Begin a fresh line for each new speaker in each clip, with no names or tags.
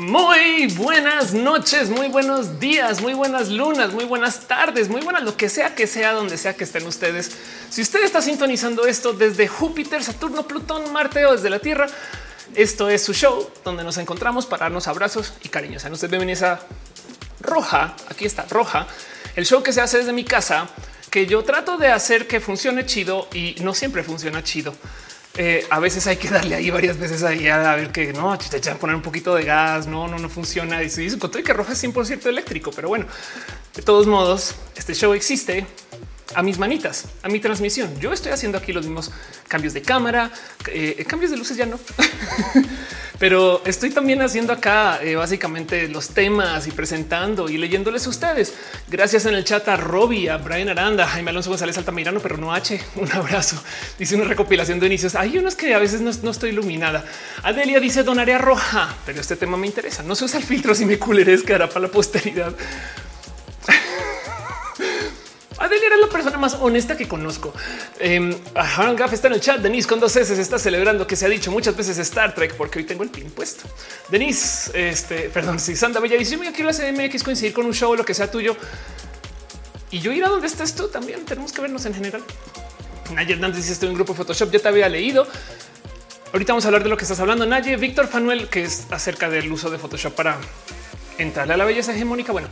Muy buenas noches, muy buenos días, muy buenas lunas, muy buenas tardes, muy buenas lo que sea que sea donde sea que estén ustedes. Si usted está sintonizando esto desde Júpiter, Saturno, Plutón, Marte o desde la Tierra, esto es su show donde nos encontramos para darnos abrazos y cariños. Sean ustedes bienvenidos a Roja. Aquí está Roja, el show que se hace desde mi casa, que yo trato de hacer que funcione chido y no siempre funciona chido. Eh, a veces hay que darle ahí varias veces ahí a ver que no te echan poner un poquito de gas. No, no, no funciona. Y se dice que roja es 100% eléctrico, pero bueno, de todos modos, este show existe a mis manitas, a mi transmisión. Yo estoy haciendo aquí los mismos cambios de cámara, eh, cambios de luces ya no, pero estoy también haciendo acá eh, básicamente los temas y presentando y leyéndoles a ustedes. Gracias en el chat a Robbie, a Brian Aranda, Jaime Alonso González Altamirano, pero no H. Un abrazo. Dice una recopilación de inicios. Hay unos que a veces no, estoy iluminada. Adelia dice donaría roja, pero este tema me interesa. No se usa el filtro si me culeres quedará para la posteridad. Adelia era la persona más honesta que conozco. Eh, está en el chat. Denise con dos S está celebrando que se ha dicho muchas veces Star Trek porque hoy tengo el pin puesto. Denise, este, perdón, si Sandra Bella dice yo me quiero la CMX coincidir con un show o lo que sea tuyo. Y yo ir a donde estés tú también. Tenemos que vernos en general. Nayer Hernández dice estoy en un grupo de Photoshop. Ya te había leído. Ahorita vamos a hablar de lo que estás hablando. Naye Víctor Fanuel, que es acerca del uso de Photoshop para entrarle a la belleza hegemónica. Bueno,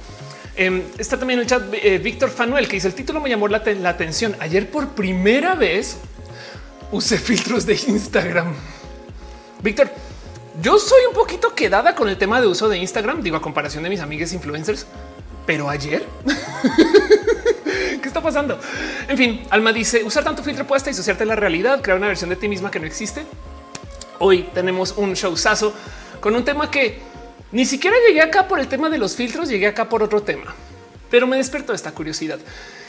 Em, está también en el chat eh, Víctor Fanuel que dice el título me llamó la, atención. Ayer por primera vez usé filtros de Instagram. Víctor, yo soy un poquito quedada con el tema de uso de Instagram, digo a comparación de mis amigas influencers, pero ayer ¿Qué está pasando? En fin, Alma dice usar tanto filtro puede hasta disociarte de la realidad, crear una versión de ti misma que no existe. Hoy tenemos un showzazo con un tema que ni siquiera llegué acá por el tema de los filtros, llegué acá por otro tema, pero me despertó esta curiosidad.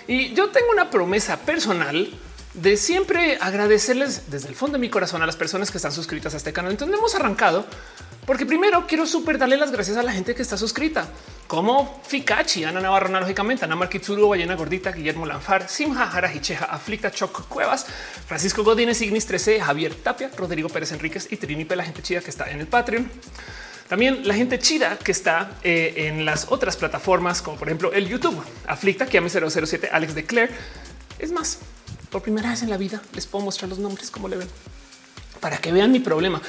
Y yo tengo una promesa personal de siempre agradecerles desde el fondo de mi corazón a las personas que están suscritas a este canal. Entonces hemos arrancado porque primero quiero súper darle las gracias a la gente que está suscrita, como Fikachi, Ana Navarro, lógicamente, Ana Marquitsuru, Ballena Gordita, Guillermo Lanfar, Simha Jara Hicheja, Aflicta, Choc Cuevas, Francisco Godínez, Ignis 13, Javier Tapia, Rodrigo Pérez Enríquez y Trinipe, la gente chida que está en el Patreon. También la gente chida que está eh, en las otras plataformas, como por ejemplo el YouTube, Aflicta, que 007, Alex de Claire. Es más, por primera vez en la vida les puedo mostrar los nombres como le ven para que vean mi problema.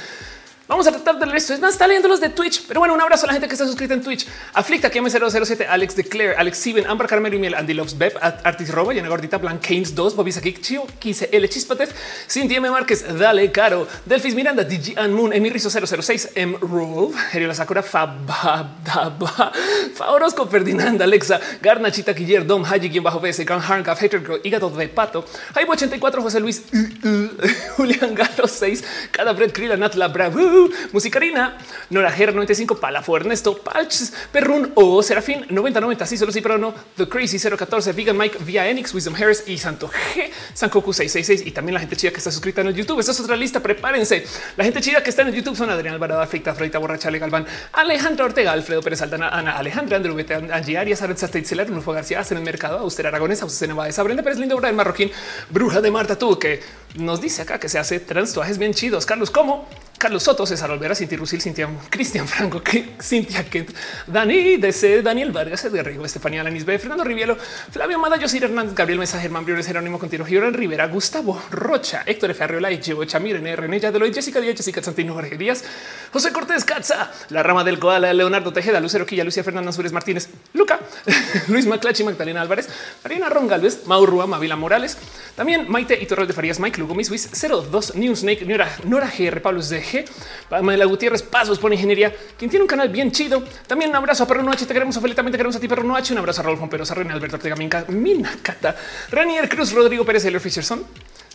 Vamos a tratar de leer esto. Es más, está leyendo los de Twitch. Pero bueno, un abrazo a la gente que está suscrita en Twitch. Aflicta, KM007, Alex Declare, Alex Steven, Amber Carmelo y Miel, Andy Loves Beb, Artis Roba, Yana Gordita, Blanc Keynes 2, Bobby Sakik, Chio, Quise, L Chispatez, Cindy M. Márquez, Dale Caro, Delfis Miranda, DJ and Moon, Emi Rizzo 006, M. Roll, Heriola Sakura, Fababa, Faorosco, Ferdinand, Alexa, Garnachita, Quiller, Dom, Haji, quien bajo BS, Gran Harnka, Hater Girl, Hígado de Pato, Jaibo 84, José Luis, Julián Galo 6, Cada Fred Krila, Natla, Bravo, Musicarina, Nora Ger 95, Palafo, Ernesto, Palches, Perrun o Serafín 9090, sí, solo sí, pero no, The Crazy 014, Vegan Mike, Via Enix, Wisdom Harris y Santo G, Sankoku 666 y también la gente chida que está suscrita en el YouTube. Esta es otra lista, prepárense. La gente chida que está en el YouTube son Adrián Alvarado, Frita, Freita, Borracha, Ale Galván, Alejandro Ortega, Alfredo Pérez Aldana, Ana Alejandra, Andrew Bete, Angie Arias, Aranza Teitzeler, Rufo García, en el mercado, Auster Aragones, Auster Baez, Brenda Pérez Lindo, Brian Marroquín, Bruja de Marta, tú que nos dice acá que se hace transtuajes bien chidos. Carlos, ¿cómo? Carlos Soto, César Olvera, Cintia Rusil, Cintia, Cristian Franco, Cintia Kent, Dani, DC, Daniel Vargas, Edgar Rigo, Estefanía Lanis B, Fernando Rivielo, Flavio Amada, José Hernández, Gabriel Mesa, Germán Briones, Jerónimo Continuo, Gibran Rivera, Gustavo Rocha, Héctor F. Arriola, Echevo, Chamir, N. René Yadeloy, Jessica Díaz, Jessica Santino, Jorge Díaz, José Cortés Catza, La Rama del Koala, Leonardo Tejeda, Lucero Quilla, Lucia Fernanda Suárez Martínez, Luca, Luis Maclachi, Magdalena Álvarez, Marina Ron Galvez, Maurrua, Mavila Morales, también Maite y Torres de Farías, Mike Lugo, Miss 02, Newsnake, Nora, Nora GR, Pablo DG, la Gutiérrez, Pasos por Ingeniería, quien tiene un canal bien chido. También un abrazo a Perro Noche, te queremos, Ophelia, también te queremos a ti, Perro Noche, un abrazo a Juan Perosa, René Alberto Ortega, Minca, Minacata, Ranier Cruz, Rodrigo Pérez, Heller Fisherson,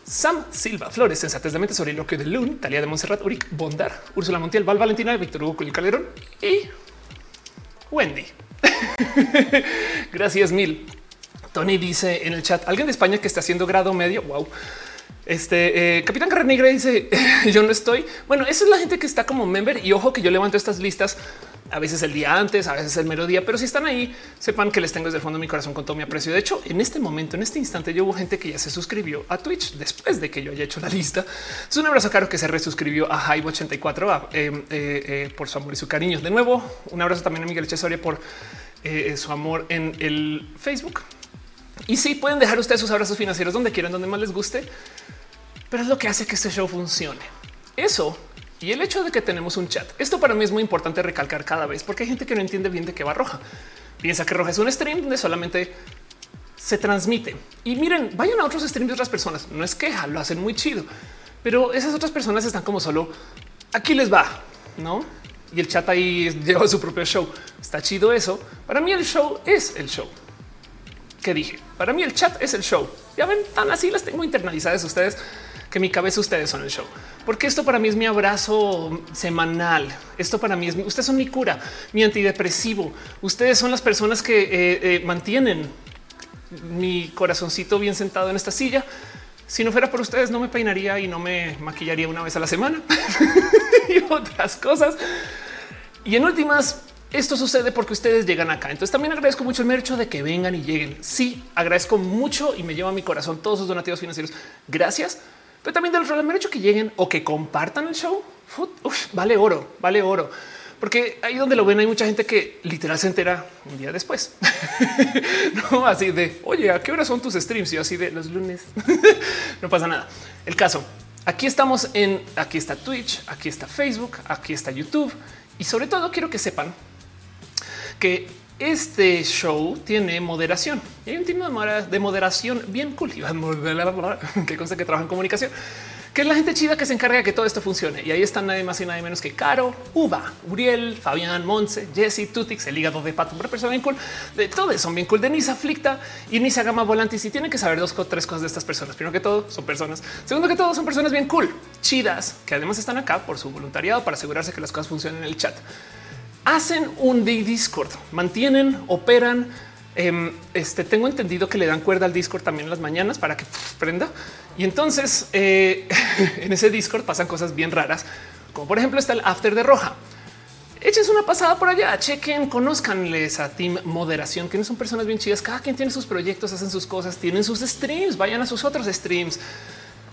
Sam Silva, Flores, Sensatez de Mente sobre lo que de Loon, Talia de Montserrat, Uric, Bondar, Úrsula Montiel, Val Valentina, Víctor Hugo Calderón y Wendy. Gracias mil. Tony dice en el chat, alguien de España que está haciendo grado medio. Wow. Este eh, Capitán Carnegra dice yo no estoy. Bueno, esa es la gente que está como member y ojo que yo levanto estas listas a veces el día antes, a veces el mero día, pero si están ahí, sepan que les tengo desde el fondo de mi corazón con todo mi aprecio. De hecho, en este momento, en este instante, yo hubo gente que ya se suscribió a Twitch después de que yo haya hecho la lista. Es un abrazo caro que se resuscribió a Hype 84 eh, eh, eh, por su amor y su cariño. De nuevo, un abrazo también a Miguel Chesoria por su amor en el Facebook. Y sí, pueden dejar ustedes sus abrazos financieros donde quieran, donde más les guste, pero es lo que hace que este show funcione. Eso y el hecho de que tenemos un chat. Esto para mí es muy importante recalcar cada vez porque hay gente que no entiende bien de qué va roja. Piensa que roja es un stream donde solamente se transmite. Y miren, vayan a otros streams de otras personas. No es queja, lo hacen muy chido, pero esas otras personas están como solo aquí les va, no? Y el chat ahí lleva su propio show. Está chido eso. Para mí el show es el show. ¿Qué dije? Para mí el chat es el show. Ya ven, tan así las tengo internalizadas ustedes que mi cabeza ustedes son el show, porque esto para mí es mi abrazo semanal. Esto para mí es ustedes son mi cura, mi antidepresivo. Ustedes son las personas que eh, eh, mantienen mi corazoncito bien sentado en esta silla. Si no fuera por ustedes, no me peinaría y no me maquillaría una vez a la semana y otras cosas. Y en últimas, esto sucede porque ustedes llegan acá. Entonces también agradezco mucho el hecho de que vengan y lleguen. Sí, agradezco mucho y me lleva a mi corazón todos sus donativos financieros. Gracias pero también del otro hecho que lleguen o que compartan el show, vale oro, vale oro. Porque ahí donde lo ven hay mucha gente que literal se entera un día después. no así de, oye, ¿a qué hora son tus streams? Y así de los lunes. no pasa nada. El caso, aquí estamos en, aquí está Twitch, aquí está Facebook, aquí está YouTube. Y sobre todo quiero que sepan que este show tiene moderación y hay un tipo de moderación bien cool que consta que trabaja en comunicación, que es la gente chida que se encarga de que todo esto funcione. Y ahí están nadie más y nadie menos que Caro, Uva, Uriel, Fabián, Monse, Jesse, Tutix, el hígado de pato, una persona bien cool. De todos son bien cool. Denise Aflicta y Nisa Gama Volantis. Y tienen que saber dos o tres cosas de estas personas. Primero que todo, son personas. Segundo que todo, son personas bien cool, chidas, que además están acá por su voluntariado para asegurarse que las cosas funcionen en el chat hacen un Discord, mantienen, operan. Em, este tengo entendido que le dan cuerda al Discord también las mañanas para que prenda. Y entonces eh, en ese Discord pasan cosas bien raras, como por ejemplo está el after de roja. Eches una pasada por allá, chequen, conozcanles a Team Moderación, que son personas bien chidas. Cada quien tiene sus proyectos, hacen sus cosas, tienen sus streams, vayan a sus otros streams.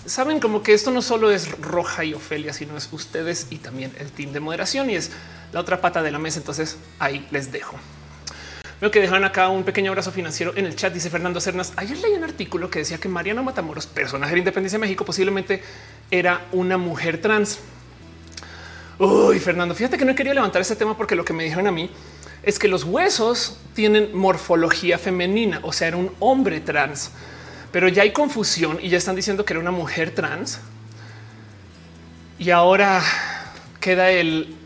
Saben como que esto no solo es Roja y Ofelia, sino es ustedes y también el team de moderación y es la otra pata de la mesa. Entonces ahí les dejo. Veo que dejan acá un pequeño abrazo financiero en el chat. Dice Fernando Cernas. Ayer leí un artículo que decía que Mariana Matamoros, personaje de Independencia de México, posiblemente era una mujer trans. Uy, Fernando, fíjate que no quería levantar ese tema porque lo que me dijeron a mí es que los huesos tienen morfología femenina, o sea, era un hombre trans, pero ya hay confusión y ya están diciendo que era una mujer trans. Y ahora queda el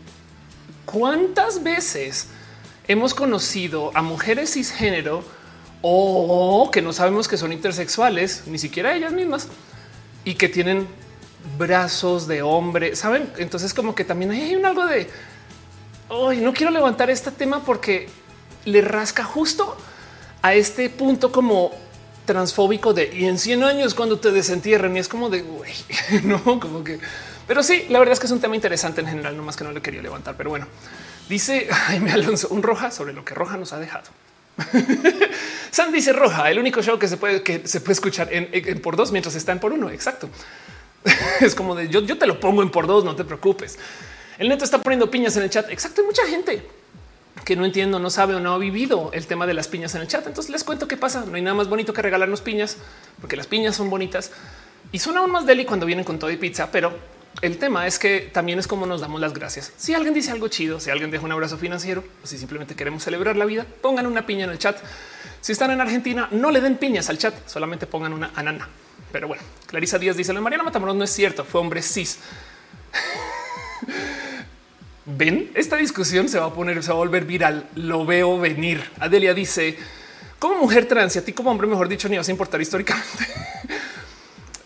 ¿Cuántas veces hemos conocido a mujeres cisgénero o que no sabemos que son intersexuales, ni siquiera ellas mismas, y que tienen brazos de hombre? Saben? Entonces, como que también hay un algo de hoy no quiero levantar este tema porque le rasca justo a este punto como transfóbico de y en 100 años cuando te desentierren y es como de güey, no como que pero sí, la verdad es que es un tema interesante en general, no más que no le quería levantar. Pero bueno, dice Jaime Alonso un roja sobre lo que roja nos ha dejado. San dice roja, el único show que se puede que se puede escuchar en, por dos mientras está en por uno. Exacto. es como de yo, yo te lo pongo en por dos, no te preocupes. El neto está poniendo piñas en el chat. Exacto. Hay mucha gente que no entiendo, no sabe o no ha vivido el tema de las piñas en el chat. Entonces les cuento qué pasa. No hay nada más bonito que regalarnos piñas porque las piñas son bonitas y son aún más deli cuando vienen con todo y pizza, pero el tema es que también es como nos damos las gracias. Si alguien dice algo chido, si alguien deja un abrazo financiero o si simplemente queremos celebrar la vida, pongan una piña en el chat. Si están en Argentina, no le den piñas al chat, solamente pongan una anana. Pero bueno, Clarisa Díaz dice: La Mariana Matamoros no es cierto, fue hombre cis. Ven, esta discusión se va a poner, se va a volver viral. Lo veo venir. Adelia dice: Como mujer trans y a ti como hombre, mejor dicho, ni vas a importar históricamente.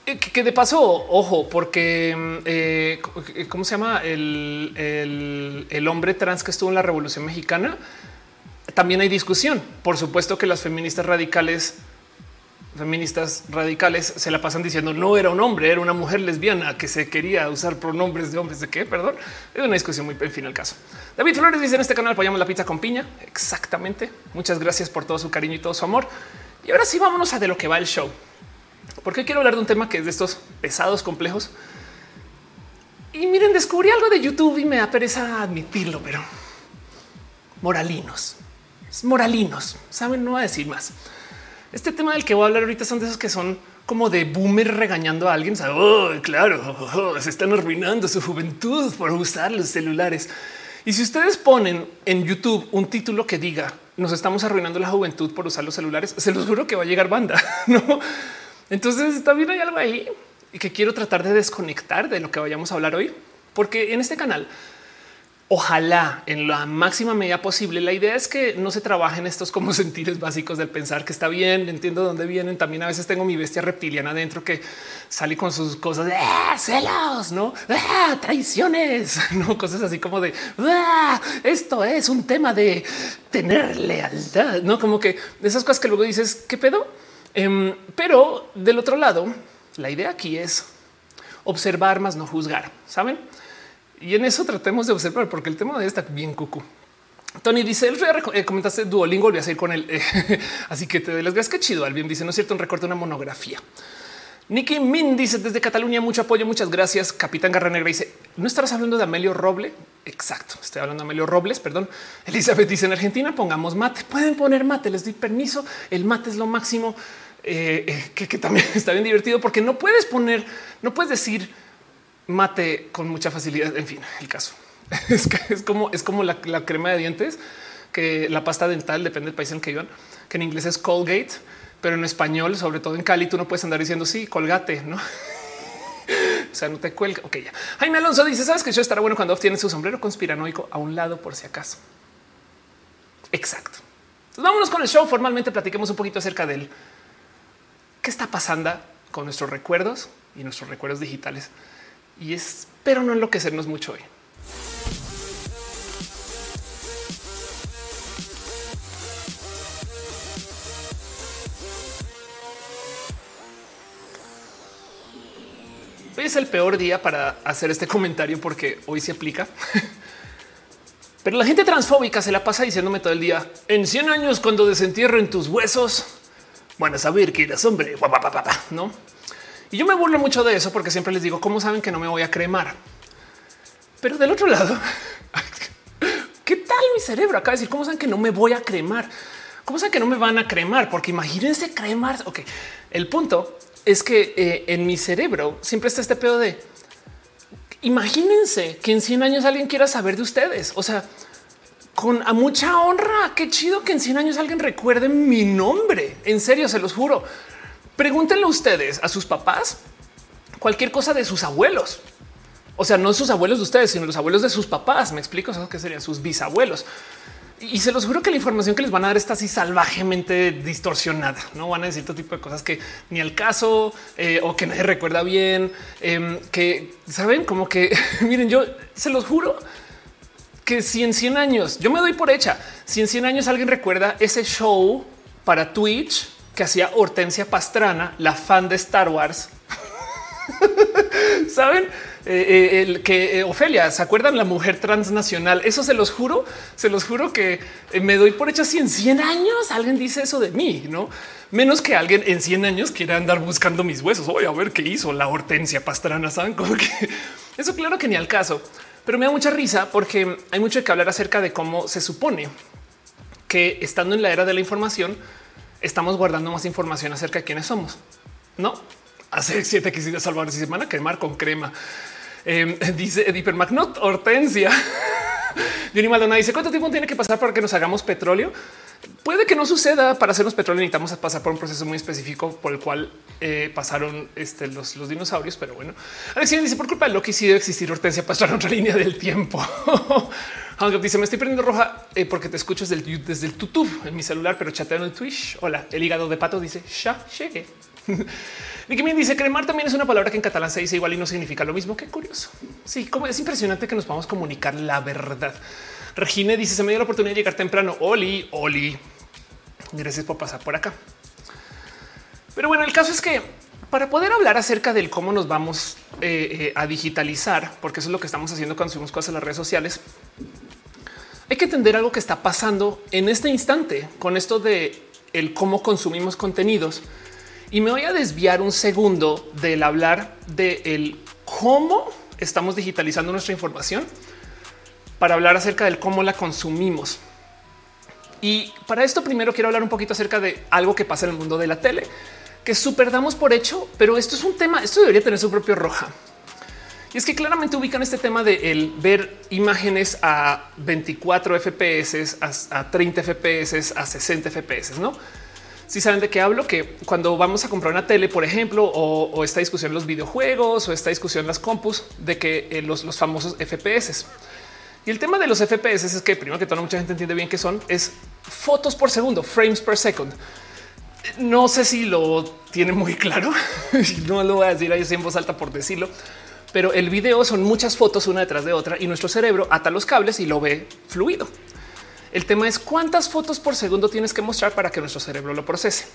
Eh, que de paso, ojo, porque mm, eh, cómo se llama el, el, hombre trans que estuvo en la Revolución Mexicana. También hay discusión. Por supuesto que las feministas radicales feministas radicales se la pasan diciendo no era un hombre, era una mujer lesbiana que se quería usar pronombres de hombres. ¿De qué? Perdón. Es una discusión muy en fin al caso. David Flores dice en este canal apoyamos la pizza con piña. Exactamente. Muchas gracias por todo su cariño y todo su amor. Y ahora sí vámonos a de lo que va el show. Porque quiero hablar de un tema que es de estos pesados, complejos. Y miren, descubrí algo de YouTube y me da pereza admitirlo, pero moralinos, moralinos, saben, no va a decir más. Este tema del que voy a hablar ahorita son de esos que son como de boomer regañando a alguien. Oh, claro, oh, se están arruinando su juventud por usar los celulares. Y si ustedes ponen en YouTube un título que diga nos estamos arruinando la juventud por usar los celulares, se los juro que va a llegar banda. No, entonces también hay algo ahí y que quiero tratar de desconectar de lo que vayamos a hablar hoy, porque en este canal ojalá en la máxima medida posible. La idea es que no se trabajen estos como sentires básicos del pensar que está bien. Entiendo dónde vienen. También a veces tengo mi bestia reptiliana dentro que sale con sus cosas de ah, celos, no ah, traiciones, no cosas así como de ah, esto es un tema de tener lealtad, no como que esas cosas que luego dices qué pedo. Em, pero del otro lado, la idea aquí es observar más no juzgar. Saben? Y en eso tratemos de observar, porque el tema de está bien cucu. Tony dice, el eh, comentaste Duolingo, volví a seguir con él. así que te doy las gracias. Qué chido. Alguien dice, no es cierto, un recorte, una monografía. Nicky Min dice desde Cataluña, mucho apoyo, muchas gracias. Capitán Garra Negra dice, ¿no estarás hablando de Amelio Roble? Exacto, estoy hablando de Amelio Robles, perdón. Elizabeth dice, en Argentina pongamos mate. Pueden poner mate, les doy permiso. El mate es lo máximo, eh, eh, que también está bien divertido porque no puedes poner, no puedes decir mate con mucha facilidad. En fin, el caso es que es como es como la, crema de dientes que la pasta dental depende del país en que vivan, que en inglés es Colgate, pero en español, sobre todo en Cali, tú no puedes andar diciendo sí, colgate, no? o sea, no te cuelga. Ok, ya. Jaime Alonso dice: Sabes que yo estará bueno cuando obtiene su sombrero conspiranoico a un lado por si acaso. Exacto. Entonces, vámonos con el show. Formalmente platiquemos un poquito acerca del qué está pasando con nuestros recuerdos y nuestros recuerdos digitales y espero no enloquecernos mucho hoy. Hoy es el peor día para hacer este comentario porque hoy se aplica. Pero la gente transfóbica se la pasa diciéndome todo el día en 100 años cuando desentierren tus huesos. Van a saber que eras hombre, no? Y yo me burlo mucho de eso porque siempre les digo, ¿cómo saben que no me voy a cremar? Pero del otro lado, ¿qué tal mi cerebro? Acá decir, ¿cómo saben que no me voy a cremar? ¿Cómo saben que no me van a cremar? Porque imagínense cremar. Ok, el punto es que eh, en mi cerebro siempre está este pedo de imagínense que en 100 años alguien quiera saber de ustedes. O sea, con a mucha honra. Qué chido que en 100 años alguien recuerde mi nombre. En serio, se los juro. Pregúntenle ustedes a sus papás cualquier cosa de sus abuelos. O sea, no sus abuelos de ustedes, sino los abuelos de sus papás. Me explico eso que serían sus bisabuelos. Y se los juro que la información que les van a dar está así salvajemente distorsionada. No van a decir todo tipo de cosas que ni al caso eh, o que nadie recuerda bien, em, que saben como que miren, yo se los juro que si en 100 años yo me doy por hecha, si en 100 años alguien recuerda ese show para Twitch que hacía Hortensia Pastrana, la fan de Star Wars. Saben eh, eh, que eh, Ofelia se acuerdan la mujer transnacional. Eso se los juro, se los juro que me doy por hecho si en 100 años alguien dice eso de mí, no menos que alguien en 100 años quiera andar buscando mis huesos. Voy a ver qué hizo la Hortensia Pastrana. Saben como que eso, claro que ni al caso, pero me da mucha risa porque hay mucho que hablar acerca de cómo se supone que estando en la era de la información, estamos guardando más información acerca de quiénes somos. No hace siete quisiera salvar y semana quemar con crema. Eh, dice Ediper McNutt, Hortensia. Johnny Maldonado dice cuánto tiempo tiene que pasar para que nos hagamos petróleo. Puede que no suceda para hacernos petróleo. Necesitamos pasar por un proceso muy específico por el cual eh, pasaron este, los, los, dinosaurios. Pero bueno, Alexia dice por culpa de Loki sí debe existir Hortensia para estar en otra línea del tiempo. dice me estoy prendiendo roja eh, porque te escucho desde el, desde el YouTube en mi celular, pero chateo en el Twitch. Hola, el hígado de pato dice ya llegué. Nicky me dice cremar también es una palabra que en catalán se dice igual y no significa lo mismo. Qué curioso. Sí, como es impresionante que nos podamos comunicar la verdad. Regine dice se me dio la oportunidad de llegar temprano. Oli, Oli. Gracias por pasar por acá. Pero bueno, el caso es que para poder hablar acerca del cómo nos vamos eh, eh, a digitalizar, porque eso es lo que estamos haciendo cuando subimos cosas a las redes sociales, hay que entender algo que está pasando en este instante con esto de el cómo consumimos contenidos. Y me voy a desviar un segundo del hablar de el cómo estamos digitalizando nuestra información para hablar acerca del cómo la consumimos. Y para esto primero quiero hablar un poquito acerca de algo que pasa en el mundo de la tele, que super damos por hecho, pero esto es un tema, esto debería tener su propio roja. Y es que claramente ubican este tema de el ver imágenes a 24 FPS, a, 30 FPS, a 60 FPS, ¿no? Si saben de qué hablo, que cuando vamos a comprar una tele, por ejemplo, o, esta discusión los videojuegos o esta discusión las compus de que eh, los, los famosos FPS. Y el tema de los FPS es que primero que todo mucha gente entiende bien qué son, es fotos por segundo, frames per second. No sé si lo tiene muy claro, no lo voy a decir ahí en voz alta por decirlo, pero el video son muchas fotos una detrás de otra y nuestro cerebro ata los cables y lo ve fluido. El tema es cuántas fotos por segundo tienes que mostrar para que nuestro cerebro lo procese.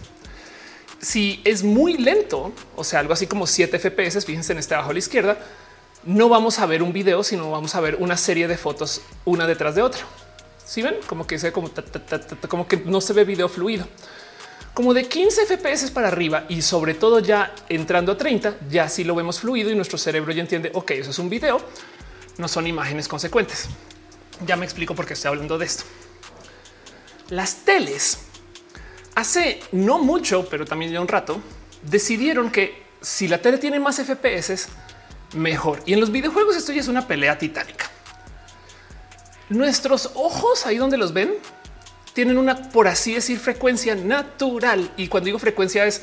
Si es muy lento, o sea, algo así como 7 FPS, fíjense en este abajo a la izquierda, no vamos a ver un video, sino vamos a ver una serie de fotos una detrás de otra. Si ven como que se como, como que no se ve video fluido, como de 15 FPS para arriba y sobre todo ya entrando a 30, ya sí lo vemos fluido y nuestro cerebro ya entiende, ok, eso es un video, no son imágenes consecuentes. Ya me explico por qué estoy hablando de esto. Las teles hace no mucho, pero también ya un rato, decidieron que si la tele tiene más FPS, mejor. Y en los videojuegos esto ya es una pelea titánica. Nuestros ojos, ahí donde los ven, tienen una, por así decir, frecuencia natural. Y cuando digo frecuencia es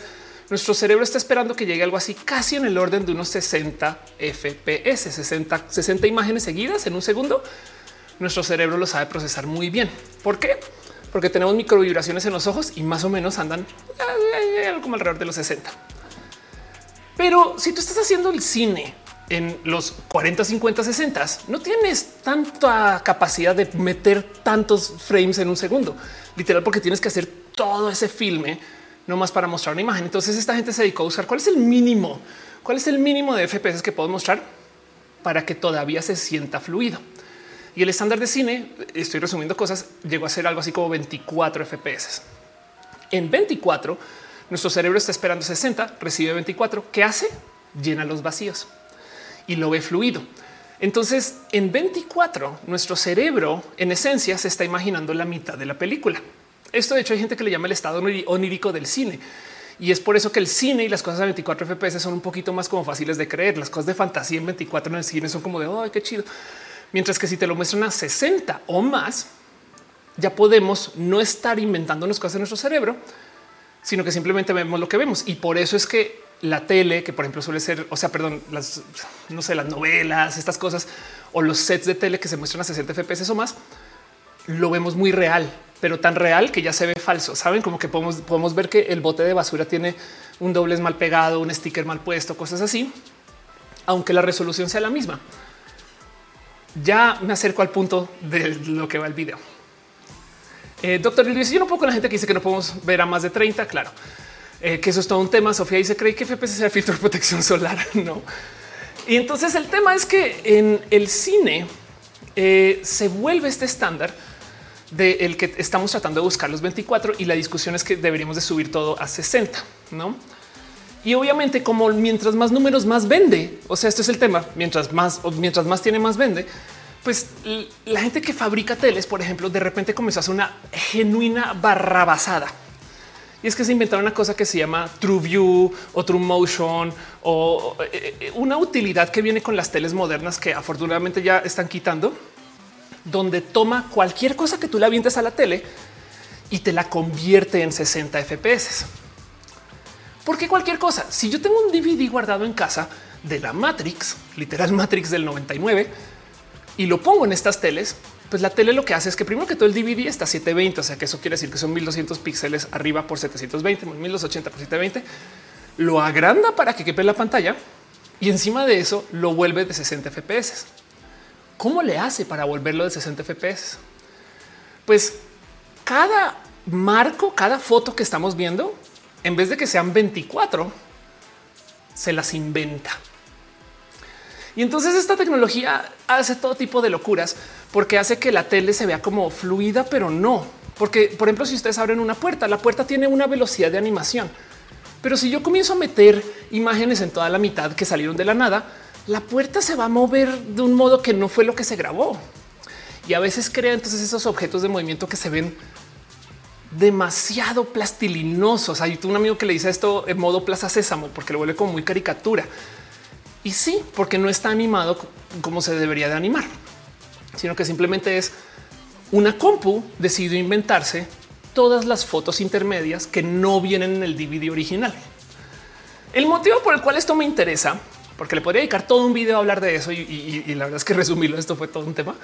nuestro cerebro está esperando que llegue algo así casi en el orden de unos 60 FPS, 60, 60 imágenes seguidas en un segundo. Nuestro cerebro lo sabe procesar muy bien. ¿Por qué? Porque tenemos microvibraciones en los ojos y más o menos andan eh, eh, como alrededor de los 60. Pero si tú estás haciendo el cine en los 40, 50, 60 no tienes tanta capacidad de meter tantos frames en un segundo, literal, porque tienes que hacer todo ese filme no más para mostrar una imagen. Entonces esta gente se dedicó a usar cuál es el mínimo, cuál es el mínimo de FPS que puedo mostrar para que todavía se sienta fluido. Y el estándar de cine, estoy resumiendo cosas, llegó a ser algo así como 24 FPS. En 24, nuestro cerebro está esperando 60, recibe 24. ¿Qué hace? Llena los vacíos y lo ve fluido. Entonces, en 24, nuestro cerebro, en esencia, se está imaginando la mitad de la película. Esto, de hecho, hay gente que le llama el estado onírico del cine. Y es por eso que el cine y las cosas a 24 FPS son un poquito más como fáciles de creer. Las cosas de fantasía en 24 en el cine son como de ay, qué chido. Mientras que si te lo muestran a 60 o más, ya podemos no estar inventando las cosas en nuestro cerebro, sino que simplemente vemos lo que vemos. Y por eso es que la tele, que por ejemplo suele ser, o sea, perdón, las, no sé, las novelas, estas cosas o los sets de tele que se muestran a 60 FPS o más, lo vemos muy real, pero tan real que ya se ve falso. Saben como que podemos, ver que el bote de basura tiene un doblez mal pegado, un sticker mal puesto, cosas así, aunque la resolución sea la misma. Ya me acerco al punto de lo que va el video. Eh, doctor Luis, yo no puedo con la gente que dice que no podemos ver a más de 30. Claro, eh, que eso es todo un tema. Sofía dice cree que FPS sea filtro de protección solar. No. Y entonces el tema es que en el cine eh, se vuelve este estándar de el que estamos tratando de buscar los 24 y la discusión es que deberíamos de subir todo a 60, no? Y obviamente, como mientras más números más vende, o sea, esto es el tema. Mientras más, mientras más tiene, más vende. Pues la gente que fabrica teles, por ejemplo, de repente comenzó a hacer una genuina barrabasada y es que se inventaron una cosa que se llama True View o True Motion o eh, una utilidad que viene con las teles modernas que afortunadamente ya están quitando, donde toma cualquier cosa que tú le avientes a la tele y te la convierte en 60 FPS. Porque cualquier cosa, si yo tengo un DVD guardado en casa de la Matrix, literal Matrix del 99, y lo pongo en estas teles, pues la tele lo que hace es que primero que todo el DVD está 720, o sea que eso quiere decir que son 1200 píxeles arriba por 720, 1280 por 720. Lo agranda para que quepe la pantalla y encima de eso lo vuelve de 60 FPS. ¿Cómo le hace para volverlo de 60 FPS? Pues cada marco, cada foto que estamos viendo en vez de que sean 24, se las inventa. Y entonces esta tecnología hace todo tipo de locuras porque hace que la tele se vea como fluida, pero no. Porque, por ejemplo, si ustedes abren una puerta, la puerta tiene una velocidad de animación. Pero si yo comienzo a meter imágenes en toda la mitad que salieron de la nada, la puerta se va a mover de un modo que no fue lo que se grabó. Y a veces crea entonces esos objetos de movimiento que se ven demasiado plastilinosos. Hay un amigo que le dice esto en modo Plaza Sésamo porque lo vuelve como muy caricatura. Y sí, porque no está animado como se debería de animar, sino que simplemente es una compu decidió inventarse todas las fotos intermedias que no vienen en el DVD original. El motivo por el cual esto me interesa, porque le podría dedicar todo un video a hablar de eso y, la verdad es que resumirlo, esto fue todo un tema,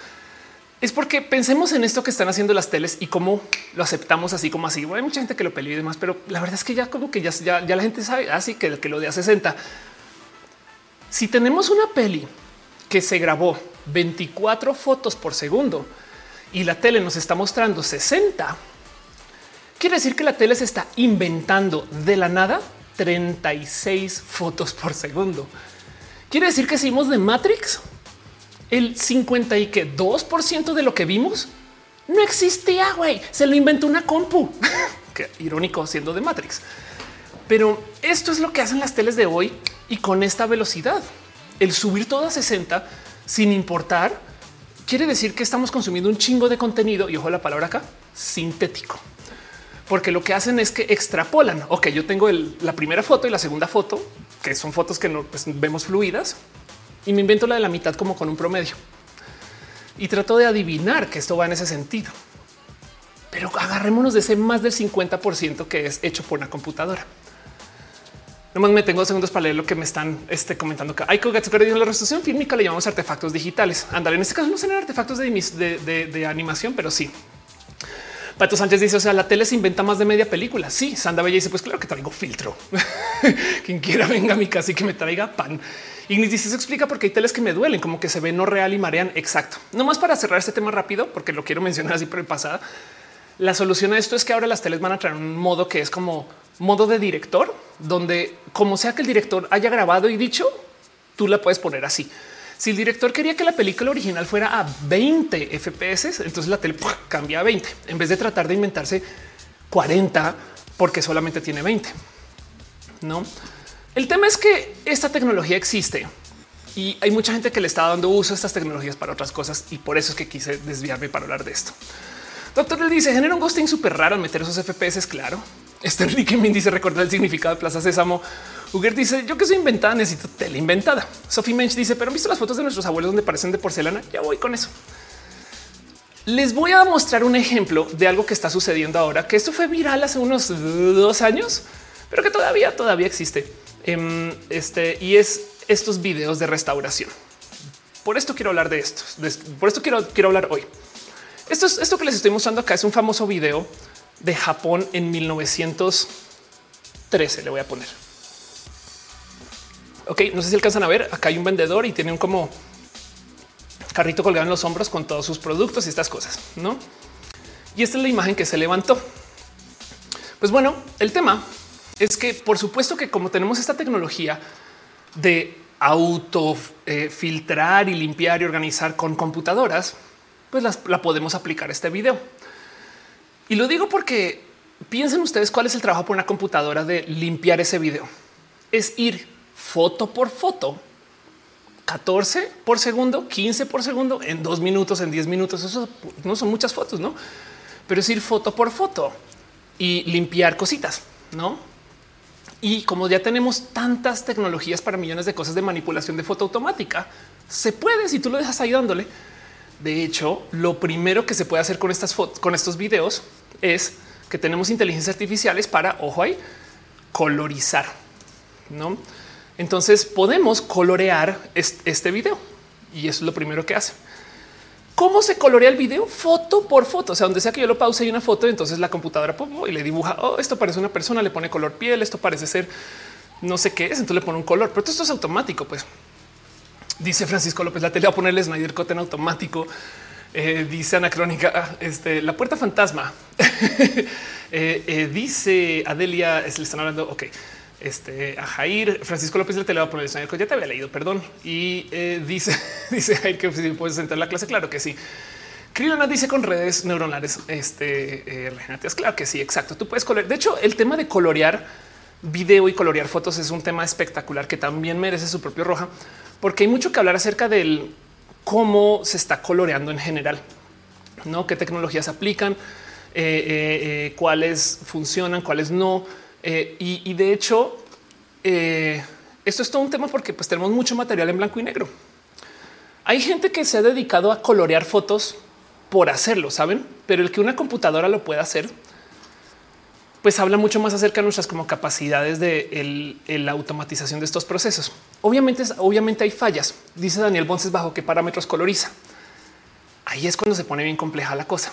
es porque pensemos en esto que están haciendo las teles y cómo lo aceptamos así como así. hay mucha gente que lo peleó y demás, pero la verdad es que ya como que ya, la gente sabe así que, que lo de a 60 si tenemos una peli que se grabó 24 fotos por segundo y la tele nos está mostrando 60, quiere decir que la tele se está inventando de la nada 36 fotos por segundo. Quiere decir que si de Matrix, el 52% de lo que vimos no existía, güey. Se lo inventó una compu. Qué irónico siendo de Matrix. Pero esto es lo que hacen las teles de hoy y con esta velocidad. El subir todo a 60 sin importar quiere decir que estamos consumiendo un chingo de contenido y ojo la palabra acá sintético, porque lo que hacen es que extrapolan. Ok, yo tengo la primera foto y la segunda foto, que son fotos que no pues, vemos fluidas y me invento la de la mitad como con un promedio y trato de adivinar que esto va en ese sentido. Pero agarrémonos de ese más del 50% que es hecho por una computadora. Nomás me tengo segundos para leer lo que me están este, comentando acá. Hay en la resolución fílmica le llamamos artefactos digitales. Andar en este caso no son artefactos de, animación, pero sí. Pato Sánchez dice: O sea, la tele se inventa más de media película. Sí, Sanda Bella dice: Pues claro que traigo filtro. Quien quiera venga a mi casa y que me traiga pan. Ignis dice: Se explica porque hay teles que me duelen, como que se ve no real y marean. Exacto. No más para cerrar este tema rápido, porque lo quiero mencionar así por el pasado. La solución a esto es que ahora las teles van a traer un modo que es como modo de director, donde como sea que el director haya grabado y dicho, tú la puedes poner así. Si el director quería que la película original fuera a 20 FPS, entonces la tele cambia a 20 en vez de tratar de inventarse 40 porque solamente tiene 20. No, el tema es que esta tecnología existe y hay mucha gente que le está dando uso a estas tecnologías para otras cosas y por eso es que quise desviarme para hablar de esto. Doctor le dice genera un ghosting súper raro al meter esos FPS. Claro, este Enrique Min dice recordar el significado de Plaza Sésamo. Uger dice yo que soy inventada, necesito tele inventada. Sophie Mensch dice, pero han visto las fotos de nuestros abuelos donde parecen de porcelana. Ya voy con eso. Les voy a mostrar un ejemplo de algo que está sucediendo ahora, que esto fue viral hace unos dos años, pero que todavía, todavía existe. Em, este y es estos videos de restauración. Por esto quiero hablar de esto. Por esto quiero, quiero hablar hoy. Esto es esto que les estoy mostrando acá. Es un famoso video de Japón en 1913. Le voy a poner. Ok, no sé si alcanzan a ver. Acá hay un vendedor y tiene un como carrito colgado en los hombros con todos sus productos y estas cosas, no? Y esta es la imagen que se levantó. Pues bueno, el tema es que, por supuesto, que como tenemos esta tecnología de auto eh, filtrar y limpiar y organizar con computadoras, pues la podemos aplicar a este video. Y lo digo porque piensen ustedes cuál es el trabajo por una computadora de limpiar ese video. Es ir foto por foto, 14 por segundo, 15 por segundo, en dos minutos, en 10 minutos. Eso no son muchas fotos, no? Pero es ir foto por foto y limpiar cositas, no? Y como ya tenemos tantas tecnologías para millones de cosas de manipulación de foto automática, se puede si tú lo dejas ahí dándole. De hecho, lo primero que se puede hacer con estas fotos, con estos videos es que tenemos inteligencias artificiales para, ojo ahí, colorizar. ¿no? Entonces podemos colorear este video y eso es lo primero que hace. ¿Cómo se colorea el video? Foto por foto. O sea, donde sea que yo lo pause y una foto, entonces la computadora y le dibuja, oh, esto parece una persona, le pone color piel, esto parece ser no sé qué es, entonces le pone un color, pero esto es automático. Pues dice Francisco López, la tele va a ponerle Snyder Cut en automático. Eh, dice Anacrónica, este, la puerta fantasma. Eh, eh, dice Adelia, le están hablando, ok. Este a Jair Francisco López le te le va a poner el ya te había leído, perdón. Y dice, dice Jair que si puedes entrar la clase. Claro que sí. Crilona dice con redes neuronales este, Claro que sí, exacto. Tú puedes colorear. De hecho, el tema de colorear video y colorear fotos es un tema espectacular que también merece su propio roja, porque hay mucho que hablar acerca del cómo se está coloreando en general, no qué tecnologías aplican, eh, eh, cuáles funcionan, cuáles no. Y, y, de hecho, esto es todo un tema porque pues tenemos mucho material en blanco y negro. Hay gente que se ha dedicado a colorear fotos por hacerlo, saben? Pero el que una computadora lo pueda hacer, pues habla mucho más acerca de nuestras como capacidades de la automatización de estos procesos. Obviamente, obviamente hay fallas. Dice Daniel Bonces bajo qué parámetros coloriza. Ahí es cuando se pone bien compleja la cosa,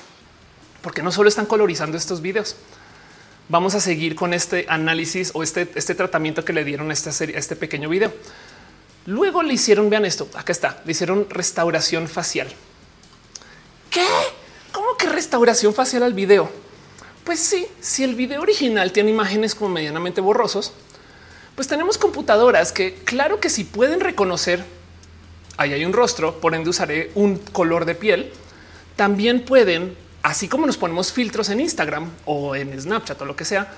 porque no solo están colorizando estos videos. Vamos a seguir con este análisis o este, este tratamiento que le dieron a esta serie, a este pequeño video. Luego le hicieron, vean esto, acá está, le hicieron restauración facial. ¿Qué? ¿Cómo que restauración facial al video? Pues sí, si el video original tiene imágenes como medianamente borrosos, pues tenemos computadoras que claro que si pueden reconocer ahí hay un rostro, por ende usaré un color de piel, también pueden, así como nos ponemos filtros en Instagram o en Snapchat o lo que sea,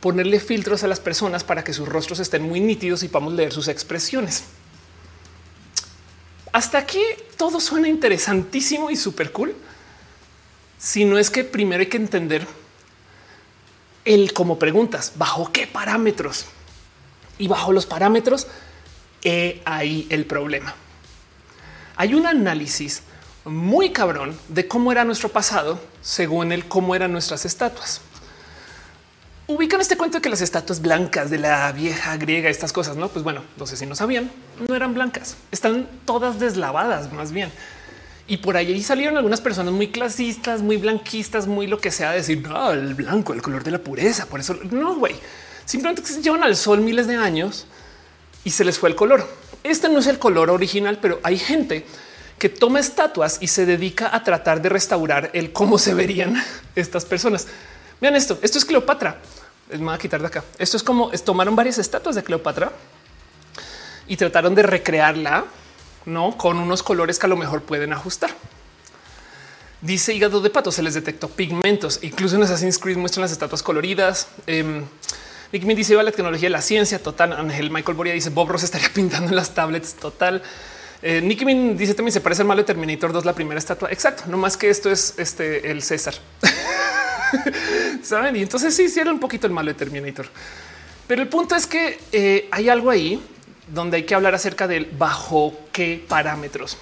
ponerle filtros a las personas para que sus rostros estén muy nítidos y podamos leer sus expresiones. Hasta aquí todo suena interesantísimo y súper cool. Si no es que primero hay que entender el como preguntas bajo qué parámetros y bajo los parámetros he ahí el problema. Hay un análisis muy cabrón de cómo era nuestro pasado según el cómo eran nuestras estatuas ubican este cuento de que las estatuas blancas de la vieja griega, estas cosas, no? Pues bueno, no sé si no sabían, no eran blancas, están todas deslavadas más bien. Y por ahí salieron algunas personas muy clasistas, muy blanquistas, muy lo que sea, decir no, el blanco, el color de la pureza. Por eso no, güey, simplemente se llevan al sol miles de años y se les fue el color. Este no es el color original, pero hay gente que toma estatuas y se dedica a tratar de restaurar el cómo se verían estas personas. Vean esto. Esto es Cleopatra me voy a quitar de acá. Esto es como tomaron varias estatuas de Cleopatra y trataron de recrearla, no con unos colores que a lo mejor pueden ajustar. Dice hígado de pato, se les detectó pigmentos. Incluso en Assassin's Creed muestran las estatuas coloridas. Eh, Nick me dice va la tecnología de la ciencia total. Ángel Michael Boria dice Bob Ross estaría pintando en las tablets total. Eh, Nicky Min dice también se parece al malo de Terminator 2, la primera estatua. Exacto. No más que esto es este el César. Saben? Y entonces sí, hicieron un poquito el malo de Terminator. Pero el punto es que eh, hay algo ahí donde hay que hablar acerca del bajo qué parámetros,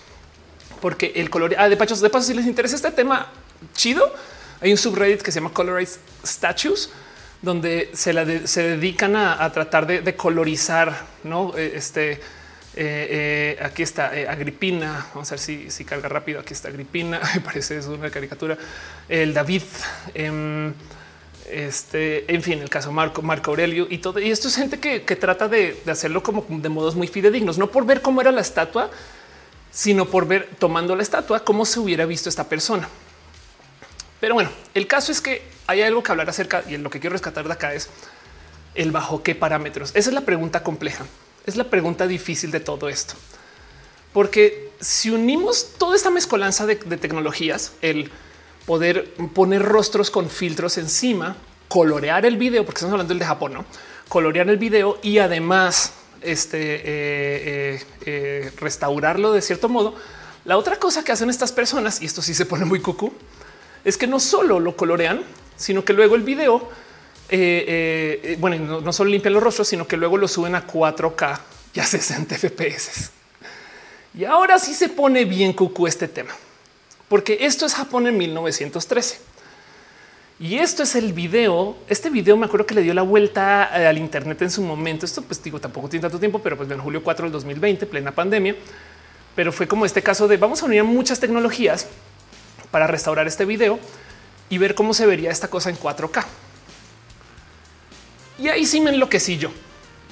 porque el color ah, de paso, de paso, si les interesa este tema chido, hay un subreddit que se llama Colorized Statues, donde se, dedican a, tratar de, colorizar, no eh, este eh, eh, aquí está Agripina. Vamos a ver si, carga rápido. Aquí está Agripina. Me parece es una caricatura. El David. Este, en fin, el caso Marco, Marco Aurelio y todo. Y esto es gente que, trata de, hacerlo como de modos muy fidedignos, no por ver cómo era la estatua, sino por ver tomando la estatua cómo se hubiera visto esta persona. Pero bueno, el caso es que hay algo que hablar acerca y lo que quiero rescatar de acá es el bajo qué parámetros. Esa es la pregunta compleja es la pregunta difícil de todo esto. Porque si unimos toda esta mezcolanza de, tecnologías, el poder poner rostros con filtros encima, colorear el video, porque estamos hablando del de Japón, no colorear el video y además este, eh, eh, eh, restaurarlo de cierto modo. La otra cosa que hacen estas personas, y esto sí se pone muy cucú, es que no solo lo colorean, sino que luego el video bueno, no, solo limpian los rostros, sino que luego lo suben a 4K y a 60 FPS. Y ahora sí se pone bien cucú este tema, porque esto es Japón en 1913. Y esto es el video. Este video me acuerdo que le dio la vuelta eh, al Internet en su momento. Esto, pues digo, tampoco tiene tanto tiempo, pero pues en julio 4 del 2020, plena pandemia. Pero fue como este caso de vamos a unir muchas tecnologías para restaurar este video y ver cómo se vería esta cosa en 4K. Y ahí sí me enloquecí yo,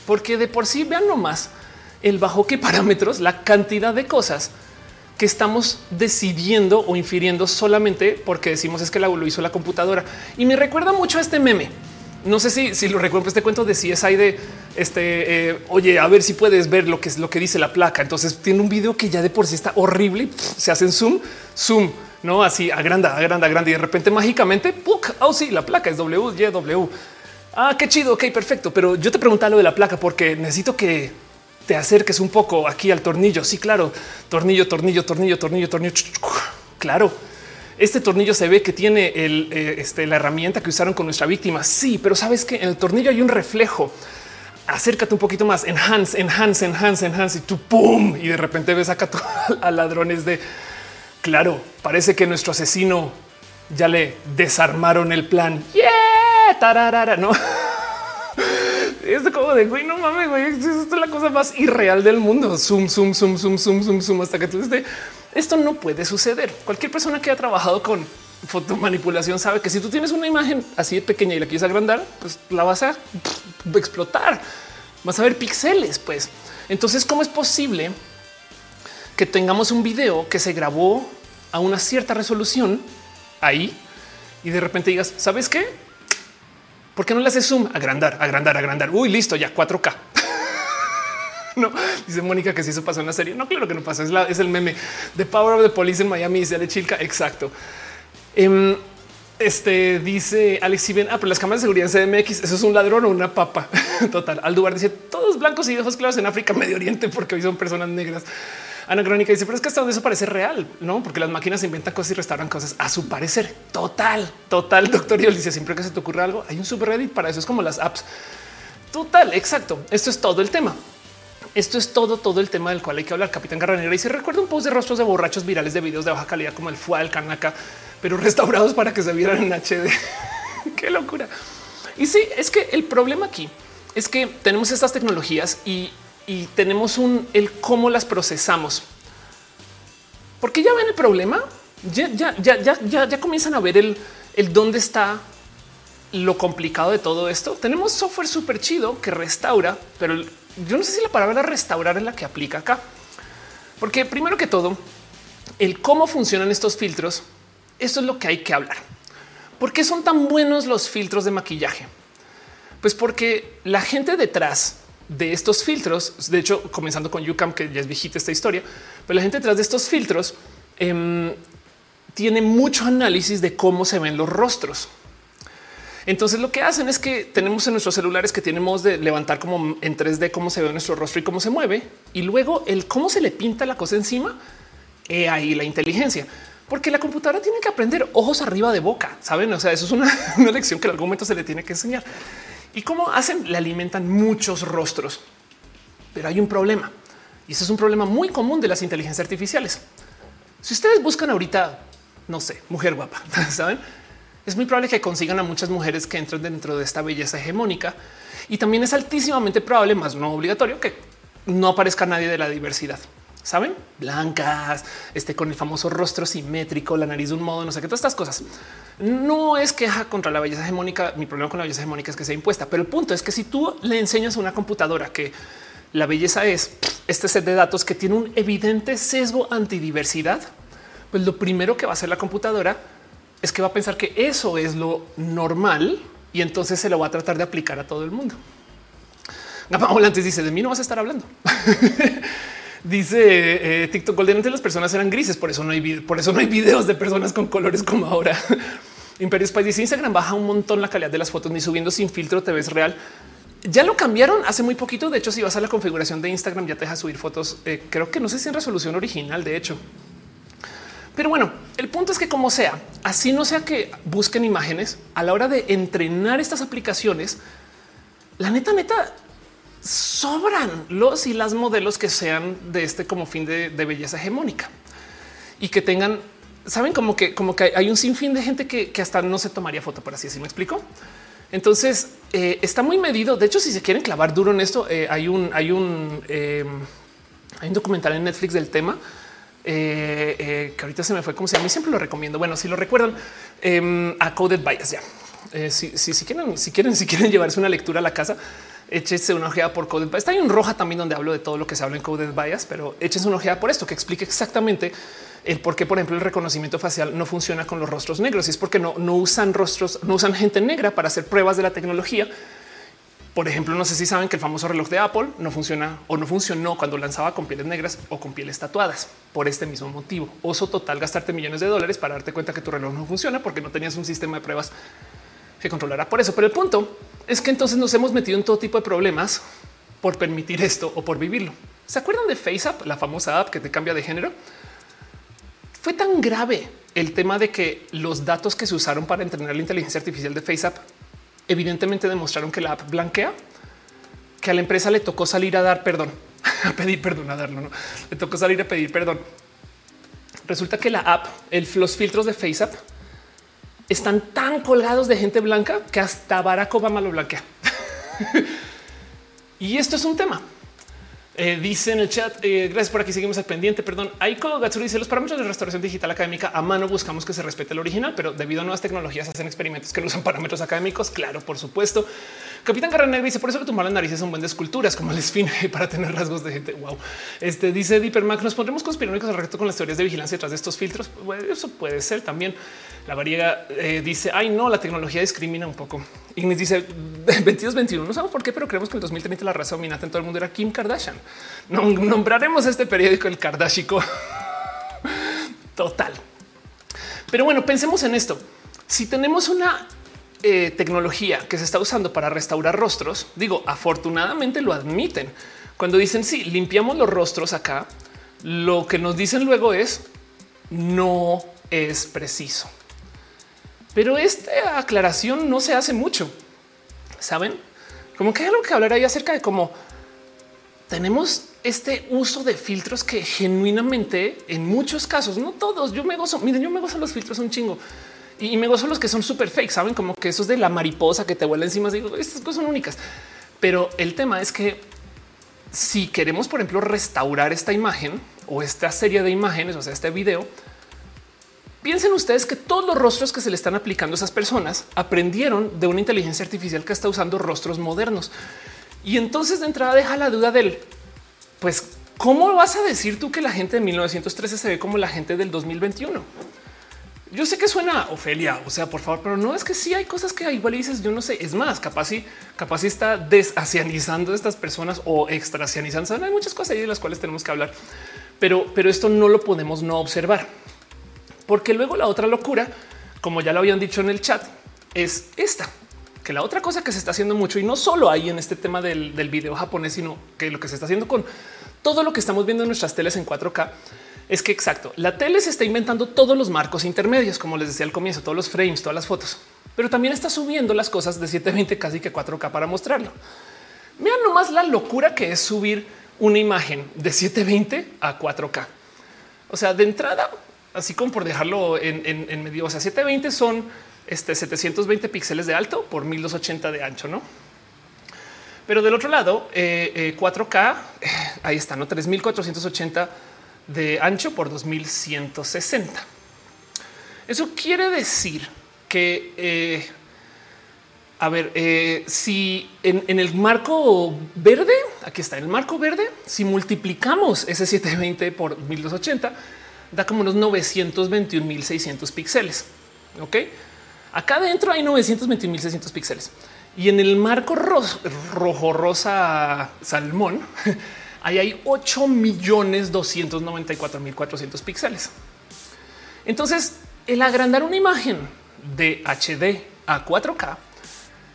porque de por sí vean nomás el bajo qué parámetros, la cantidad de cosas que estamos decidiendo o infiriendo solamente porque decimos es que lo hizo la computadora. Y me recuerda mucho a este meme. No sé si, si lo recuerdo, este cuento de CSI de este, eh, oye, a ver si puedes ver lo que es lo que dice la placa. Entonces tiene un video que ya de por sí está horrible y se hacen zoom, zoom, no así agranda, agranda, agranda y de repente mágicamente, ¡puc! oh sí, la placa es W, Y, W. Ah, qué chido. Ok, perfecto. Pero yo te preguntaba lo de la placa porque necesito que te acerques un poco aquí al tornillo. Sí, claro. Tornillo, tornillo, tornillo, tornillo, tornillo. Claro. Este tornillo se ve que tiene el, eh, este, la herramienta que usaron con nuestra víctima. Sí, pero sabes que en el tornillo hay un reflejo. Acércate un poquito más. Enhance, enhance, enhance, enhance y tú pum. Y de repente ves acá a ladrones de claro. Parece que nuestro asesino ya le desarmaron el plan. Yeah, tararara, no. Es como de güey, no mames, güey. Esto es la cosa más irreal del mundo. Zoom, zoom, zoom, zoom, zoom, zoom, zoom, hasta que tú estés. Esto no puede suceder. Cualquier persona que ha trabajado con fotomanipulación sabe que si tú tienes una imagen así de pequeña y la quieres agrandar, pues la vas a explotar. Vas a ver píxeles, pues. Entonces, ¿cómo es posible que tengamos un video que se grabó a una cierta resolución ahí y de repente digas, ¿sabes qué? ¿Por qué no le haces zoom? Agrandar, agrandar, agrandar. Uy, listo, ya 4K. no, dice Mónica que si eso pasó en la serie. No, claro que no pasa. Es, es el meme de Power of the Police en Miami. Dice de Chilca. Exacto. Em, este dice Alex, si ven, ah, pero las cámaras de seguridad en CMX, eso es un ladrón o una papa. Total. Aldubar dice todos blancos y ojos claros en África, Medio Oriente, porque hoy son personas negras. Ana Crónica dice, pero es que hasta donde eso parece real, no? Porque las máquinas inventan cosas y restauran cosas a su parecer. Total, total. Doctor Yol dice siempre que se te ocurre algo, hay un subreddit para eso. Es como las apps. Total, exacto. Esto es todo el tema. Esto es todo, todo el tema del cual hay que hablar. Capitán Garranera y se recuerda un post de rostros de borrachos virales de videos de baja calidad como el fue el Canaca, pero restaurados para que se vieran en HD. Qué locura. Y sí, es que el problema aquí es que tenemos estas tecnologías y y tenemos un el cómo las procesamos. Porque ya ven el problema, ya, ya, ya, ya, ya comienzan a ver el, el dónde está lo complicado de todo esto. Tenemos software súper chido que restaura, pero yo no sé si la palabra restaurar es la que aplica acá. Porque primero que todo, el cómo funcionan estos filtros, esto es lo que hay que hablar. ¿Por qué son tan buenos los filtros de maquillaje? Pues porque la gente detrás de estos filtros, de hecho, comenzando con YouCam, que ya es viejita esta historia, pero la gente detrás de estos filtros em, tiene mucho análisis de cómo se ven los rostros. Entonces lo que hacen es que tenemos en nuestros celulares que tenemos de levantar como en 3D cómo se ve nuestro rostro y cómo se mueve y luego el cómo se le pinta la cosa encima. He ahí la inteligencia, porque la computadora tiene que aprender ojos arriba de boca. Saben? O sea, eso es una, una lección que en algún momento se le tiene que enseñar. ¿Y cómo hacen? Le alimentan muchos rostros. Pero hay un problema. Y ese es un problema muy común de las inteligencias artificiales. Si ustedes buscan ahorita, no sé, mujer guapa, ¿saben? Es muy probable que consigan a muchas mujeres que entren dentro de esta belleza hegemónica. Y también es altísimamente probable, más no obligatorio, que no aparezca nadie de la diversidad saben, blancas, este con el famoso rostro simétrico, la nariz de un modo, no sé qué, todas estas cosas. No es queja contra la belleza hegemónica. Mi problema con la belleza hegemónica es que sea impuesta, pero el punto es que si tú le enseñas a una computadora que la belleza es este set de datos que tiene un evidente sesgo antidiversidad, pues lo primero que va a hacer la computadora es que va a pensar que eso es lo normal y entonces se lo va a tratar de aplicar a todo el mundo. Gama antes dice de mí no vas a estar hablando. Dice eh, TikTok Golden antes las personas eran grises, por eso no hay por eso no hay videos de personas con colores como ahora. Imperio Spice dice Instagram baja un montón la calidad de las fotos, ni subiendo sin filtro te ves real. Ya lo cambiaron hace muy poquito. De hecho, si vas a la configuración de Instagram, ya te deja subir fotos. Eh, creo que no sé si en resolución original, de hecho. Pero bueno, el punto es que como sea, así no sea que busquen imágenes a la hora de entrenar estas aplicaciones, la neta, neta, sobran los y las modelos que sean de este como fin de, belleza hegemónica y que tengan, saben como que como que hay un sinfín de gente que, hasta no se tomaría foto, por así decirlo. Me explico. Entonces eh, está muy medido. De hecho, si se quieren clavar duro en esto, eh, hay un hay un em, hay un documental en Netflix del tema. Eh, que ahorita se me fue como se llama y siempre lo recomiendo. Bueno, si lo recuerdan em, a Coded Bias ya. si, si, quieren, si quieren, si quieren llevarse una lectura a la casa, échese una ojeada por Coded Bias. Está un roja también donde hablo de todo lo que se habla en Coded Bias, pero échese una ojeada por esto que explique exactamente el por qué, por ejemplo, el reconocimiento facial no funciona con los rostros negros. Y es porque no, no usan rostros, no usan gente negra para hacer pruebas de la tecnología. Por ejemplo, no sé si saben que el famoso reloj de Apple no funciona o no funcionó cuando lanzaba con pieles negras o con pieles tatuadas por este mismo motivo. Oso total gastarte millones de dólares para darte cuenta que tu reloj no funciona porque no tenías un sistema de pruebas que controlará por eso. Pero el punto es que entonces nos hemos metido en todo tipo de problemas por permitir esto o por vivirlo. ¿Se acuerdan de FaceApp, la famosa app que te cambia de género? Fue tan grave el tema de que los datos que se usaron para entrenar la inteligencia artificial de FaceApp evidentemente demostraron que la app blanquea, que a la empresa le tocó salir a dar perdón, a pedir perdón, a darlo, no le tocó salir a pedir perdón. Resulta que la app, los filtros de FaceApp están tan colgados de gente blanca que hasta Barack Obama lo blanquea. y esto es un tema. Eh, dice en el chat, eh, gracias por aquí, seguimos al pendiente. Perdón, Aiko Gatsuri dice los parámetros de restauración digital académica a mano buscamos que se respete el original, pero debido a nuevas tecnologías hacen experimentos que no usan parámetros académicos. Claro, por supuesto. Capitán Garra dice por eso que tumbar las narices son buenas esculturas como el spin para tener rasgos de gente. Wow. Este dice Mac nos pondremos conspiranoicos al respecto con las teorías de vigilancia detrás de estos filtros. eso puede ser también. La variega eh, dice ay no, la tecnología discrimina un poco. Ignis dice 22-21. No sabemos por qué, pero creemos que en 2030 la raza dominante en todo el mundo era Kim Kardashian. nombraremos este periódico el Kardashico. Total. Pero bueno, pensemos en esto. Si tenemos una eh, tecnología que se está usando para restaurar rostros, digo, afortunadamente lo admiten. Cuando dicen sí, limpiamos los rostros acá, lo que nos dicen luego es no es preciso. Pero esta aclaración no se hace mucho. Saben como que hay algo que hablar ahí acerca de cómo tenemos este uso de filtros que genuinamente en muchos casos, no todos, yo me gozo. Miren, yo me gozo los filtros un chingo y me gozo los que son súper fake, saben como que esos de la mariposa que te vuela encima. Digo, estas cosas son únicas, pero el tema es que si queremos, por ejemplo, restaurar esta imagen o esta serie de imágenes, o sea, este video, piensen ustedes que todos los rostros que se le están aplicando a esas personas aprendieron de una inteligencia artificial que está usando rostros modernos. Y entonces de entrada deja la duda del, pues, ¿cómo vas a decir tú que la gente de 1913 se ve como la gente del 2021? Yo sé que suena Ofelia, o sea, por favor, pero no es que sí hay cosas que igual dices, yo no sé, es más, capaz y capaz y está desasianizando a estas personas o extracianizando. Hay muchas cosas ahí de las cuales tenemos que hablar, pero, pero esto no lo podemos no observar, porque luego la otra locura, como ya lo habían dicho en el chat, es esta que la otra cosa que se está haciendo mucho y no solo ahí en este tema del, del video japonés, sino que lo que se está haciendo con todo lo que estamos viendo en nuestras teles en 4K es que exacto, la tele se está inventando todos los marcos intermedios, como les decía al comienzo, todos los frames, todas las fotos, pero también está subiendo las cosas de 720 casi que 4K para mostrarlo. Vean nomás la locura que es subir una imagen de 720 a 4K. O sea, de entrada, así como por dejarlo en, medio, o sea, 720 son este 720 píxeles de alto por 1280 de ancho, no? Pero del otro lado, 4K, eh, eh, ahí está, no 3480 de ancho por 2160. Eso quiere decir que, eh, a ver, eh, si en, el marco verde, aquí está, en el marco verde, si multiplicamos ese 720 por 1280, da como unos 921.600 píxeles. Ok, acá adentro hay 921.600 píxeles y en el marco rojo rosa salmón ahí hay 8 millones 294 mil 400 píxeles. Entonces, el agrandar una imagen de HD a 4K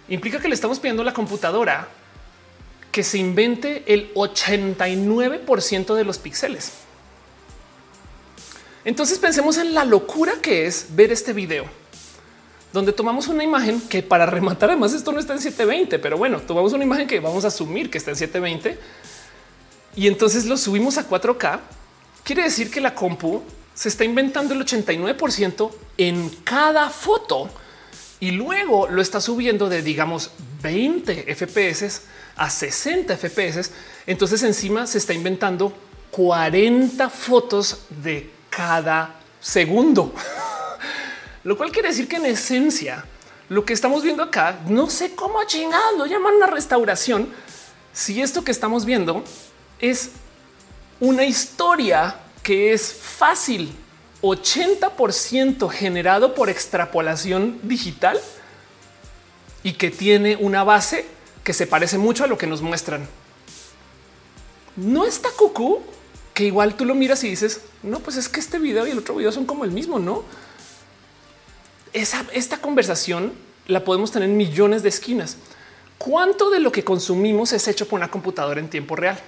implica que le estamos pidiendo a la computadora que se invente el 89% de los píxeles. Entonces pensemos en la locura que es ver este video donde tomamos una imagen que para rematar además esto no está en 720, pero bueno, tomamos una imagen que vamos a asumir que está en 720 y entonces lo subimos a 4K, quiere decir que la compu se está inventando el 89% en cada foto y luego lo está subiendo de digamos 20 FPS a 60 FPS. Entonces encima se está inventando 40 fotos de cada segundo, lo cual quiere decir que en esencia lo que estamos viendo acá, no sé cómo chingado lo llaman una restauración. Si esto que estamos viendo es una historia que es fácil, 80% generado por extrapolación digital y que tiene una base que se parece mucho a lo que nos muestran. No está cucú que igual tú lo miras y dices, no, pues es que este video y el otro video son como el mismo, no? Esa, esta conversación la podemos tener en millones de esquinas. ¿Cuánto de lo que consumimos es hecho por una computadora en tiempo real?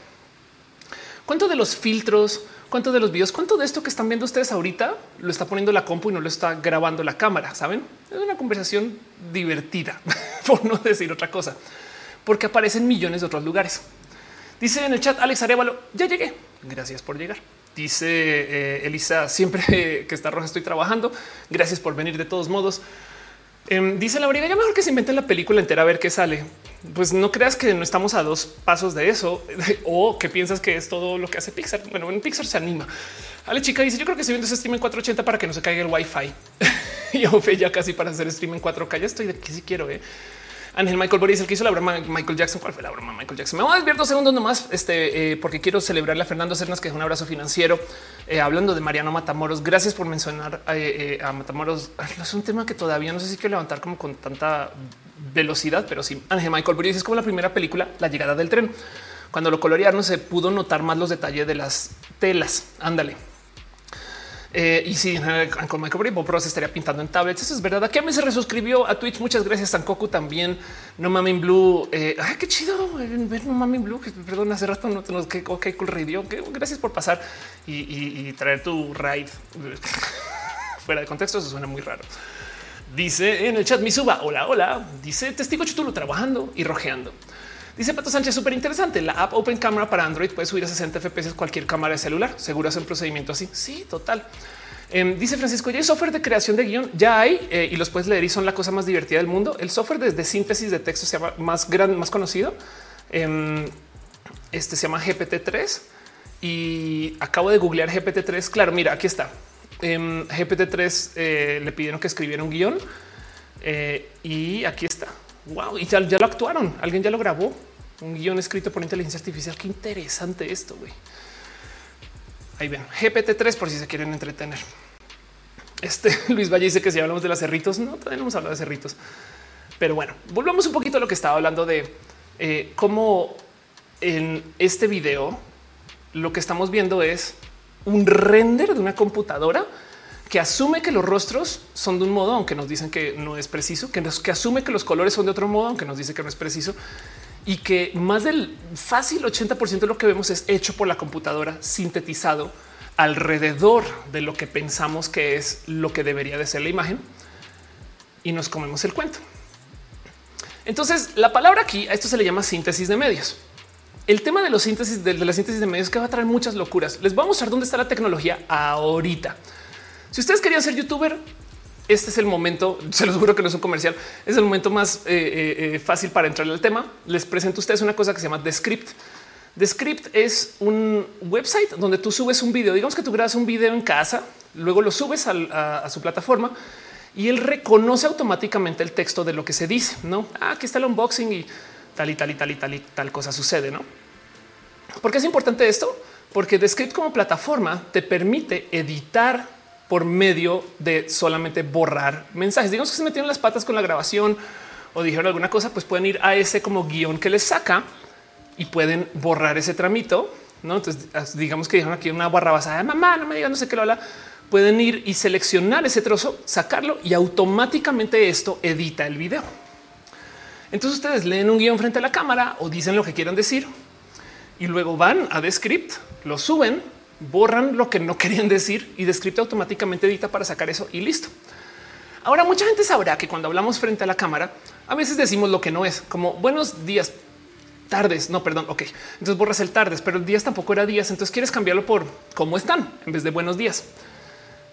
¿Cuánto de los filtros, cuánto de los videos, cuánto de esto que están viendo ustedes ahorita lo está poniendo la compu y no lo está grabando la cámara? Saben, es una conversación divertida, por no decir otra cosa, porque aparecen millones de otros lugares. Dice en el chat Alex Arevalo, ya llegué. Gracias por llegar. Dice eh, Elisa, siempre que está roja estoy trabajando. Gracias por venir de todos modos. Em, dice la briga, ya mejor que se inventen la película entera a ver qué sale. Pues no creas que no estamos a dos pasos de eso o que piensas que es todo lo que hace Pixar. Bueno, en Pixar se anima. Ale chica dice yo creo que estoy viendo ese stream en 480 para que no se caiga el wifi. y fe ya casi para hacer stream en 4K. Ya estoy de que si quiero. Eh. Ángel Michael Boris, el que hizo la broma Michael Jackson. ¿Cuál fue la broma Michael Jackson? Me voy a desviar dos segundos nomás este, eh, porque quiero celebrarle a Fernando Cernas, que es un abrazo financiero. Eh, hablando de Mariano Matamoros, gracias por mencionar eh, a Matamoros. Es un tema que todavía no sé si quiero levantar como con tanta velocidad, pero sí. Ángel Michael Boris es como la primera película, La llegada del tren. Cuando lo colorearon se pudo notar más los detalles de las telas. Ándale. Eh, y si con Michael Bob Pro se estaría pintando en tablets. Eso es verdad. Aquí a mí se resuscribió a Twitch. Muchas gracias. Sankoku también. No mames Blue. Eh, ay, qué chido No mames Blue. Perdón, hace rato no tenemos que ok, cool radio. Gracias por pasar y, traer tu raid fuera de contexto. Eso suena muy raro. Dice en el chat Misuba. Hola, hola. Dice testigo chutulo trabajando y rojeando. Dice Pato Sánchez, súper interesante. La app Open Camera para Android puede subir a 60 FPS cualquier cámara de celular. Seguro es un procedimiento así. Sí, total. Em, dice Francisco, ya hay software de creación de guion, ya hay eh, y los puedes leer y son la cosa más divertida del mundo. El software de, síntesis de texto se llama más grande, más conocido. Em, este se llama GPT-3 y acabo de googlear GPT-3. Claro, mira, aquí está. Em, GPT-3 eh, le pidieron que escribiera un guion eh, y aquí está. Wow, y ya, lo actuaron. Alguien ya lo grabó. Un guion escrito por inteligencia artificial. Qué interesante esto. güey. Ahí ven GPT-3 por si se quieren entretener. Este Luis Valle dice que si hablamos de las cerritos, no tenemos hablado de cerritos, pero bueno, volvamos un poquito a lo que estaba hablando de eh, cómo en este video lo que estamos viendo es un render de una computadora que asume que los rostros son de un modo, aunque nos dicen que no es preciso, que, nos, asume que los colores son de otro modo, aunque nos dice que no es preciso, y que más del fácil 80% de lo que vemos es hecho por la computadora, sintetizado alrededor de lo que pensamos que es lo que debería de ser la imagen, y nos comemos el cuento. Entonces, la palabra aquí, a esto se le llama síntesis de medios. El tema de los síntesis de, la síntesis de medios que va a traer muchas locuras. Les voy a mostrar dónde está la tecnología ahorita. Si ustedes querían ser youtuber, este es el momento, se los juro que no es un comercial, es el momento más eh, eh, eh, fácil para entrar al tema. Les presento a ustedes una cosa que se llama Descript. Descript es un website donde tú subes un video. Digamos que tú grabas un video en casa, luego lo subes a, su plataforma y él reconoce automáticamente el texto de lo que se dice. No, ah, aquí está el unboxing y tal y tal y tal y tal y tal cosa sucede. No, ¿por qué es importante esto? Porque Descript como plataforma te permite editar por medio de solamente borrar mensajes. Digamos que se metieron las patas con la grabación o dijeron alguna cosa, pues pueden ir a ese como guion que les saca y pueden borrar ese tramito. No, entonces digamos que dijeron aquí una barra basada de mamá, no me digan, no sé qué lo habla. Pueden ir y seleccionar ese trozo, sacarlo y automáticamente esto edita el video. Entonces ustedes leen un guion frente a la cámara o dicen lo que quieran decir y luego van a Descript, lo suben borran lo que no querían decir y Descripto automáticamente edita para sacar eso y listo. Ahora mucha gente sabrá que cuando hablamos frente a la cámara, a veces decimos lo que no es, como buenos días, tardes, no, perdón, ok. Entonces borras el tardes, pero el días tampoco era días, entonces quieres cambiarlo por cómo están en vez de buenos días.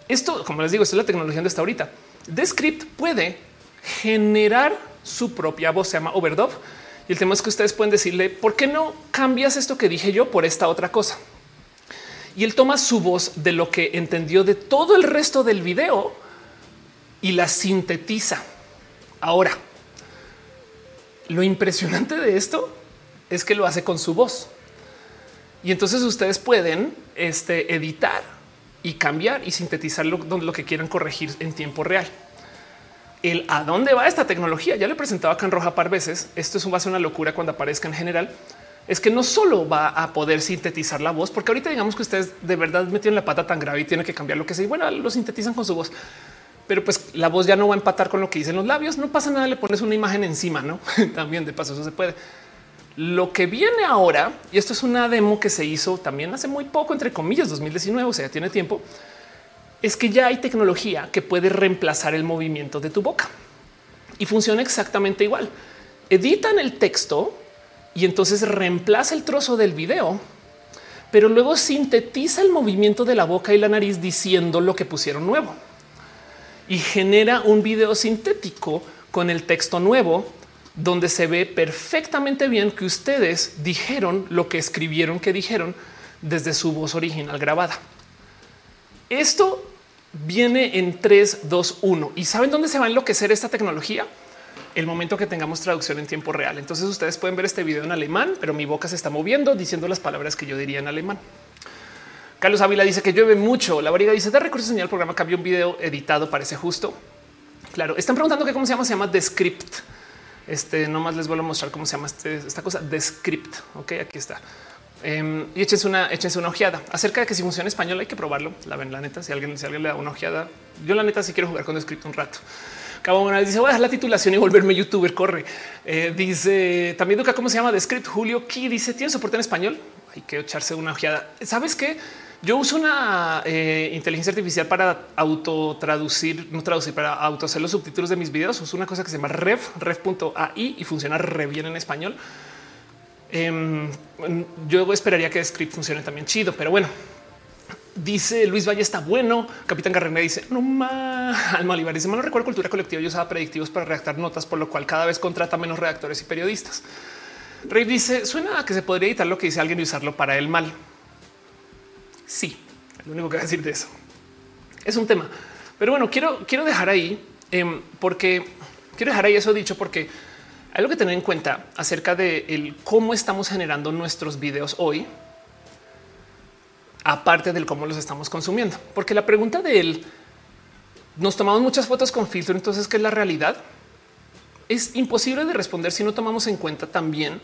Esto, como les digo, esto es la tecnología donde está ahorita. Descript puede generar su propia voz, se llama overdub. Y el tema es que ustedes pueden decirle, ¿por qué no cambias esto que dije yo por esta otra cosa? y él toma su voz de lo que entendió de todo el resto del video y la sintetiza. Ahora, lo impresionante de esto es que lo hace con su voz. Y entonces ustedes pueden este, editar y cambiar y sintetizar lo, lo que quieran corregir en tiempo real. El a dónde va esta tecnología. Ya le presentaba acá en roja par veces. Esto es un, va a ser una locura cuando aparezca en general. Es que no solo va a poder sintetizar la voz, porque ahorita digamos que ustedes de verdad metieron la pata tan grave y tienen que cambiar lo que sea. bueno, lo sintetizan con su voz, pero pues la voz ya no va a empatar con lo que dicen los labios. No pasa nada, le pones una imagen encima, no? También de paso, eso se puede. Lo que viene ahora, y esto es una demo que se hizo también hace muy poco, entre comillas, 2019, o sea, tiene tiempo, es que ya hay tecnología que puede reemplazar el movimiento de tu boca y funciona exactamente igual. Editan el texto y entonces reemplaza el trozo del video, pero luego sintetiza el movimiento de la boca y la nariz diciendo lo que pusieron nuevo y genera un video sintético con el texto nuevo donde se ve perfectamente bien que ustedes dijeron lo que escribieron que dijeron desde su voz original grabada. Esto viene en 3, 2, 1. ¿Y saben dónde se va a enloquecer esta tecnología? El momento que tengamos traducción en tiempo real. Entonces ustedes pueden ver este video en alemán, pero mi boca se está moviendo diciendo las palabras que yo diría en alemán. Carlos Ávila dice que llueve mucho. La variga dice de recursos señal programa cambio un video editado. Parece justo. Claro, están preguntando que cómo se llama. Se llama Descript. Este nomás les vuelvo a mostrar cómo se llama este, esta cosa de script. Ok, aquí está. Em, y échense una, échense una ojeada acerca de que si funciona español hay que probarlo. La ven, la neta, si alguien, si alguien le da una ojeada, yo la neta sí quiero jugar con script un rato. Cabo una dice voy a dejar la titulación y volverme youtuber. Corre. Eh, dice también Duca, ¿cómo se llama? De script Julio Key dice tiene soporte en español. Hay que echarse una ojeada. Sabes qué? Yo uso una eh, inteligencia artificial para autotraducir, no traducir, para auto hacer los subtítulos de mis videos. Uso una cosa que se llama Rev, rev.ai y funciona re bien en español. Em, yo esperaría que Script funcione también chido, pero bueno. Dice Luis Valle está bueno. Capitán Garrena dice no más. Alma Olivar dice no recuerdo cultura colectiva. Yo usaba predictivos para redactar notas, por lo cual cada vez contrata menos redactores y periodistas. Rey dice suena que se podría editar lo que dice alguien y usarlo para el mal. Sí, lo único que voy a decir de eso es un tema. Pero bueno, quiero, quiero dejar ahí em, porque quiero dejar ahí eso dicho porque hay algo que tener en cuenta acerca de el cómo estamos generando nuestros videos hoy, aparte del cómo los estamos consumiendo. Porque la pregunta de él, nos tomamos muchas fotos con filtro, entonces, ¿qué es la realidad? Es imposible de responder si no tomamos en cuenta también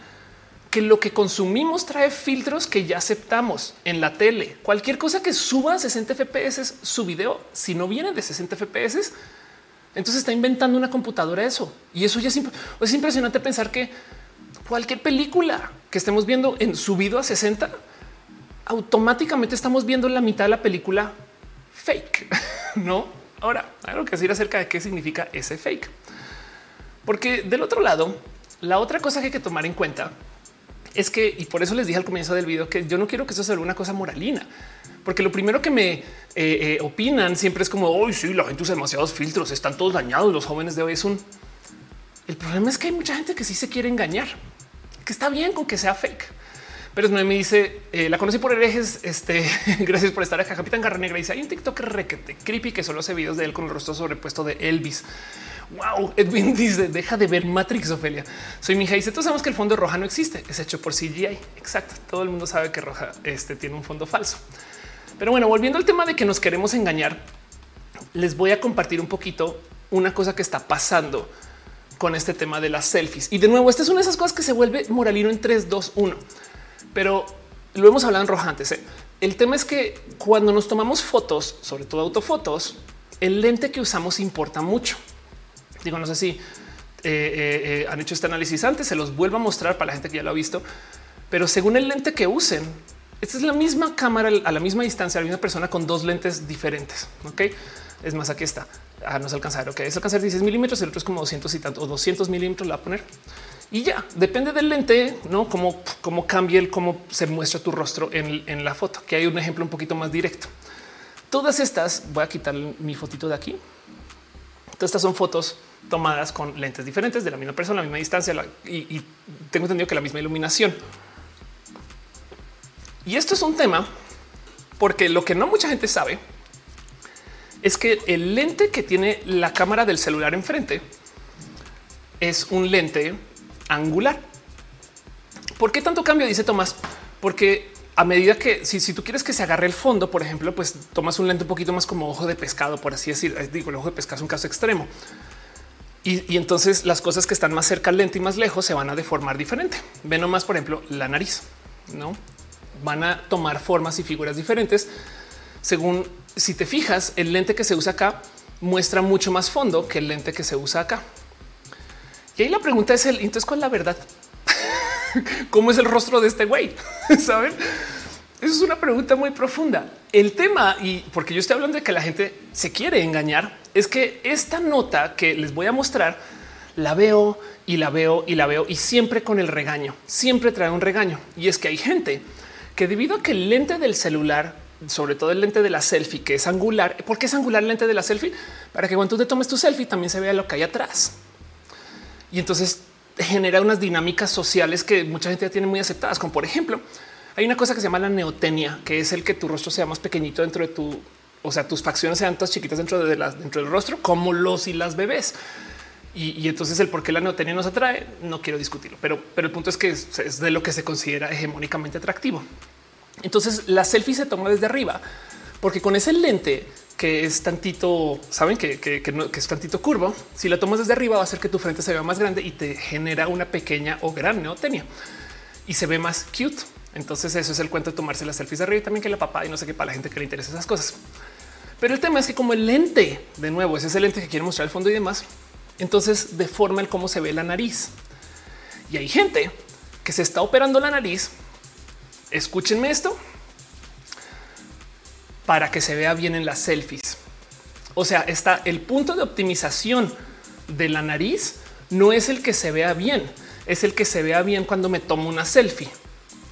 que lo que consumimos trae filtros que ya aceptamos en la tele. Cualquier cosa que suba a 60 FPS su video, si no viene de 60 FPS, entonces está inventando una computadora eso. Y eso ya es, es impresionante pensar que cualquier película que estemos viendo en subido a 60, automáticamente estamos viendo la mitad de la película fake. No, ahora hay algo que decir acerca de qué significa ese fake. Porque del otro lado, la otra cosa que hay que tomar en cuenta es que, y por eso les dije al comienzo del video que yo no quiero que eso sea una cosa moralina, porque lo primero que me eh, eh, opinan siempre es como hoy sí, la gente usa demasiados filtros, están todos dañados. Los jóvenes de hoy es un. El problema es que hay mucha gente que sí se quiere engañar, que está bien con que sea fake. Pero no me dice, eh, la conocí por herejes. Este, gracias por estar acá. Capitán Garra Negra dice: hay un TikTok requete creepy que solo hace videos de él con el rostro sobrepuesto de Elvis. Wow, Edwin dice deja de ver Matrix, Ofelia. Soy mi hija. Dice todos sabemos que el fondo roja no existe, es hecho por CGI. Exacto. Todo el mundo sabe que roja este tiene un fondo falso. Pero bueno, volviendo al tema de que nos queremos engañar, les voy a compartir un poquito una cosa que está pasando con este tema de las selfies. Y de nuevo, esta es una de esas cosas que se vuelve moralino en 3, 2, 1. Pero lo hemos hablado en roja antes. ¿eh? El tema es que cuando nos tomamos fotos, sobre todo autofotos, el lente que usamos importa mucho. Digo, no sé si eh, eh, eh, han hecho este análisis antes, se los vuelvo a mostrar para la gente que ya lo ha visto, pero según el lente que usen, esta es la misma cámara a la misma distancia, la misma persona con dos lentes diferentes. Ok, es más, aquí está. Ah, no se alcanza a ver. Ok, es alcanzar 16 milímetros, el otro es como 200 y tanto, o 200 milímetros. La va a poner y ya depende del lente, no cómo, cómo cambia el cómo se muestra tu rostro en la foto, que hay un ejemplo un poquito más directo. Todas estas voy a quitar mi fotito de aquí. Todas estas son fotos tomadas con lentes diferentes de la misma persona, la misma distancia y, tengo entendido que la misma iluminación. Y esto es un tema porque lo que no mucha gente sabe es que el lente que tiene la cámara del celular enfrente es un lente angular. ¿Por qué tanto cambio? Dice Tomás, porque a medida que si, tú quieres que se agarre el fondo, por ejemplo, pues tomas un lente un poquito más como ojo de pescado, por así decir. Digo, el ojo de pescado es un caso extremo. Y, entonces las cosas que están más cerca al lente y más lejos se van a deformar diferente. Ve nomás, por ejemplo, la nariz, no van a tomar formas y figuras diferentes según si te fijas, el lente que se usa acá muestra mucho más fondo que el lente que se usa acá. Y ahí la pregunta es el entonces cuál es la verdad? ¿Cómo es el rostro de este güey? Saben? Es una pregunta muy profunda. El tema, y porque yo estoy hablando de que la gente se quiere engañar, es que esta nota que les voy a mostrar la veo y la veo y la veo y siempre con el regaño, siempre trae un regaño. Y es que hay gente que debido a que el lente del celular, sobre todo el lente de la selfie, que es angular, ¿por qué es angular el lente de la selfie? Para que cuando tú te tomes tu selfie también se vea lo que hay atrás. Y entonces genera unas dinámicas sociales que mucha gente ya tiene muy aceptadas, como por ejemplo, hay una cosa que se llama la neotenia, que es el que tu rostro sea más pequeñito dentro de tu, o sea, tus facciones sean tan chiquitas dentro de las dentro del rostro como los y las bebés. Y, entonces el por qué la neotenia nos atrae, no quiero discutirlo, pero, pero el punto es que es, de lo que se considera hegemónicamente atractivo. Entonces la selfie se toma desde arriba, porque con ese lente que es tantito, saben que, que, es tantito curvo. Si la tomas desde arriba va a hacer que tu frente se vea más grande y te genera una pequeña o gran neotenia y se ve más cute. Entonces eso es el cuento de tomarse las selfies de arriba y también que la papá y no sé qué para la gente que le interesa esas cosas. Pero el tema es que como el lente, de nuevo, ese es el lente que quiere mostrar el fondo y demás, entonces deforma el cómo se ve la nariz. Y hay gente que se está operando la nariz. Escúchenme esto para que se vea bien en las selfies. O sea, está el punto de optimización de la nariz no es el que se vea bien, es el que se vea bien cuando me tomo una selfie.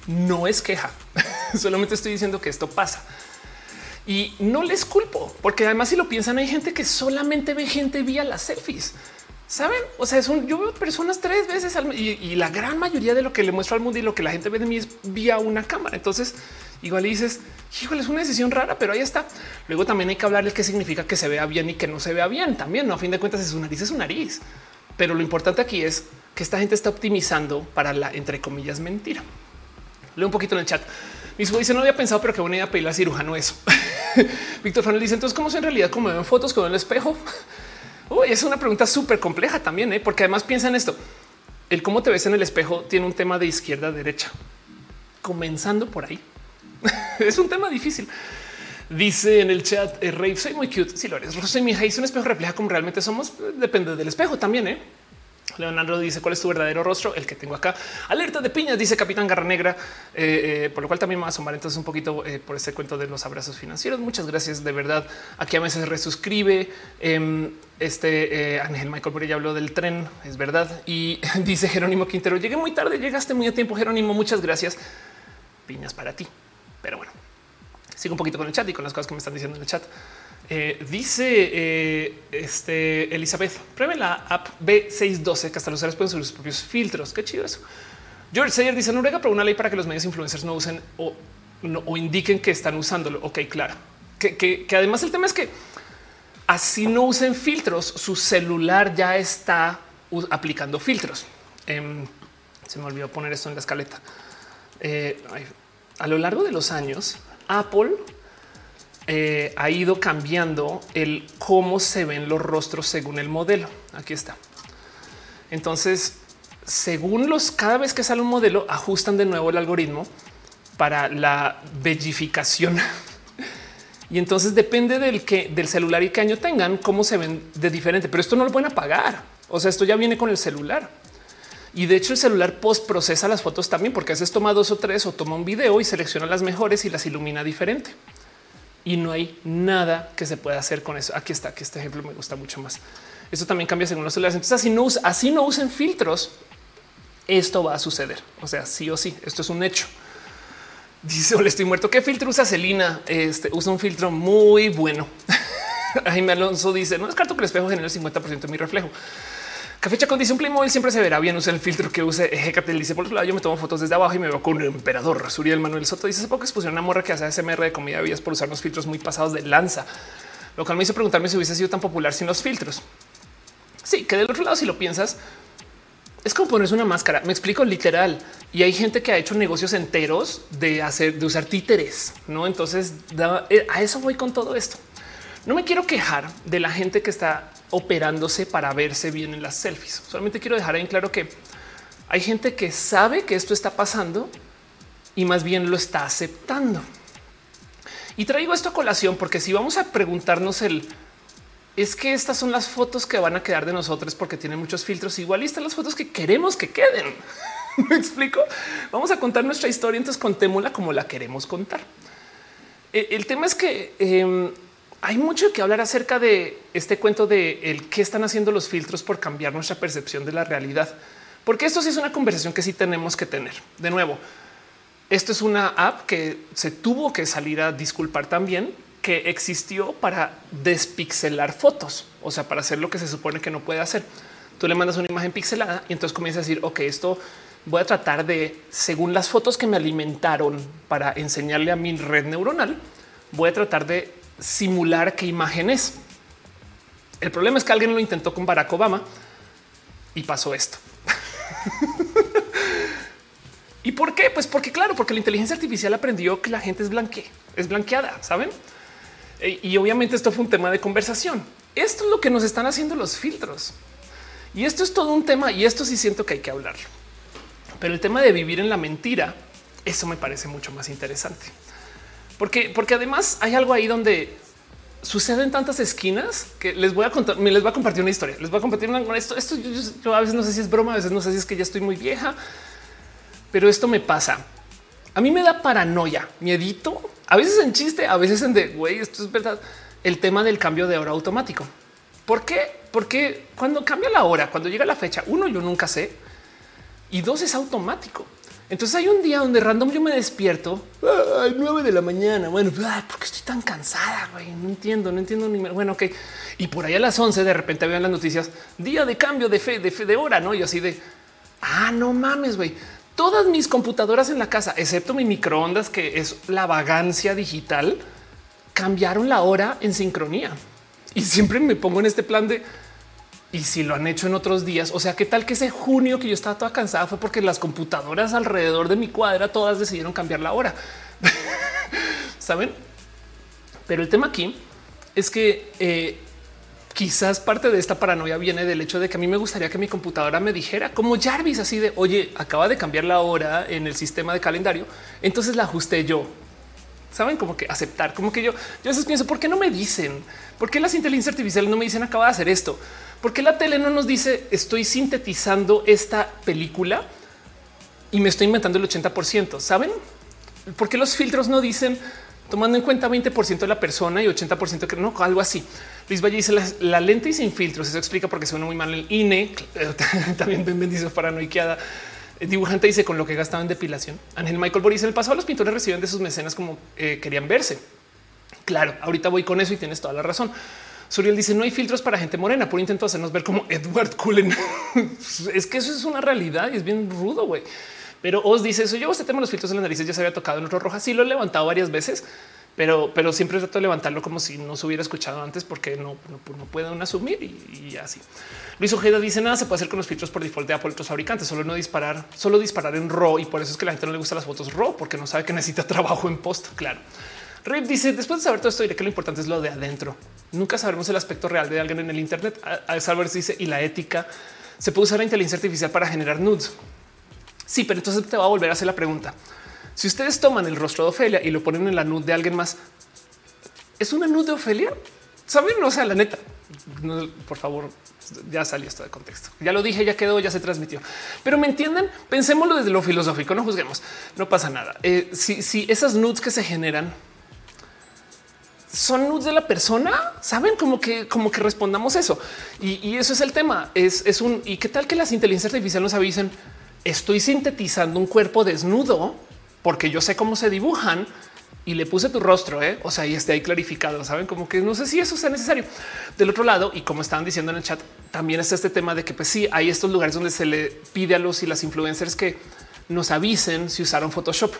No es queja, solamente estoy diciendo que esto pasa. Y no les culpo, porque además si lo piensan hay gente que solamente ve gente vía las selfies. Saben? O sea, es un, yo veo personas tres veces al y, y la gran mayoría de lo que le muestro al mundo y lo que la gente ve de mí es vía una cámara. Entonces, igual dices, híjole, es una decisión rara, pero ahí está. Luego también hay que hablarles qué significa que se vea bien y que no se vea bien. También, ¿no? a fin de cuentas, es su nariz, es su nariz. Pero lo importante aquí es que esta gente está optimizando para la entre comillas mentira. Leo un poquito en el chat. Mismo dice no había pensado, pero qué buena idea pedirle al cirujano eso. Víctor Fanel dice entonces cómo es en realidad como ven fotos con el espejo. Es una pregunta súper compleja también, ¿eh? porque además piensa en esto. El cómo te ves en el espejo tiene un tema de izquierda a derecha, comenzando por ahí. es un tema difícil. Dice en el chat, eh, soy muy cute. Si lo eres, soy mi hija. un espejo refleja como realmente somos. Depende del espejo también. ¿eh? Leonardo dice cuál es tu verdadero rostro, el que tengo acá. Alerta de piñas, dice Capitán Garra Negra, eh, eh, por lo cual también me va a asomar entonces un poquito eh, por ese cuento de los abrazos financieros. Muchas gracias de verdad. Aquí a veces resuscribe. Em, este Ángel Michael por ella habló del tren, es verdad. Y dice Jerónimo Quintero, llegué muy tarde, llegaste muy a tiempo, Jerónimo. Muchas gracias. Piñas para ti. Pero bueno, sigo un poquito con el chat y con las cosas que me están diciendo en el chat. Eh, dice eh, este Elizabeth, pruebe la app B612 que hasta los usuarios pueden usar sus propios filtros. Qué chido eso. George Sayer dice Noruega pero una ley para que los medios influencers no usen o, indiquen que están usándolo. Ok, claro. Que, además el tema es que así no usen filtros, su celular ya está aplicando filtros. Em, se me olvidó poner esto en la escaleta. Eh, a lo largo de los años, Apple eh, ha ido cambiando el cómo se ven los rostros según el modelo. Aquí está. Entonces, según los cada vez que sale un modelo, ajustan de nuevo el algoritmo para la bellificación. y entonces depende del que del celular y qué año tengan, cómo se ven de diferente. Pero esto no lo pueden apagar. O sea, esto ya viene con el celular. Y de hecho el celular post procesa las fotos también porque a veces toma dos o tres o toma un video y selecciona las mejores y las ilumina diferente y no hay nada que se pueda hacer con eso. Aquí está, que este ejemplo me gusta mucho más. Esto también cambia según los celulares. Entonces, así no, así no usen filtros. Esto va a suceder. O sea, sí o sí, esto es un hecho. Dice, hola, estoy muerto. ¿Qué filtro usa Celina? Este usa un filtro muy bueno. Jaime Alonso dice, no descarto que el espejo genere el 50% de mi reflejo. Café Chacón dice un Playmobil siempre se verá bien. Usa el filtro que use. Ejecatel dice por otro lado, yo me tomo fotos desde abajo y me veo con un emperador. Suriel Manuel Soto dice hace poco expusieron una morra que hace SMR de comida vías por usar unos filtros muy pasados de lanza, lo cual me hizo preguntarme si hubiese sido tan popular sin los filtros. Sí, que del otro lado, si lo piensas, es como ponerse una máscara. Me explico literal. Y hay gente que ha hecho negocios enteros de hacer, de usar títeres, no? Entonces eh, a eso voy con todo esto. No me quiero quejar de la gente que está operándose para verse bien en las selfies. Solamente quiero dejar en claro que hay gente que sabe que esto está pasando y más bien lo está aceptando. Y traigo esto a colación porque si vamos a preguntarnos el es que estas son las fotos que van a quedar de nosotros porque tienen muchos filtros. Igual están las fotos que queremos que queden. Me explico. Vamos a contar nuestra historia. Entonces contémosla como la queremos contar. E, el tema es que em, hay mucho que hablar acerca de este cuento de el qué están haciendo los filtros por cambiar nuestra percepción de la realidad, porque esto sí es una conversación que sí tenemos que tener. De nuevo, esto es una app que se tuvo que salir a disculpar también que existió para despixelar fotos, o sea, para hacer lo que se supone que no puede hacer. Tú le mandas una imagen pixelada y entonces comienza a decir, ok, esto voy a tratar de, según las fotos que me alimentaron para enseñarle a mi red neuronal, voy a tratar de simular qué imagen es. El problema es que alguien lo intentó con Barack Obama y pasó esto. ¿Y por qué? Pues porque claro, porque la inteligencia artificial aprendió que la gente es blanque, es blanqueada, ¿saben? E, y obviamente esto fue un tema de conversación. Esto es lo que nos están haciendo los filtros. Y esto es todo un tema y esto sí siento que hay que hablar. Pero el tema de vivir en la mentira, eso me parece mucho más interesante. Porque, porque además hay algo ahí donde suceden tantas esquinas que les voy a contar, me les voy a compartir una historia. Les voy a compartir una, esto. Esto yo, a veces no sé si es broma, a veces no sé si es que ya estoy muy vieja, pero esto me pasa. A mí me da paranoia, miedito, a veces en chiste, a veces en de güey, esto es verdad. El tema del cambio de hora automático. ¿Por qué? Porque cuando cambia la hora, cuando llega la fecha, uno, yo nunca sé y dos es automático. Entonces hay un día donde random yo me despierto a 9 de la mañana. Bueno, porque estoy tan cansada. Güey? No entiendo, no entiendo ni bueno, ok. Y por ahí a las 11 de repente veo en las noticias día de cambio de fe, de fe de hora, no? Y así de ah, no mames, güey. Todas mis computadoras en la casa, excepto mi microondas, que es la vagancia digital, cambiaron la hora en sincronía. Y siempre me pongo en este plan de y si lo han hecho en otros días, o sea, qué tal que ese junio que yo estaba toda cansada fue porque las computadoras alrededor de mi cuadra todas decidieron cambiar la hora. Saben? Pero el tema aquí es que eh, quizás parte de esta paranoia viene del hecho de que a mí me gustaría que mi computadora me dijera como Jarvis así de oye, acaba de cambiar la hora en el sistema de calendario. Entonces la ajusté yo. Saben como que aceptar, como que yo, yo a veces pienso, ¿por qué no me dicen? ¿Por qué las inteligencias artificiales no me dicen acaba de hacer esto? ¿Por qué la tele no nos dice estoy sintetizando esta película y me estoy inventando el 80%? ¿Saben? ¿Por qué los filtros no dicen tomando en cuenta 20% de la persona y 80% que no, algo así? Luis Valle dice la, lente y sin filtros. Eso explica porque suena muy mal el INE. También bendiciones paranoiqueada. El dibujante dice con lo que gastaba en depilación. Ángel Michael Boris el pasado los pintores reciben de sus mecenas como eh, querían verse. Claro, ahorita voy con eso y tienes toda la razón. Suriel dice no hay filtros para gente morena. Por intento hacernos ver como Edward Cullen. es que eso es una realidad y es bien rudo, güey. Pero os dice eso. Yo este tema de los filtros en las narices ya se había tocado en otro roja. Sí lo he levantado varias veces, pero, pero siempre trato de levantarlo como si no se hubiera escuchado antes porque no, no, pueden asumir y, así. Luis Ojeda dice nada se puede hacer con los filtros por default de Apple otros fabricantes, solo no disparar, solo disparar en RAW y por eso es que la gente no le gusta las fotos RAW porque no sabe que necesita trabajo en post. Claro. Rip dice después de saber todo esto, diré que lo importante es lo de adentro. Nunca sabremos el aspecto real de alguien en el Internet. Salvador dice y la ética se puede usar la inteligencia artificial para generar nudes. Sí, pero entonces te va a volver a hacer la pregunta. Si ustedes toman el rostro de Ofelia y lo ponen en la nude de alguien más, ¿es una nude de Ofelia? Saben, o sea, la neta, por favor, ya salió esto de contexto. Ya lo dije, ya quedó, ya se transmitió. Pero me entienden, pensémoslo desde lo filosófico, no juzguemos, no pasa nada. Eh, si, si esas nudes que se generan son nudes de la persona, saben como que, como que respondamos eso. Y, eso es el tema. Es, es, un y qué tal que las inteligencias artificiales nos avisen. Estoy sintetizando un cuerpo desnudo porque yo sé cómo se dibujan y le puse tu rostro. ¿eh? O sea, y esté ahí clarificado. Saben como que no sé si eso sea necesario. Del otro lado, y como estaban diciendo en el chat, también está este tema de que, pues sí, hay estos lugares donde se le pide a los y las influencers que nos avisen si usaron Photoshop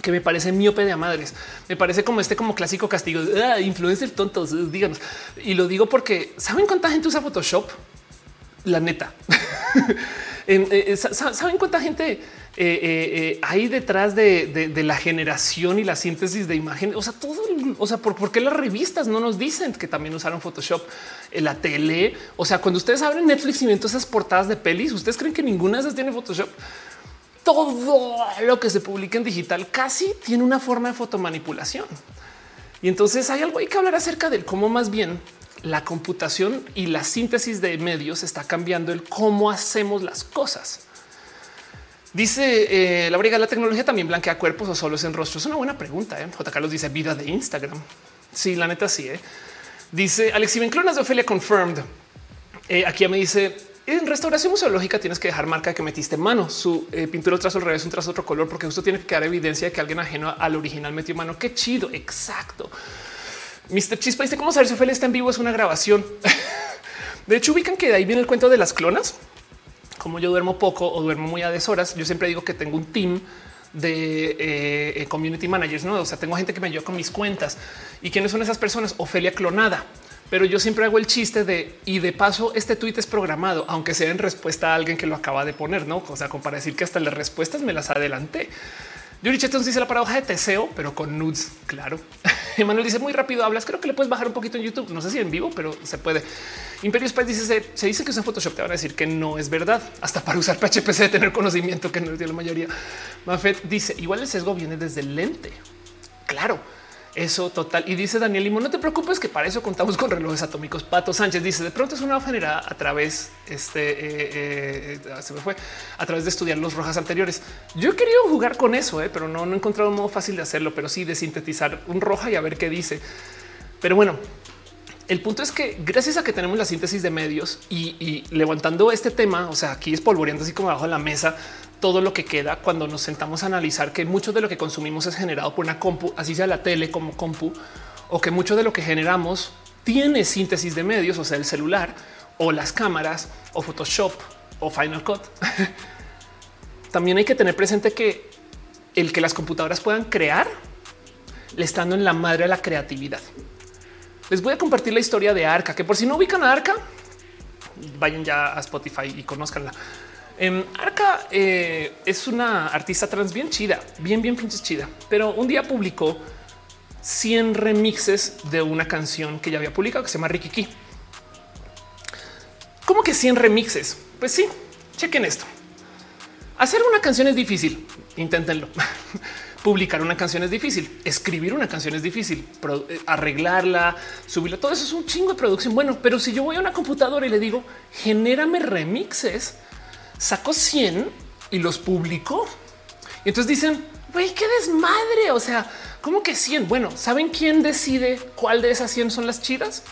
que me parece miope de a madres. Me parece como este como clásico castigo. Ah, influencer tontos, díganos. Y lo digo porque saben cuánta gente usa Photoshop. La neta. Eh, ¿Saben cuánta gente hay detrás de, la generación y la síntesis de imagen? O sea, todo, o sea, ¿por, qué las revistas no nos dicen que también usaron Photoshop en la tele? O sea, cuando ustedes abren Netflix y ven todas esas portadas de pelis, ¿ustedes creen que ninguna de esas tiene Photoshop? Todo lo que se publica en digital casi tiene una forma de fotomanipulación. Y entonces hay algo hay que hablar acerca del cómo más bien la computación y la síntesis de medios está cambiando el cómo hacemos las cosas. Dice eh, la briga, la tecnología también blanquea cuerpos o solo es en rostro. Es una buena pregunta. ¿eh? J. Carlos dice vida de Instagram. Sí, la neta sí. ¿eh? Dice Alex Clonas de Ophelia Confirmed. Eh, aquí me dice en restauración museológica tienes que dejar marca de que metiste mano. Su eh, pintura trazo al revés, un trazo otro color, porque justo tiene que quedar evidencia de que alguien ajeno al original metió mano. Qué chido. Exacto. Mr. Chispa dice cómo saber si Ophelia está en vivo. Es una grabación. de hecho, ubican que de ahí viene el cuento de las clonas. Como yo duermo poco o duermo muy a deshoras, yo siempre digo que tengo un team de eh, eh, community managers, no? O sea, tengo gente que me ayuda con mis cuentas y quiénes son esas personas. Ofelia clonada pero yo siempre hago el chiste de y de paso este tweet es programado, aunque sea en respuesta a alguien que lo acaba de poner, no? O sea, como para decir que hasta las respuestas me las adelanté. Yuri Chetons dice la paradoja de Teseo, pero con nudes. Claro. Emanuel dice muy rápido hablas. Creo que le puedes bajar un poquito en YouTube. No sé si en vivo, pero se puede. Imperio Spice dice se, dice que usa Photoshop. Te van a decir que no es verdad. Hasta para usar PHP de tener conocimiento que no tiene la mayoría. Mafet dice igual el sesgo viene desde el lente. Claro eso total. Y dice Daniel Limo, no te preocupes que para eso contamos con relojes atómicos. Pato Sánchez dice de pronto es una generada a través este eh, eh, eh, se me fue a través de estudiar los rojas anteriores. Yo he querido jugar con eso, pero no, no he encontrado un modo fácil de hacerlo, pero sí de sintetizar un roja y a ver qué dice. Pero bueno, el punto es que gracias a que tenemos la síntesis de medios y, levantando este tema, o sea, aquí es polvoreando así como abajo de la mesa, todo lo que queda cuando nos sentamos a analizar que mucho de lo que consumimos es generado por una compu, así sea la tele como compu, o que mucho de lo que generamos tiene síntesis de medios, o sea, el celular o las cámaras o Photoshop o Final Cut. También hay que tener presente que el que las computadoras puedan crear le estando en la madre de la creatividad. Les voy a compartir la historia de Arca, que por si no ubican a Arca, vayan ya a Spotify y conozcanla. Em, Arca eh, es una artista trans bien chida, bien, bien pinches chida, pero un día publicó 100 remixes de una canción que ya había publicado que se llama Ricky ¿Cómo que 100 remixes? Pues sí, chequen esto. Hacer una canción es difícil, inténtenlo. Publicar una canción es difícil, escribir una canción es difícil, eh, arreglarla, subirla, todo eso es un chingo de producción. Bueno, pero si yo voy a una computadora y le digo, genérame remixes, sacó 100 y los publicó. Y entonces dicen, güey, qué desmadre. O sea, ¿cómo que 100? Bueno, ¿saben quién decide cuál de esas 100 son las chidas?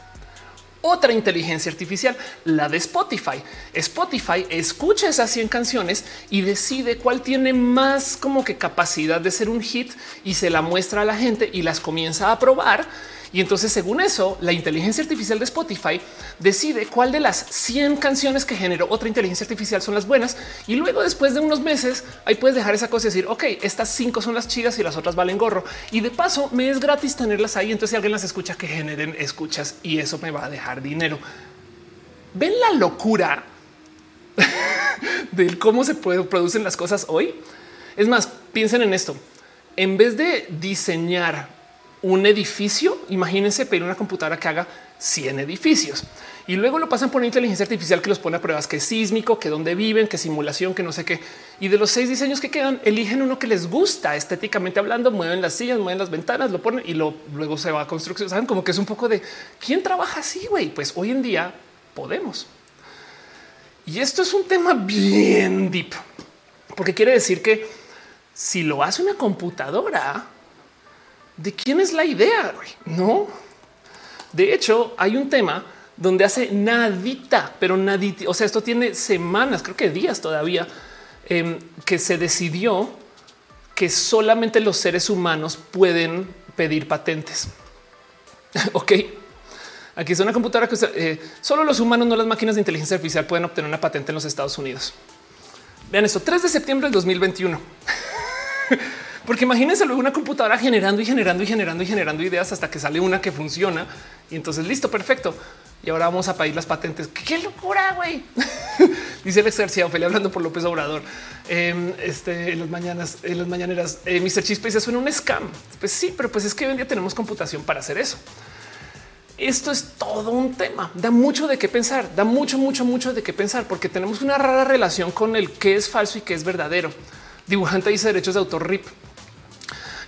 Otra inteligencia artificial, la de Spotify. Spotify escucha esas 100 canciones y decide cuál tiene más como que capacidad de ser un hit y se la muestra a la gente y las comienza a probar y entonces, según eso, la inteligencia artificial de Spotify decide cuál de las 100 canciones que generó otra inteligencia artificial son las buenas. Y luego, después de unos meses, ahí puedes dejar esa cosa y decir, ok, estas cinco son las chidas y las otras valen gorro. Y de paso, me es gratis tenerlas ahí. Entonces, si alguien las escucha, que generen escuchas y eso me va a dejar dinero. Ven la locura de cómo se producen las cosas hoy. Es más, piensen en esto. En vez de diseñar un edificio. Imagínense pedir una computadora que haga 100 edificios y luego lo pasan por una inteligencia artificial que los pone a pruebas que es sísmico, que dónde viven, que simulación, que no sé qué. Y de los seis diseños que quedan, eligen uno que les gusta estéticamente hablando, mueven las sillas, mueven las ventanas, lo ponen y luego se va a construcción. Saben como que es un poco de quién trabaja así, güey. Pues hoy en día podemos. Y esto es un tema bien deep, porque quiere decir que si lo hace una computadora, de quién es la idea. No, de hecho, hay un tema donde hace nadita, pero nadita. O sea, esto tiene semanas, creo que días todavía, em, que se decidió que solamente los seres humanos pueden pedir patentes. ok. Aquí es una computadora que eh, solo los humanos, no las máquinas de inteligencia artificial pueden obtener una patente en los Estados Unidos. Vean esto, 3 de septiembre del 2021. Porque imagínense luego una computadora generando y generando y generando y generando ideas hasta que sale una que funciona y entonces listo, perfecto. Y ahora vamos a pedir las patentes. Qué locura, güey. Dice Alex García, Ophelia hablando por López Obrador. Em, este, en las mañanas, en las mañaneras, eh, Mr. Chispa dice, suena un scam. Pues sí, pero pues es que hoy en día tenemos computación para hacer eso. Esto es todo un tema. Da mucho de qué pensar, da mucho, mucho, mucho de qué pensar, porque tenemos una rara relación con el qué es falso y qué es verdadero. Dibujante dice derechos de autor RIP.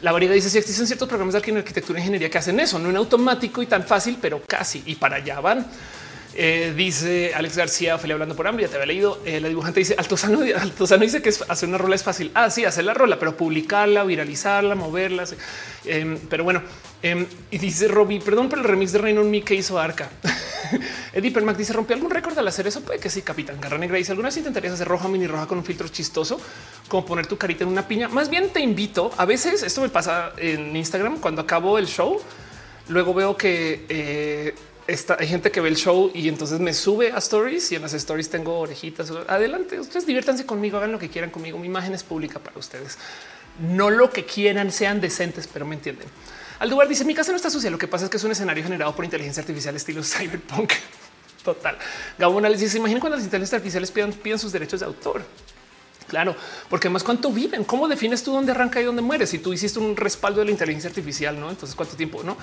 La variedad dice si existen ciertos programas de arquitectura e ingeniería que hacen eso, no en automático y tan fácil, pero casi y para allá van. Eh, dice Alex García, Ophelia hablando por hambre, ya te había leído. Eh, la dibujante dice Altozano, Altozano dice que hacer una rola es fácil. Ah, sí, hacer la rola, pero publicarla, viralizarla, moverla. Em, pero bueno, em, y dice Robbie, perdón por el remix de Reino Mi que hizo Arca. Eddie Permac dice rompió algún récord al hacer eso. Puede que sí, Capitán Garra Negra dice alguna intentarías hacer roja mini roja con un filtro chistoso, como poner tu carita en una piña. Más bien te invito. A veces esto me pasa en Instagram cuando acabo el show. Luego veo que eh, hay gente que ve el show y entonces me sube a stories y en las stories tengo orejitas. Adelante, ustedes diviértanse conmigo, hagan lo que quieran conmigo. Mi imagen es pública para ustedes. No lo que quieran, sean decentes, pero me entienden. Aldubar dice mi casa no está sucia. Lo que pasa es que es un escenario generado por inteligencia artificial estilo cyberpunk. Total. Gabón les dice imaginen cuando las inteligencias artificiales pidan, sus derechos de autor. Claro, porque además cuánto viven, cómo defines tú dónde arranca y dónde muere. Si tú hiciste un respaldo de la inteligencia artificial, no? Entonces cuánto tiempo, no?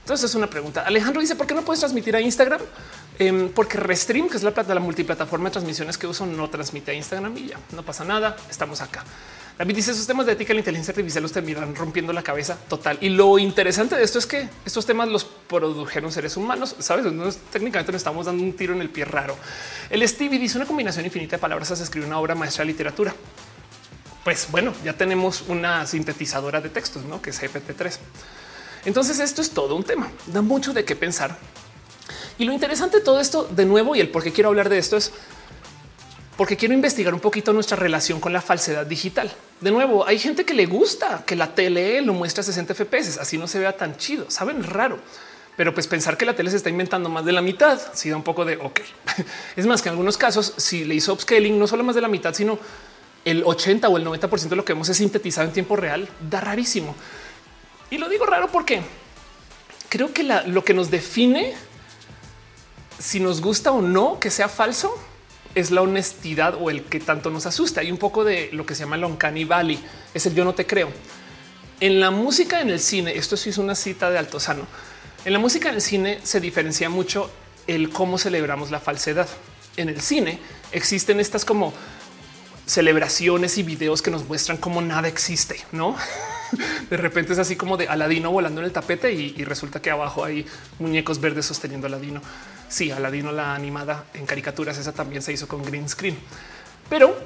Entonces es una pregunta. Alejandro dice por qué no puedes transmitir a Instagram? Em, porque Restream, que es la, plata, la multiplataforma de transmisiones que uso, no transmite a Instagram y ya no pasa nada. Estamos acá. David dice esos temas de ética, la inteligencia artificial los terminan rompiendo la cabeza total. Y lo interesante de esto es que estos temas los produjeron seres humanos. Sabes, técnicamente nos estamos dando un tiro en el pie raro. El Stevie dice una combinación infinita de palabras hace escribir una obra maestra de literatura. Pues bueno, ya tenemos una sintetizadora de textos, ¿no? que es GPT-3. Entonces esto es todo un tema, da mucho de qué pensar. Y lo interesante de todo esto, de nuevo, y el por qué quiero hablar de esto es porque quiero investigar un poquito nuestra relación con la falsedad digital. De nuevo, hay gente que le gusta que la tele lo muestre a 60 FPS, así no se vea tan chido, saben raro. Pero pues pensar que la tele se está inventando más de la mitad, si da un poco de ok. Es más que en algunos casos, si le hizo upscaling, no solo más de la mitad, sino el 80 o el 90 de lo que hemos es sintetizado en tiempo real, da rarísimo. Y lo digo raro porque creo que lo que nos define si nos gusta o no que sea falso es la honestidad o el que tanto nos asusta. Hay un poco de lo que se llama el uncanny valley, es el yo no te creo. En la música, en el cine, esto sí es una cita de Altozano. En la música, en el cine se diferencia mucho el cómo celebramos la falsedad. En el cine existen estas como celebraciones y videos que nos muestran cómo nada existe, no? de repente es así como de Aladino volando en el tapete y, resulta que abajo hay muñecos verdes sosteniendo Aladino. Sí, Aladino la animada en caricaturas, esa también se hizo con green screen. Pero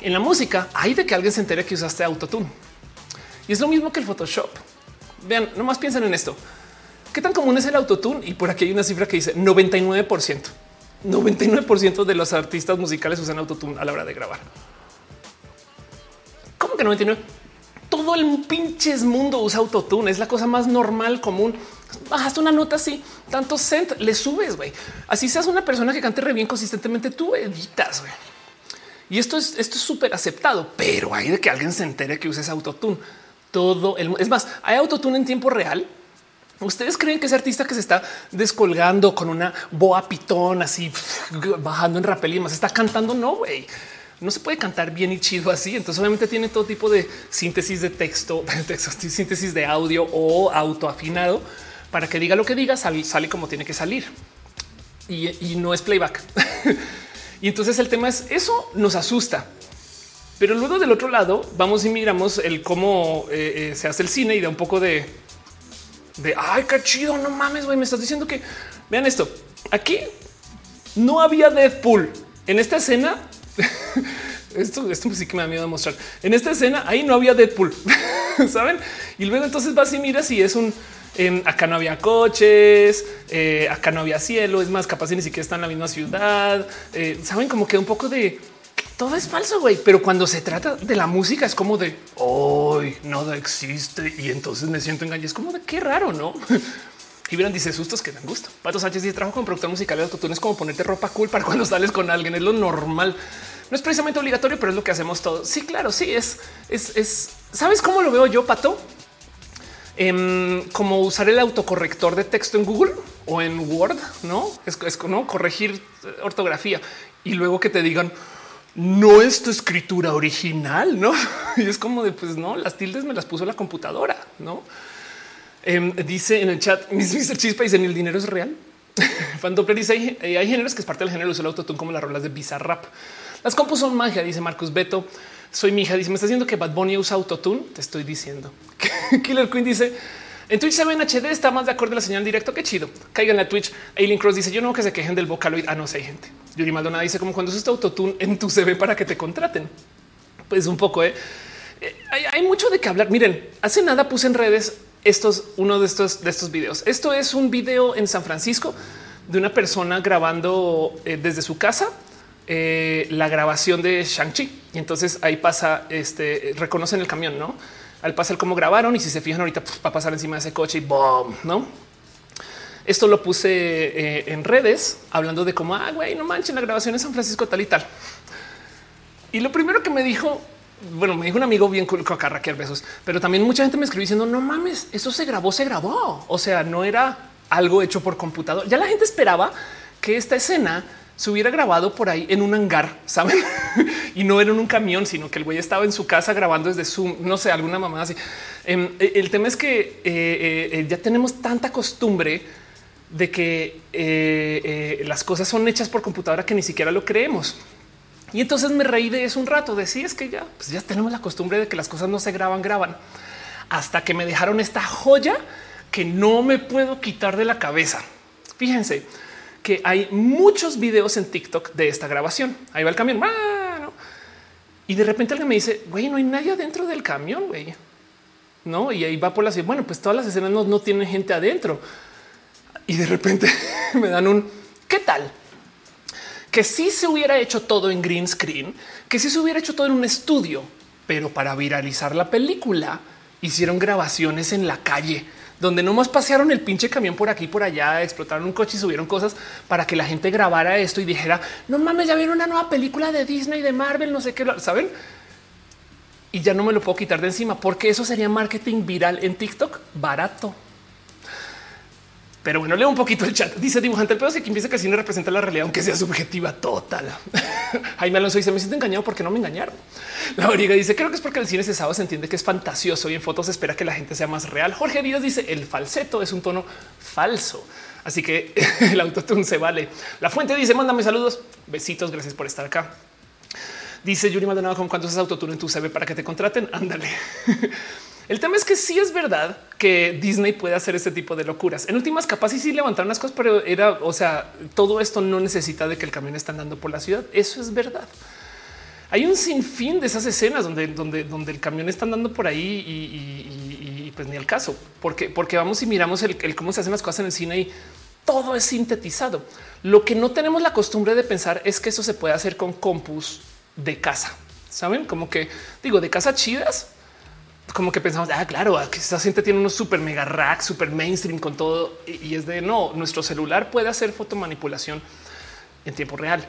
en la música hay de que alguien se entere que usaste autotune. Y es lo mismo que el Photoshop. Vean, nomás piensen en esto. ¿Qué tan común es el autotune? Y por aquí hay una cifra que dice 99%. 99% de los artistas musicales usan autotune a la hora de grabar. ¿Cómo que 99? todo el pinches mundo usa autotune. Es la cosa más normal, común. Bajaste una nota así, tanto cent le subes, güey. Así seas una persona que cante re bien consistentemente, tú editas, güey. Y esto es esto es súper aceptado, pero hay de que alguien se entere que uses autotune. Todo el es más, hay autotune en tiempo real. Ustedes creen que ese artista que se está descolgando con una boa pitón así bajando en rapel y más está cantando? No, güey no se puede cantar bien y chido así. Entonces, obviamente tiene todo tipo de síntesis de texto, síntesis de audio o autoafinado para que diga lo que diga, sale, como tiene que salir y, no es playback. y entonces el tema es eso nos asusta. Pero luego del otro lado vamos y miramos el cómo eh, eh, se hace el cine y da un poco de de ay, qué chido. No mames, güey. Me estás diciendo que vean esto. Aquí no había Deadpool en esta escena esto, esto sí que me da miedo mostrar. En esta escena ahí no había Deadpool, saben? Y luego entonces vas y miras y es un en, acá no había coches, eh, acá no había cielo. Es más, capaz ni siquiera está en la misma ciudad. Eh, saben como que un poco de todo es falso, güey. Pero cuando se trata de la música es como de hoy nada existe y entonces me siento engañado. Es como de qué raro, no? Y verán, dice sustos que dan gusto. Pato Sánchez dice trabajo con productor musical de autotune es como ponerte ropa cool para cuando sales con alguien. Es lo normal. No es precisamente obligatorio, pero es lo que hacemos todos. Sí, claro, sí, es, es, es. ¿Sabes cómo lo veo yo, Pato? Em, como usar el autocorrector de texto en Google o en Word, no es, es como corregir ortografía y luego que te digan no es tu escritura original, no? Y es como de pues no, las tildes me las puso la computadora, no? Em, dice en el chat, Mr. Chispa dice: el dinero es real. Fan Doppler dice: hay, eh, hay, géneros que es parte del género uso el autotune como las rolas de Bizarrap. Las compus son magia, dice Marcus Beto. Soy mi hija. Dice: Me está diciendo que Bad Bunny usa autotune. Te estoy diciendo. Killer Queen dice: en Twitch se ve en HD, está más de acuerdo a la señal directo. Qué chido. Caigan a Twitch. Alien Cross dice: Yo no que se quejen del Vocaloid. Ah, no sé, hay gente. Yuri Maldonado dice: Como cuando usas autotune en tu CV para que te contraten. Pues un poco, ¿eh? eh hay, hay, mucho de qué hablar. Miren, hace nada puse en redes estos, uno de estos, de estos videos. Esto es un video en San Francisco de una persona grabando eh, desde su casa eh, la grabación de Shang-Chi. Y entonces ahí pasa, este, reconocen el camión, ¿no? Al pasar cómo grabaron y si se fijan ahorita pues, va a pasar encima de ese coche y boom, ¿no? Esto lo puse eh, en redes hablando de cómo, ah, güey, no manchen, la grabación en San Francisco tal y tal. Y lo primero que me dijo bueno, me dijo un amigo bien cool, raquel besos, pero también mucha gente me escribió diciendo no mames, eso se grabó, se grabó. O sea, no era algo hecho por computador. Ya la gente esperaba que esta escena se hubiera grabado por ahí en un hangar, saben? y no era en un camión, sino que el güey estaba en su casa grabando desde Zoom, no sé, alguna mamá así. Em, e, el tema es que eh, eh, ya tenemos tanta costumbre de que eh, las cosas son hechas por computadora que ni siquiera lo creemos. Y entonces me reí de eso un rato. Decía es que ya, pues ya tenemos la costumbre de que las cosas no se graban, graban hasta que me dejaron esta joya que no me puedo quitar de la cabeza. Fíjense que hay muchos videos en TikTok de esta grabación. Ahí va el camión. Y de repente alguien me dice, güey, no hay nadie adentro del camión, güey. No, y ahí va por la ciudad. Bueno, pues todas las escenas no, no tienen gente adentro. Y de repente me dan un ¿qué tal? que si se hubiera hecho todo en green screen, que si se hubiera hecho todo en un estudio, pero para viralizar la película hicieron grabaciones en la calle donde nomás pasearon el pinche camión por aquí por allá, explotaron un coche y subieron cosas para que la gente grabara esto y dijera no mames, ya vieron una nueva película de Disney, de Marvel, no sé qué, saben? Y ya no me lo puedo quitar de encima porque eso sería marketing viral en TikTok barato. Pero bueno, leo un poquito el chat. Dice dibujante el pedo si que empieza que el cine representa la realidad, aunque sea subjetiva total. Jaime Alonso dice me siento engañado porque no me engañaron. La origa dice creo que es porque el cine cesado se entiende que es fantasioso y en fotos espera que la gente sea más real. Jorge Díaz dice el falseto es un tono falso. Así que el autotune se vale. La fuente dice mándame saludos, besitos, gracias por estar acá. Dice Yuri Maldonado con cuántos es autotune en tu CV para que te contraten. Ándale. El tema es que sí es verdad que Disney puede hacer este tipo de locuras. En últimas, capaz y sí levantaron las cosas, pero era, o sea, todo esto no necesita de que el camión esté andando por la ciudad. Eso es verdad. Hay un sinfín de esas escenas donde, donde, donde el camión está andando por ahí y, pues ni el caso, porque, porque vamos y miramos el, el cómo se hacen las cosas en el cine y todo es sintetizado. Lo que no tenemos la costumbre de pensar es que eso se puede hacer con compus de casa. Saben como que digo de casa chidas, como que pensamos, ah, claro, que esta gente tiene unos super mega racks, super mainstream con todo. Y es de no, nuestro celular puede hacer fotomanipulación en tiempo real.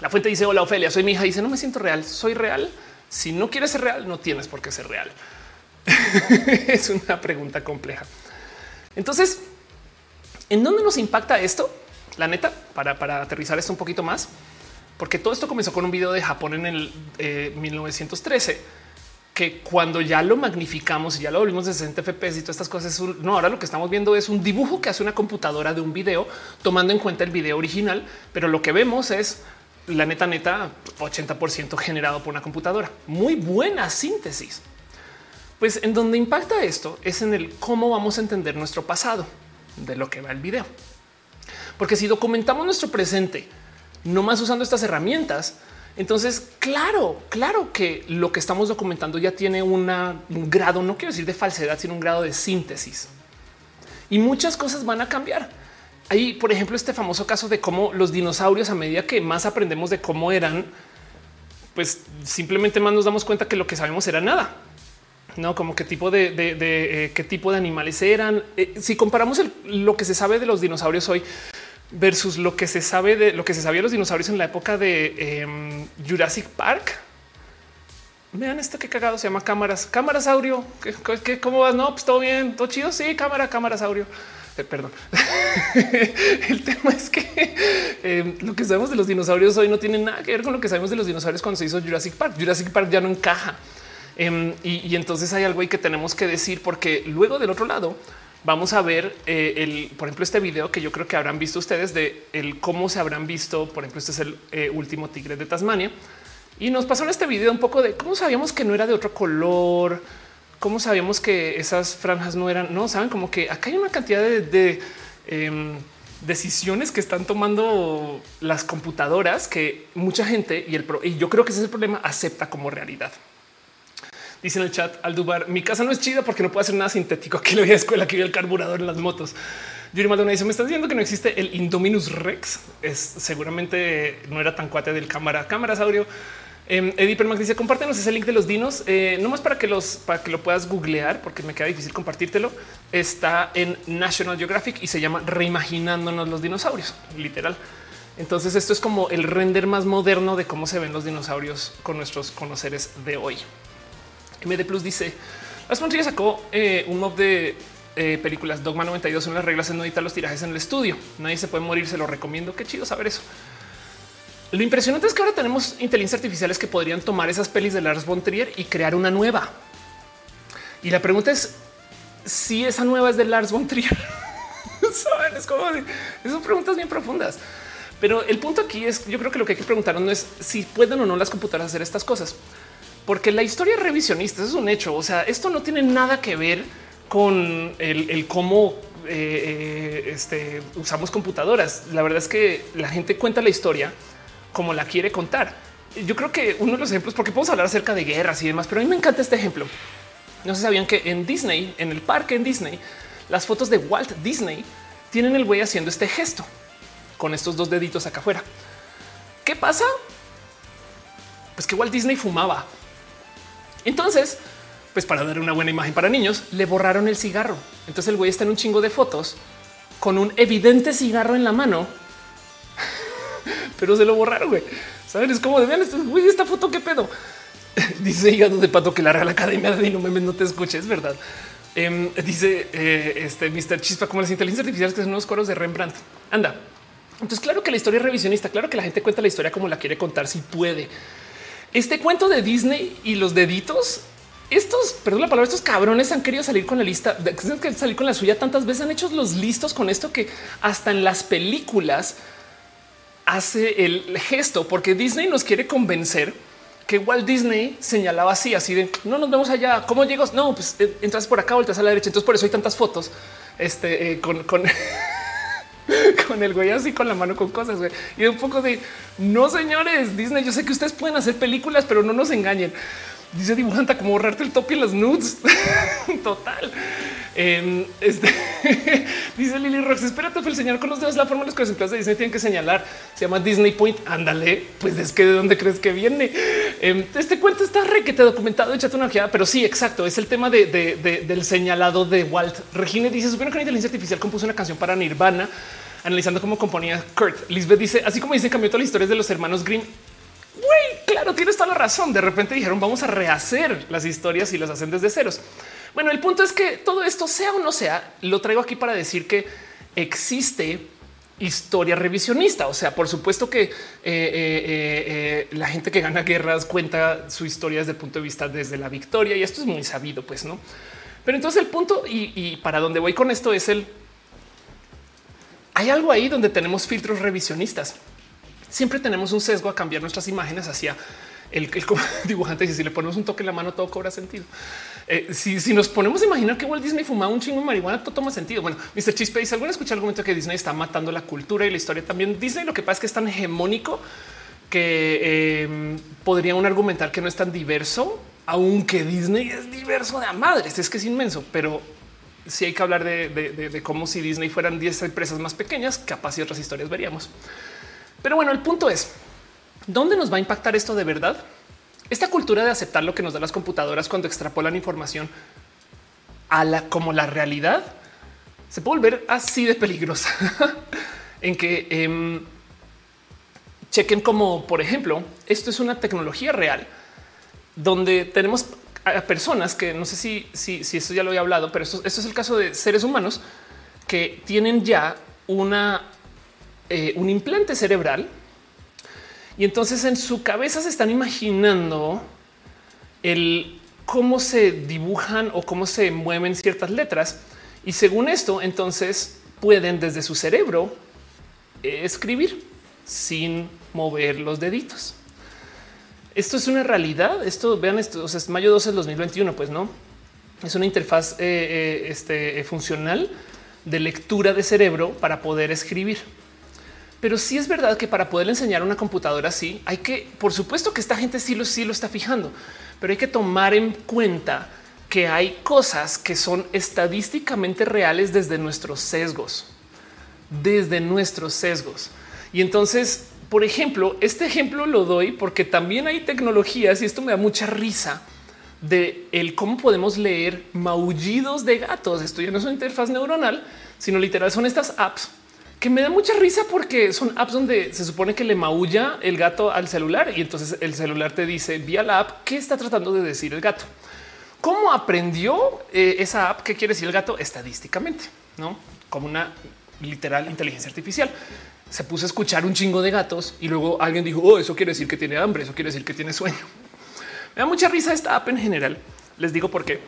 La fuente dice: Hola, Ofelia, soy mi hija. Dice: No me siento real, soy real. Si no quieres ser real, no tienes por qué ser real. es una pregunta compleja. Entonces, ¿en dónde nos impacta esto? La neta, para, para aterrizar esto un poquito más, porque todo esto comenzó con un video de Japón en el 1913 eh, que cuando ya lo magnificamos y ya lo volvimos de 60 FPS y todas estas cosas, no, ahora lo que estamos viendo es un dibujo que hace una computadora de un video tomando en cuenta el video original, pero lo que vemos es la neta neta 80% generado por una computadora. Muy buena síntesis. Pues en donde impacta esto es en el cómo vamos a entender nuestro pasado de lo que va el video. Porque si documentamos nuestro presente, no más usando estas herramientas, entonces, claro, claro que lo que estamos documentando ya tiene un grado, no quiero decir de falsedad, sino un grado de síntesis. Y muchas cosas van a cambiar. Hay, por ejemplo, este famoso caso de cómo los dinosaurios, a medida que más aprendemos de cómo eran, pues simplemente más nos damos cuenta que lo que sabemos era nada. No, como qué tipo de, eh, qué tipo de animales eran. Eh, si comparamos lo que se sabe de los dinosaurios hoy versus lo que se sabe de lo que se sabía de los dinosaurios en la época de em, Jurassic Park. Vean esto que cagado se llama cámaras, cámaras audio. ¿Qué, cómo vas? No, pues todo bien, todo chido. Sí, cámara, cámaras audio. Eh, perdón. el tema es que eh, lo que sabemos de los dinosaurios hoy no tiene nada que ver con lo que sabemos de los dinosaurios cuando se hizo Jurassic Park. Jurassic Park ya no encaja. Em, y, entonces hay algo ahí que tenemos que decir porque luego del otro lado vamos a ver eh, el, por ejemplo, este video que yo creo que habrán visto ustedes de el cómo se habrán visto. Por ejemplo, este es el último tigre de Tasmania y nos pasaron este video un poco de cómo sabíamos que no era de otro color, cómo sabíamos que esas franjas no eran, no saben como que acá hay una cantidad de, em, decisiones que están tomando las computadoras que mucha gente y el y yo creo que ese es el problema acepta como realidad. Dice en el chat Aldubar, mi casa no es chida porque no puedo hacer nada sintético. Aquí le voy a escuela que vi el carburador en las motos. Yuri Maldonado dice: Me estás diciendo que no existe el Indominus Rex. Es seguramente no era tan cuate del cámara, cámaras audio. Eh, Eddie Permax dice compártenos ese link de los dinos, eh, no más para que los para que lo puedas googlear, porque me queda difícil compartírtelo. Está en National Geographic y se llama Reimaginándonos los dinosaurios, literal. Entonces, esto es como el render más moderno de cómo se ven los dinosaurios con nuestros conoceres de hoy. MD Plus dice: Las Frontier sacó eh, un mob de eh, películas Dogma 92 son las reglas en no editar los tirajes en el estudio. Nadie se puede morir, se lo recomiendo. Qué chido saber eso. Lo impresionante es que ahora tenemos inteligencias artificiales que podrían tomar esas pelis de Lars von Trier y crear una nueva. Y la pregunta es si esa nueva es de Lars von Trier. ¿Saben? Es como son preguntas bien profundas. Pero el punto aquí es, yo creo que lo que hay que preguntar no es si pueden o no las computadoras hacer estas cosas, porque la historia revisionista es un hecho. O sea, esto no tiene nada que ver con el, cómo eh, eh, este, usamos computadoras. La verdad es que la gente cuenta la historia como la quiere contar. Yo creo que uno de los ejemplos, porque podemos hablar acerca de guerras y demás, pero a mí me encanta este ejemplo. No se sabían que en Disney, en el parque en Disney, las fotos de Walt Disney tienen el güey haciendo este gesto con estos dos deditos acá afuera. ¿Qué pasa? Pues que Walt Disney fumaba. Entonces, pues para dar una buena imagen para niños, le borraron el cigarro. Entonces el güey está en un chingo de fotos con un evidente cigarro en la mano pero se lo borraron, güey. Saben, es como de vean güey, esta foto, qué pedo. dice hígado de pato que la Real Academia de Memes no te escuche, es verdad. Em, dice eh, este Mr. Chispa, como las inteligencias artificiales que son unos coros de Rembrandt. Anda. Entonces, claro que la historia es revisionista, claro que la gente cuenta la historia como la quiere contar, si puede. Este cuento de Disney y los deditos, estos, perdón la palabra, estos cabrones han querido salir con la lista, que salir con la suya tantas veces, han hecho los listos con esto que hasta en las películas hace el gesto porque Disney nos quiere convencer que Walt Disney señalaba así, así de no nos vemos allá. ¿Cómo llegas? No, pues eh, entras por acá, volteas a la derecha. Entonces por eso hay tantas fotos este, eh, con, con, con, el güey así con la mano con cosas. Y un poco de no, señores, Disney. Yo sé que ustedes pueden hacer películas, pero no nos engañen. Dice dibujanta como borrarte el top y las nudes. Total. Em, este, dice Lily Rox, espérate, el señor con los dedos la forma en los que los empleados de Disney tienen que señalar. Se llama Disney Point. Ándale, pues es que de dónde crees que viene. Em, este cuento está requete documentado, échate una ojeada, pero sí, exacto. Es el tema de, del señalado de Walt. Regine dice: Supieron que la inteligencia artificial compuso una canción para Nirvana, analizando cómo componía Kurt. Lisbeth dice: Así como dicen, cambió todas las historias de los hermanos Grimm. Güey, claro, tienes toda la razón. De repente dijeron: Vamos a rehacer las historias y las hacen desde ceros. Bueno, el punto es que todo esto sea o no sea, lo traigo aquí para decir que existe historia revisionista. O sea, por supuesto que eh, eh, eh, la gente que gana guerras cuenta su historia desde el punto de vista desde la victoria y esto es muy sabido, pues no. Pero entonces el punto y, para dónde voy con esto es el hay algo ahí donde tenemos filtros revisionistas. Siempre tenemos un sesgo a cambiar nuestras imágenes hacia el, el dibujante. Y si le ponemos un toque en la mano, todo cobra sentido. Eh, si, nos ponemos a imaginar que Walt Disney fumaba un chingo de marihuana, todo toma sentido. Bueno, Mr. Chispe dice alguna escucha el argumento que Disney está matando la cultura y la historia también. Disney lo que pasa es que es tan hegemónico que em, podría un argumentar que no es tan diverso, aunque Disney es diverso de a madres. Es que es inmenso, pero sí hay que hablar de, de cómo si Disney fueran 10 empresas más pequeñas, capaz y otras historias veríamos. Pero bueno, el punto es dónde nos va a impactar esto de verdad. Esta cultura de aceptar lo que nos dan las computadoras cuando extrapolan información a la como la realidad se puede volver así de peligrosa. En que em, chequen como, por ejemplo, esto es una tecnología real donde tenemos a personas que no sé si, si, si esto ya lo he hablado, pero esto, esto es el caso de seres humanos que tienen ya una, eh, un implante cerebral y entonces en su cabeza se están imaginando el cómo se dibujan o cómo se mueven ciertas letras. Y según esto, entonces pueden desde su cerebro eh, escribir sin mover los deditos. Esto es una realidad. Esto vean esto. Es mayo 12 del 2021, pues no es una interfaz eh, eh, este, funcional de lectura de cerebro para poder escribir. Pero sí es verdad que para poder enseñar una computadora así, hay que, por supuesto que esta gente sí lo, sí lo está fijando, pero hay que tomar en cuenta que hay cosas que son estadísticamente reales desde nuestros sesgos, desde nuestros sesgos. Y entonces, por ejemplo, este ejemplo lo doy porque también hay tecnologías y esto me da mucha risa de el cómo podemos leer maullidos de gatos. Esto ya no es una interfaz neuronal, sino literal son estas apps que me da mucha risa porque son apps donde se supone que le maulla el gato al celular y entonces el celular te dice vía la app qué está tratando de decir el gato. ¿Cómo aprendió eh, esa app? ¿Qué quiere decir el gato estadísticamente? No como una literal inteligencia artificial. Se puso a escuchar un chingo de gatos y luego alguien dijo, oh, eso quiere decir que tiene hambre, eso quiere decir que tiene sueño. Me da mucha risa esta app en general. Les digo por qué.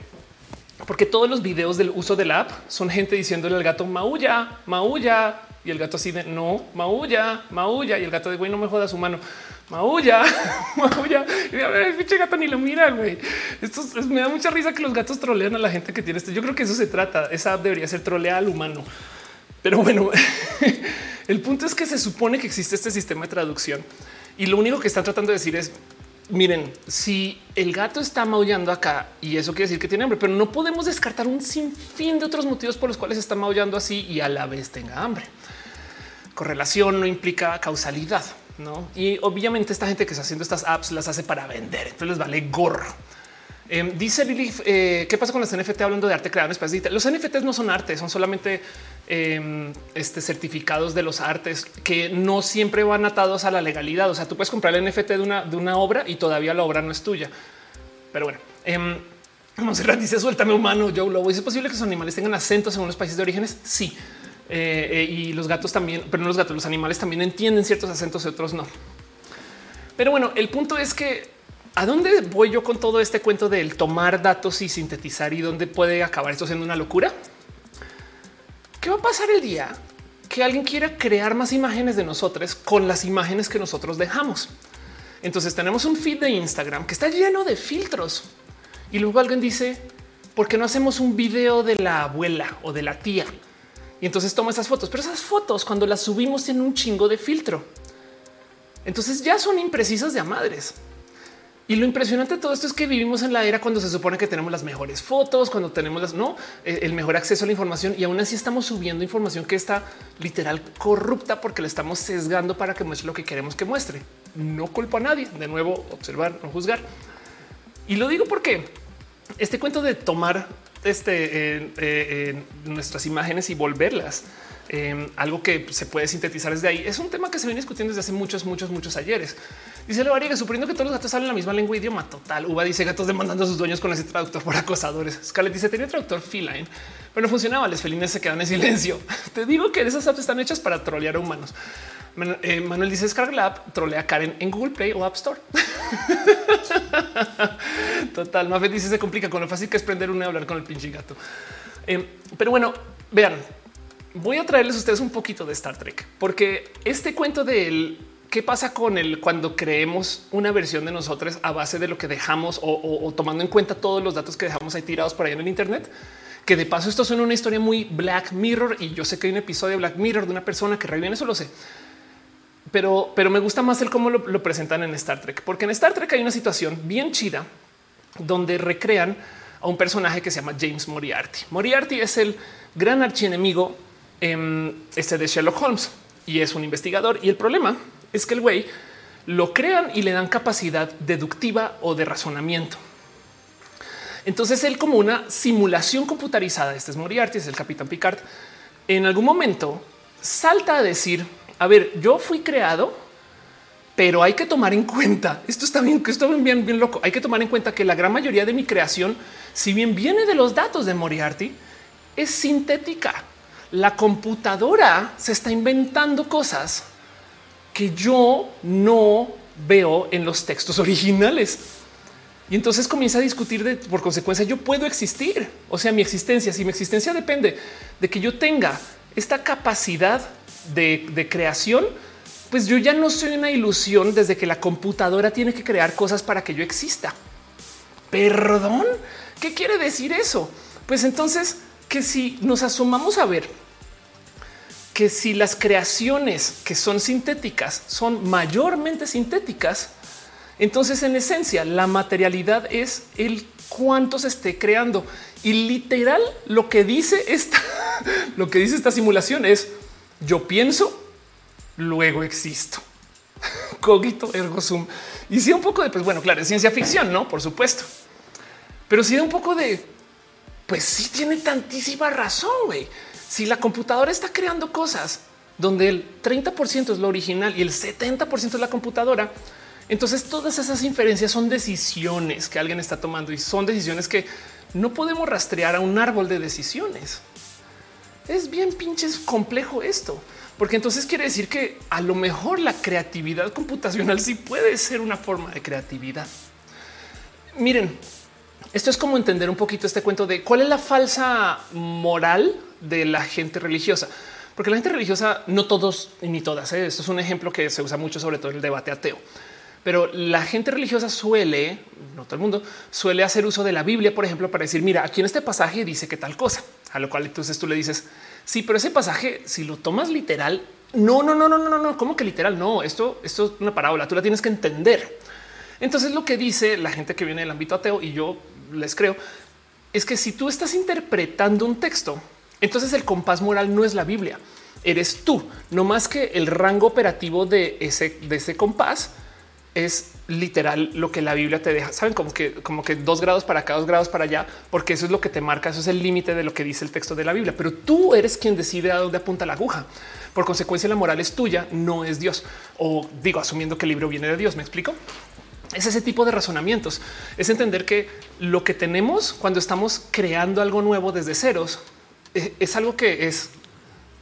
Porque todos los videos del uso de la app son gente diciéndole al gato maulla, maulla, y el gato así de no, maulla, maulla, y el gato de güey, no me jodas su mano, maulla, maulla. Y el pinche gato ni lo mira, güey. Esto me da mucha risa que los gatos trolean a la gente que tiene esto. Yo creo que eso se trata. Esa app debería ser troleada al humano. Pero bueno, el punto es que se supone que existe este sistema de traducción y lo único que están tratando de decir es miren, si el gato está maullando acá y eso quiere decir que tiene hambre, pero no podemos descartar un sinfín de otros motivos por los cuales está maullando así y a la vez tenga hambre. Correlación no implica causalidad, no? Y obviamente esta gente que está haciendo estas apps las hace para vender, entonces les vale gorro. Em, dice Lili, eh, ¿qué pasa con las NFT hablando de arte creado en espacio Los NFTs no son arte, son solamente em, este, certificados de los artes que no siempre van atados a la legalidad. O sea, tú puedes comprar el NFT de una, de una obra y todavía la obra no es tuya. Pero bueno, eh, Monserrat dice suéltame humano. Yo lo ¿Es posible que los animales tengan acentos en los países de orígenes? Sí. Eh, eh, y los gatos también, pero no los gatos, los animales también entienden ciertos acentos y otros no. Pero bueno, el punto es que ¿A dónde voy yo con todo este cuento del tomar datos y sintetizar y dónde puede acabar esto siendo una locura? ¿Qué va a pasar el día que alguien quiera crear más imágenes de nosotros con las imágenes que nosotros dejamos? Entonces tenemos un feed de Instagram que está lleno de filtros y luego alguien dice, ¿por qué no hacemos un video de la abuela o de la tía? Y entonces toma esas fotos, pero esas fotos cuando las subimos tienen un chingo de filtro. Entonces ya son imprecisas de a madres. Y lo impresionante de todo esto es que vivimos en la era cuando se supone que tenemos las mejores fotos, cuando tenemos eh, el mejor acceso a la información y aún así estamos subiendo información que está literal corrupta porque le estamos sesgando para que muestre lo que queremos que muestre. No culpo a nadie. De nuevo, observar, no juzgar. Y lo digo porque este cuento de tomar este, eh, eh, nuestras imágenes y volverlas algo que se puede sintetizar desde ahí. Es un tema que se viene discutiendo desde hace muchos, muchos, muchos ayeres. Dice Levariga, suponiendo que todos los gatos hablan la misma lengua idioma total. Uva dice gatos demandando a sus dueños con ese traductor por acosadores. Scarlett dice tenía traductor feline, pero no funcionaba. Las felinas se quedan en silencio. Te digo que esas apps están hechas para trolear a humanos. Eh, Manuel dice Scarlet App trolea a Karen en Google Play o App Store. Total. Mafet dice se complica con lo fácil que es prender uno y hablar con el pinche gato. Em, pero bueno, vean, voy a traerles a ustedes un poquito de Star Trek, porque este cuento de qué pasa con el cuando creemos una versión de nosotros a base de lo que dejamos o, tomando en cuenta todos los datos que dejamos ahí tirados por ahí en el Internet. Que de paso esto suena una historia muy Black Mirror y yo sé que hay un episodio de Black Mirror de una persona que reviene eso lo sé. Pero, pero me gusta más el cómo lo, presentan en Star Trek, porque en Star Trek hay una situación bien chida donde recrean a un personaje que se llama James Moriarty. Moriarty es el gran archienemigo este de Sherlock Holmes y es un investigador. Y el problema es que el güey lo crean y le dan capacidad deductiva o de razonamiento. Entonces él como una simulación computarizada, este es Moriarty, es el capitán Picard, en algún momento salta a decir, a ver, yo fui creado, pero hay que tomar en cuenta, esto está bien, que esto bien, bien loco, hay que tomar en cuenta que la gran mayoría de mi creación, si bien viene de los datos de Moriarty, es sintética la computadora se está inventando cosas que yo no veo en los textos originales. Y entonces comienza a discutir de por consecuencia yo puedo existir. O sea, mi existencia, si mi existencia depende de que yo tenga esta capacidad de, de creación, pues yo ya no soy una ilusión desde que la computadora tiene que crear cosas para que yo exista. Perdón, ¿qué quiere decir eso? Pues entonces que si nos asomamos a ver que si las creaciones que son sintéticas son mayormente sintéticas, entonces en esencia la materialidad es el cuánto se esté creando y literal lo que dice esta, lo que dice esta simulación es yo pienso, luego existo. Cogito ergo sum. Y si un poco de, pues bueno, claro, es ciencia ficción, no? Por supuesto. Pero si da un poco de, pues sí tiene tantísima razón, güey si la computadora está creando cosas donde el 30% es lo original y el 70% es la computadora, entonces todas esas inferencias son decisiones que alguien está tomando y son decisiones que no podemos rastrear a un árbol de decisiones. Es bien pinches complejo esto, porque entonces quiere decir que a lo mejor la creatividad computacional sí puede ser una forma de creatividad. Miren, esto es como entender un poquito este cuento de cuál es la falsa moral de la gente religiosa. Porque la gente religiosa, no todos ni todas, ¿eh? esto es un ejemplo que se usa mucho, sobre todo en el debate ateo. Pero la gente religiosa suele, no todo el mundo, suele hacer uso de la Biblia, por ejemplo, para decir, mira, aquí en este pasaje dice que tal cosa, a lo cual entonces tú le dices, sí, pero ese pasaje, si lo tomas literal, no, no, no, no, no, no, ¿cómo que literal? No, esto, esto es una parábola, tú la tienes que entender. Entonces lo que dice la gente que viene del ámbito ateo, y yo les creo, es que si tú estás interpretando un texto entonces el compás moral no es la Biblia, eres tú, no más que el rango operativo de ese, de ese compás es literal lo que la Biblia te deja. Saben como que, como que dos grados para acá, dos grados para allá, porque eso es lo que te marca. Eso es el límite de lo que dice el texto de la Biblia, pero tú eres quien decide a dónde apunta la aguja. Por consecuencia, la moral es tuya, no es Dios. O digo, asumiendo que el libro viene de Dios. Me explico. Es ese tipo de razonamientos. Es entender que lo que tenemos cuando estamos creando algo nuevo desde ceros eh, es algo que es,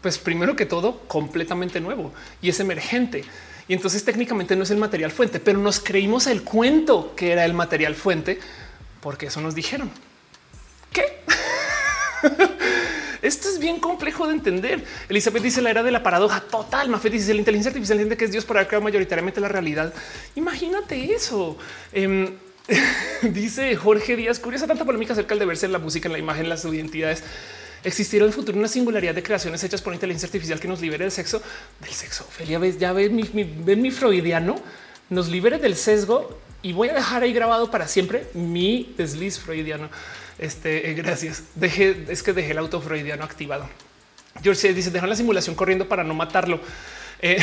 pues primero que todo, completamente nuevo y es emergente. Y entonces técnicamente no es el material fuente, pero nos creímos el cuento que era el material fuente porque eso nos dijeron. ¿Qué? Esto es bien complejo de entender. Elizabeth dice la era de la paradoja total. Mafet dice la inteligencia artificial entiende que es Dios para crear mayoritariamente la realidad. Imagínate eso. Em, dice Jorge Díaz, curiosa tanta polémica acerca del deber ser la música, en la imagen, las identidades existirá en el futuro una singularidad de creaciones hechas por inteligencia artificial que nos libere del sexo, del sexo. Ophelia, ves, ya ves mi, mi freudiano, nos libere del sesgo y voy a dejar ahí grabado para siempre mi desliz freudiano. Este, eh, gracias. Dejé, es que dejé el auto freudiano activado. George dice, dejar la simulación corriendo para no matarlo. Eh,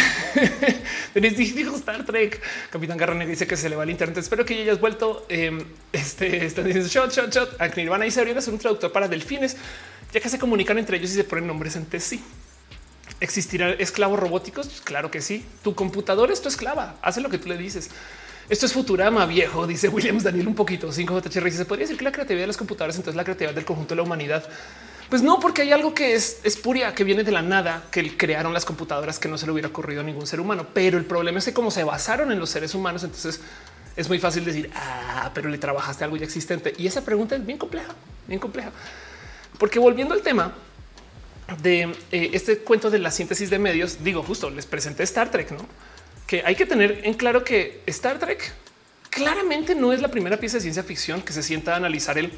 dijo Star Trek. Capitán Garrone dice que se le va el internet. Espero que ya hayas vuelto. Eh, este está diciendo shot, shot, shot. A Nirvana y se abrió un traductor para delfines ya que se comunican entre ellos y se ponen nombres entre sí. ¿Existirán esclavos robóticos? Pues claro que sí. Tu computador es tu esclava, hace lo que tú le dices. Esto es Futurama viejo, dice Williams Daniel un poquito. 5JHR se podría decir que la creatividad de las computadoras entonces la creatividad del conjunto de la humanidad. Pues no, porque hay algo que es espuria, que viene de la nada, que crearon las computadoras que no se le hubiera ocurrido a ningún ser humano. Pero el problema es que como se basaron en los seres humanos, entonces es muy fácil decir, ah, pero le trabajaste algo ya existente. Y esa pregunta es bien compleja, bien compleja. Porque volviendo al tema de eh, este cuento de la síntesis de medios, digo justo les presenté Star Trek, no que hay que tener en claro que Star Trek claramente no es la primera pieza de ciencia ficción que se sienta a analizar el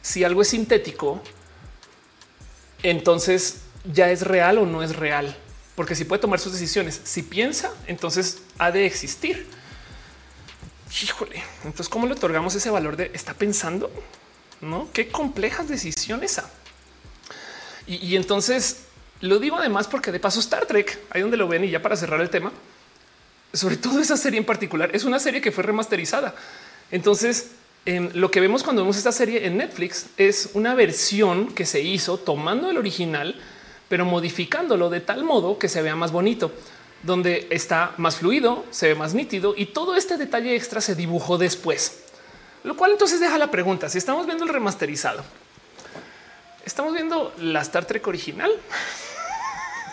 si algo es sintético, entonces ya es real o no es real, porque si puede tomar sus decisiones, si piensa, entonces ha de existir. Híjole, entonces, ¿cómo le otorgamos ese valor de está pensando? No qué complejas decisiones. Y, y entonces lo digo además porque de paso Star Trek, ahí donde lo ven y ya para cerrar el tema, sobre todo esa serie en particular, es una serie que fue remasterizada. Entonces, em, lo que vemos cuando vemos esta serie en Netflix es una versión que se hizo tomando el original, pero modificándolo de tal modo que se vea más bonito, donde está más fluido, se ve más nítido y todo este detalle extra se dibujó después. Lo cual entonces deja la pregunta, si estamos viendo el remasterizado, estamos viendo la Star Trek original.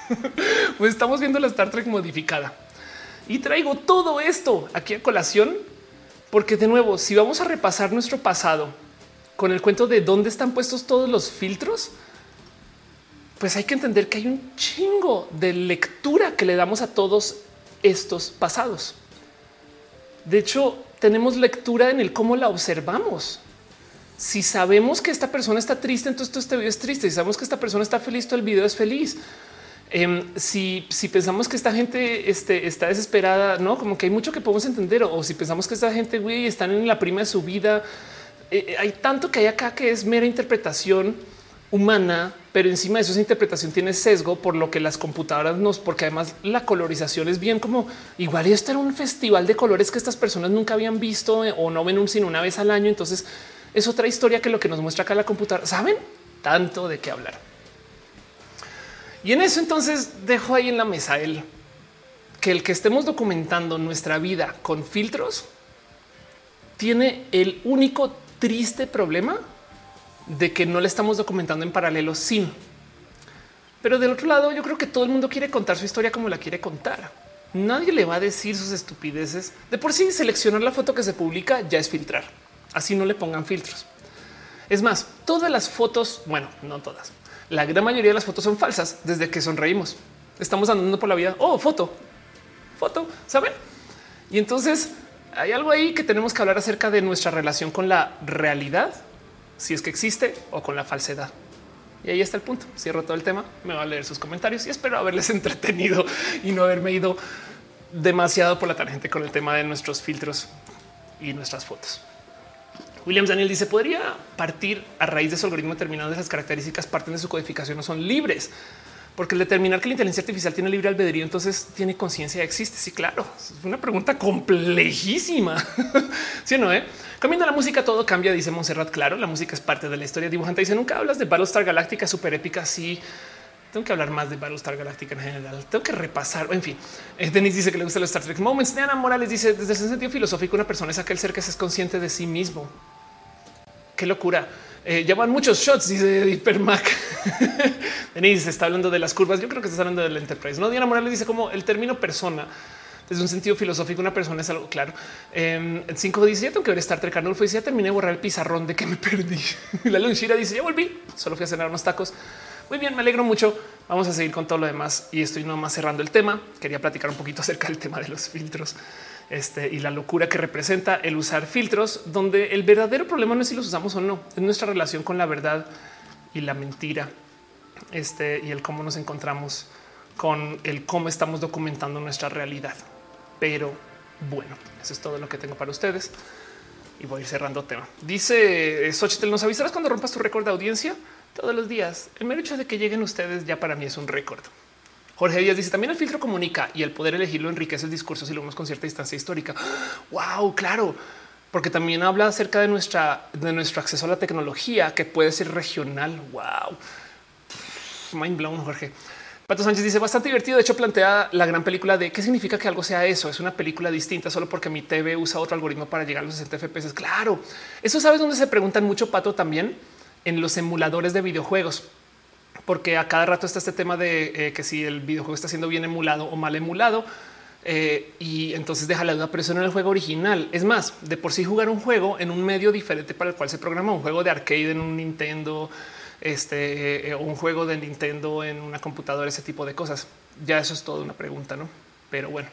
pues estamos viendo la Star Trek modificada. Y traigo todo esto aquí a colación, porque de nuevo, si vamos a repasar nuestro pasado con el cuento de dónde están puestos todos los filtros, pues hay que entender que hay un chingo de lectura que le damos a todos estos pasados. De hecho, tenemos lectura en el cómo la observamos. Si sabemos que esta persona está triste, entonces todo este video es triste. Si sabemos que esta persona está feliz, todo el video es feliz. Em, si, pensamos que esta gente este, está desesperada, no como que hay mucho que podemos entender, o, si pensamos que esta gente güey, están en la prima de su vida, eh, eh, hay tanto que hay acá que es mera interpretación humana, pero encima de eso esa interpretación tiene sesgo por lo que las computadoras nos, porque además la colorización es bien como igual esto era un festival de colores que estas personas nunca habían visto eh, o no ven un sino una vez al año. Entonces es otra historia que lo que nos muestra acá la computadora. Saben tanto de qué hablar. Y en eso entonces dejo ahí en la mesa el que el que estemos documentando nuestra vida con filtros tiene el único triste problema de que no le estamos documentando en paralelo sin. Pero del otro lado, yo creo que todo el mundo quiere contar su historia como la quiere contar. Nadie le va a decir sus estupideces. De por sí, seleccionar la foto que se publica ya es filtrar. Así no le pongan filtros. Es más, todas las fotos, bueno, no todas, la gran mayoría de las fotos son falsas desde que sonreímos. Estamos andando por la vida. Oh, foto, foto, saben? Y entonces hay algo ahí que tenemos que hablar acerca de nuestra relación con la realidad si es que existe o con la falsedad. Y ahí está el punto. Cierro todo el tema. Me va a leer sus comentarios y espero haberles entretenido y no haberme ido demasiado por la tangente con el tema de nuestros filtros y nuestras fotos. Williams Daniel dice podría partir a raíz de su algoritmo determinado de esas características parten de su codificación no son libres porque el determinar que la inteligencia artificial tiene libre albedrío, entonces tiene conciencia, existe. Sí, claro, es una pregunta complejísima. sí, no? Eh? Cambiando la música, todo cambia, dice Monserrat. Claro, la música es parte de la historia dibujante. Dice nunca hablas de Battlestar Galáctica super épica. Sí, tengo que hablar más de Battlestar Galáctica en general. Tengo que repasar. En fin, eh, Denis dice que le gusta los Star Trek Moments. Diana Morales dice desde el sentido filosófico, una persona es aquel ser que es consciente de sí mismo. Qué locura. Eh, ya van muchos shots, dice Hipermac. Denise está hablando de las curvas. Yo creo que está hablando del Enterprise. No, Diana Morales dice como el término persona desde un sentido filosófico, una persona es algo claro. Eh, 5 dice: Ya tengo que ver Star Trek. Arnulfo dice: Ya terminé de borrar el pizarrón de que me perdí. la Lunchira dice: Ya volví, solo fui a cenar unos tacos. Muy bien, me alegro mucho. Vamos a seguir con todo lo demás y estoy nomás cerrando el tema. Quería platicar un poquito acerca del tema de los filtros este, y la locura que representa el usar filtros, donde el verdadero problema no es si los usamos o no, es nuestra relación con la verdad y la mentira este, y el cómo nos encontramos con el cómo estamos documentando nuestra realidad. Pero bueno, eso es todo lo que tengo para ustedes y voy a ir cerrando tema. Dice Xochitl, ¿nos avisarás cuando rompas tu récord de audiencia? Todos los días. El mero hecho de que lleguen ustedes ya para mí es un récord. Jorge Díaz dice también el filtro comunica y el poder elegirlo enriquece el discurso si lo vemos con cierta distancia histórica. Wow, claro, porque también habla acerca de nuestra de nuestro acceso a la tecnología que puede ser regional. Wow, mind blown, Jorge. Pato Sánchez dice bastante divertido. De hecho, plantea la gran película de qué significa que algo sea eso. Es una película distinta solo porque mi TV usa otro algoritmo para llegar a los 60 FPS. Claro, eso sabes dónde se preguntan mucho, Pato, también en los emuladores de videojuegos porque a cada rato está este tema de eh, que si el videojuego está siendo bien emulado o mal emulado. Eh, y entonces deja la duda, pero eso no es el juego original. Es más, de por sí jugar un juego en un medio diferente para el cual se programa un juego de arcade en un Nintendo, este eh, un juego de Nintendo en una computadora, ese tipo de cosas. Ya eso es toda una pregunta, no? Pero bueno,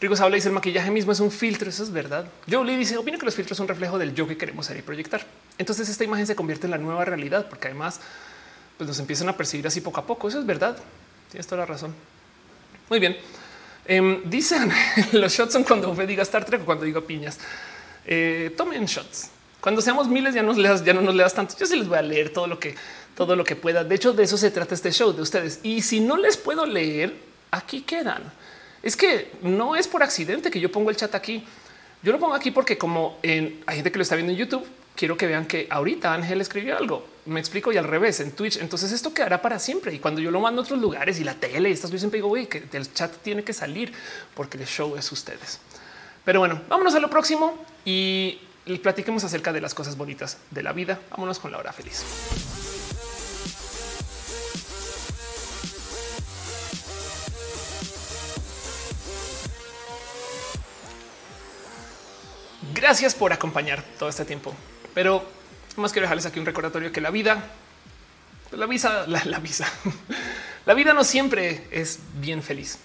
Rico habla dice el maquillaje mismo es un filtro. Eso es verdad. Jolie dice opina que los filtros son un reflejo del yo que queremos ser y proyectar. Entonces esta imagen se convierte en la nueva realidad, porque además pues nos empiezan a percibir así poco a poco. Eso es verdad. Tienes toda la razón. Muy bien. Em, dicen los shots son cuando me diga Star Trek o cuando digo piñas. Eh, tomen shots. Cuando seamos miles ya, nos leas, ya no nos leas tanto. Yo sí les voy a leer todo lo que todo lo que pueda. De hecho, de eso se trata este show de ustedes. Y si no les puedo leer, aquí quedan. Es que no es por accidente que yo pongo el chat aquí. Yo lo pongo aquí porque como en, hay gente que lo está viendo en YouTube, quiero que vean que ahorita Ángel escribió algo. Me explico y al revés en Twitch. Entonces esto quedará para siempre. Y cuando yo lo mando a otros lugares y la tele y estas, yo siempre digo Oye, que el chat tiene que salir porque el show es ustedes. Pero bueno, vámonos a lo próximo y platiquemos acerca de las cosas bonitas de la vida. Vámonos con la hora feliz. Gracias por acompañar todo este tiempo pero más quiero dejarles aquí un recordatorio que la vida, la visa, la, la visa, la vida no siempre es bien feliz.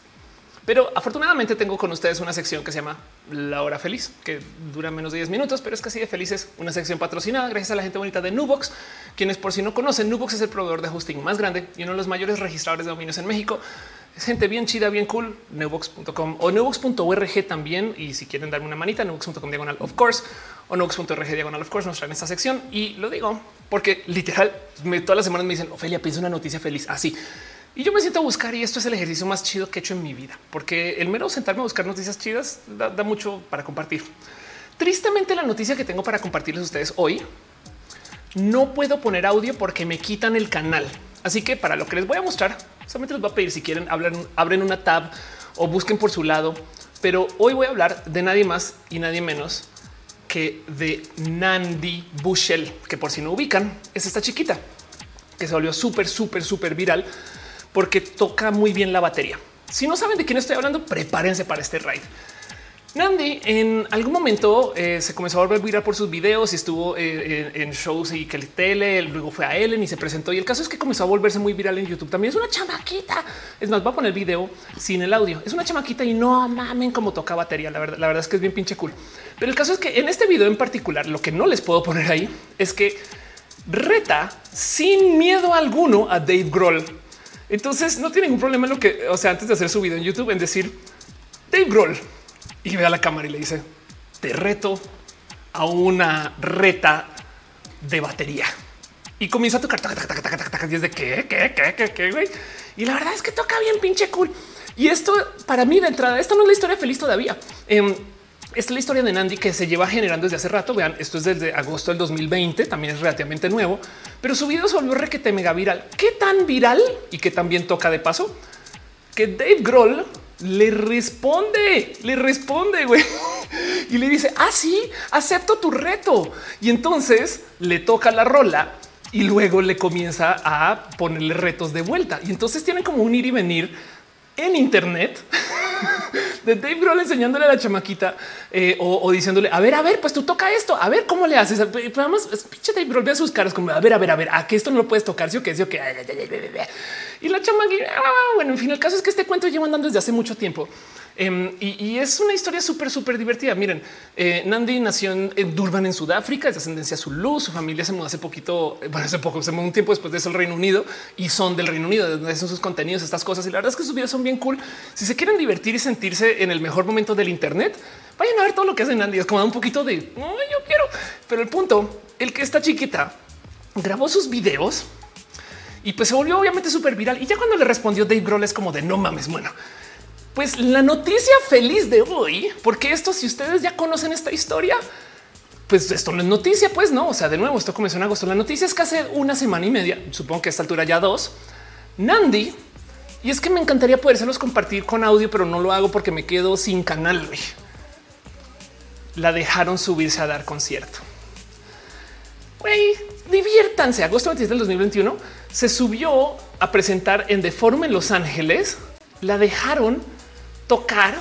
Pero afortunadamente tengo con ustedes una sección que se llama La Hora Feliz, que dura menos de 10 minutos, pero es casi de felices. Una sección patrocinada gracias a la gente bonita de Nubox, quienes por si no conocen, Nubox es el proveedor de hosting más grande y uno de los mayores registradores de dominios en México. Es gente bien chida, bien cool. Nubox.com o nubox.org también. Y si quieren darme una manita, nubox.com diagonal of course o nubox.org diagonal of course nos traen esta sección. Y lo digo porque literal todas las semanas me dicen Ofelia, piensa una noticia feliz así. Y yo me siento a buscar y esto es el ejercicio más chido que he hecho en mi vida, porque el mero sentarme a buscar noticias chidas da, da mucho para compartir. Tristemente la noticia que tengo para compartirles a ustedes hoy, no puedo poner audio porque me quitan el canal. Así que para lo que les voy a mostrar, solamente les voy a pedir si quieren hablar, abren una tab o busquen por su lado. Pero hoy voy a hablar de nadie más y nadie menos que de Nandi Bushell, que por si no ubican, es esta chiquita que se volvió súper, súper, súper viral porque toca muy bien la batería. Si no saben de quién estoy hablando, prepárense para este raid. Nandi en algún momento eh, se comenzó a volver viral por sus videos y estuvo eh, en, shows y que el tele, luego fue a Ellen y se presentó. Y el caso es que comenzó a volverse muy viral en YouTube. También es una chamaquita. Es más, va a poner video sin el audio. Es una chamaquita y no mamen cómo toca batería. La verdad, la verdad es que es bien pinche cool. Pero el caso es que en este video en particular, lo que no les puedo poner ahí es que reta sin miedo alguno a Dave Grohl. Entonces no tiene ningún problema en lo que, o sea, antes de hacer su video en YouTube, en decir Dave Grohl y ve a la cámara y le dice te reto a una reta de batería y comienza a tocar y es de qué, qué, qué, qué, qué, güey. Y la verdad es que toca bien pinche cool. Y esto para mí de entrada, esto no es la historia feliz todavía. Eh, esta es la historia de Nandi que se lleva generando desde hace rato. Vean, esto es desde agosto del 2020, también es relativamente nuevo, pero su video se volvió requete mega viral. ¿Qué tan viral y que también toca de paso? Que Dave Grohl le responde, le responde, güey. Y le dice, ah, sí, acepto tu reto. Y entonces le toca la rola y luego le comienza a ponerle retos de vuelta. Y entonces tienen como un ir y venir en Internet de Dave Grohl enseñándole a la chamaquita eh, o, diciéndole, a ver, a ver, pues tú toca esto, a ver cómo le haces. Pero además, pinche Dave Grohl ve a sus caras como, a ver, a ver, a ver, a que esto no lo puedes tocar, sí o que sí que. Y la chamaquita, ah, bueno, en fin, el caso es que este cuento lleva andando desde hace mucho tiempo. Um, y, es una historia súper, súper divertida. Miren, eh, Nandi nació en, Durban, en Sudáfrica, es de ascendencia Zulu. Su familia se mudó hace poquito, bueno, hace poco, se mudó un tiempo después de eso al Reino Unido y son del Reino Unido, de donde son sus contenidos, estas cosas. Y la verdad es que sus videos son bien cool. Si se quieren divertir y sentirse en el mejor momento del Internet, vayan a ver todo lo que hace Nandi. Es como un poquito de no, yo quiero, pero el punto, el que está chiquita grabó sus videos y pues se volvió obviamente súper viral. Y ya cuando le respondió Dave Grohl es como de no mames, bueno. Pues la noticia feliz de hoy, porque esto, si ustedes ya conocen esta historia, pues esto no es noticia, pues no. O sea, de nuevo, esto comenzó en agosto. La noticia es que hace una semana y media, supongo que a esta altura ya dos, Nandi, y es que me encantaría podérselos compartir con audio, pero no lo hago porque me quedo sin canal. La dejaron subirse a dar concierto. Güey, diviértanse. Agosto 26 del 2021 se subió a presentar en The Forum en Los Ángeles. La dejaron tocar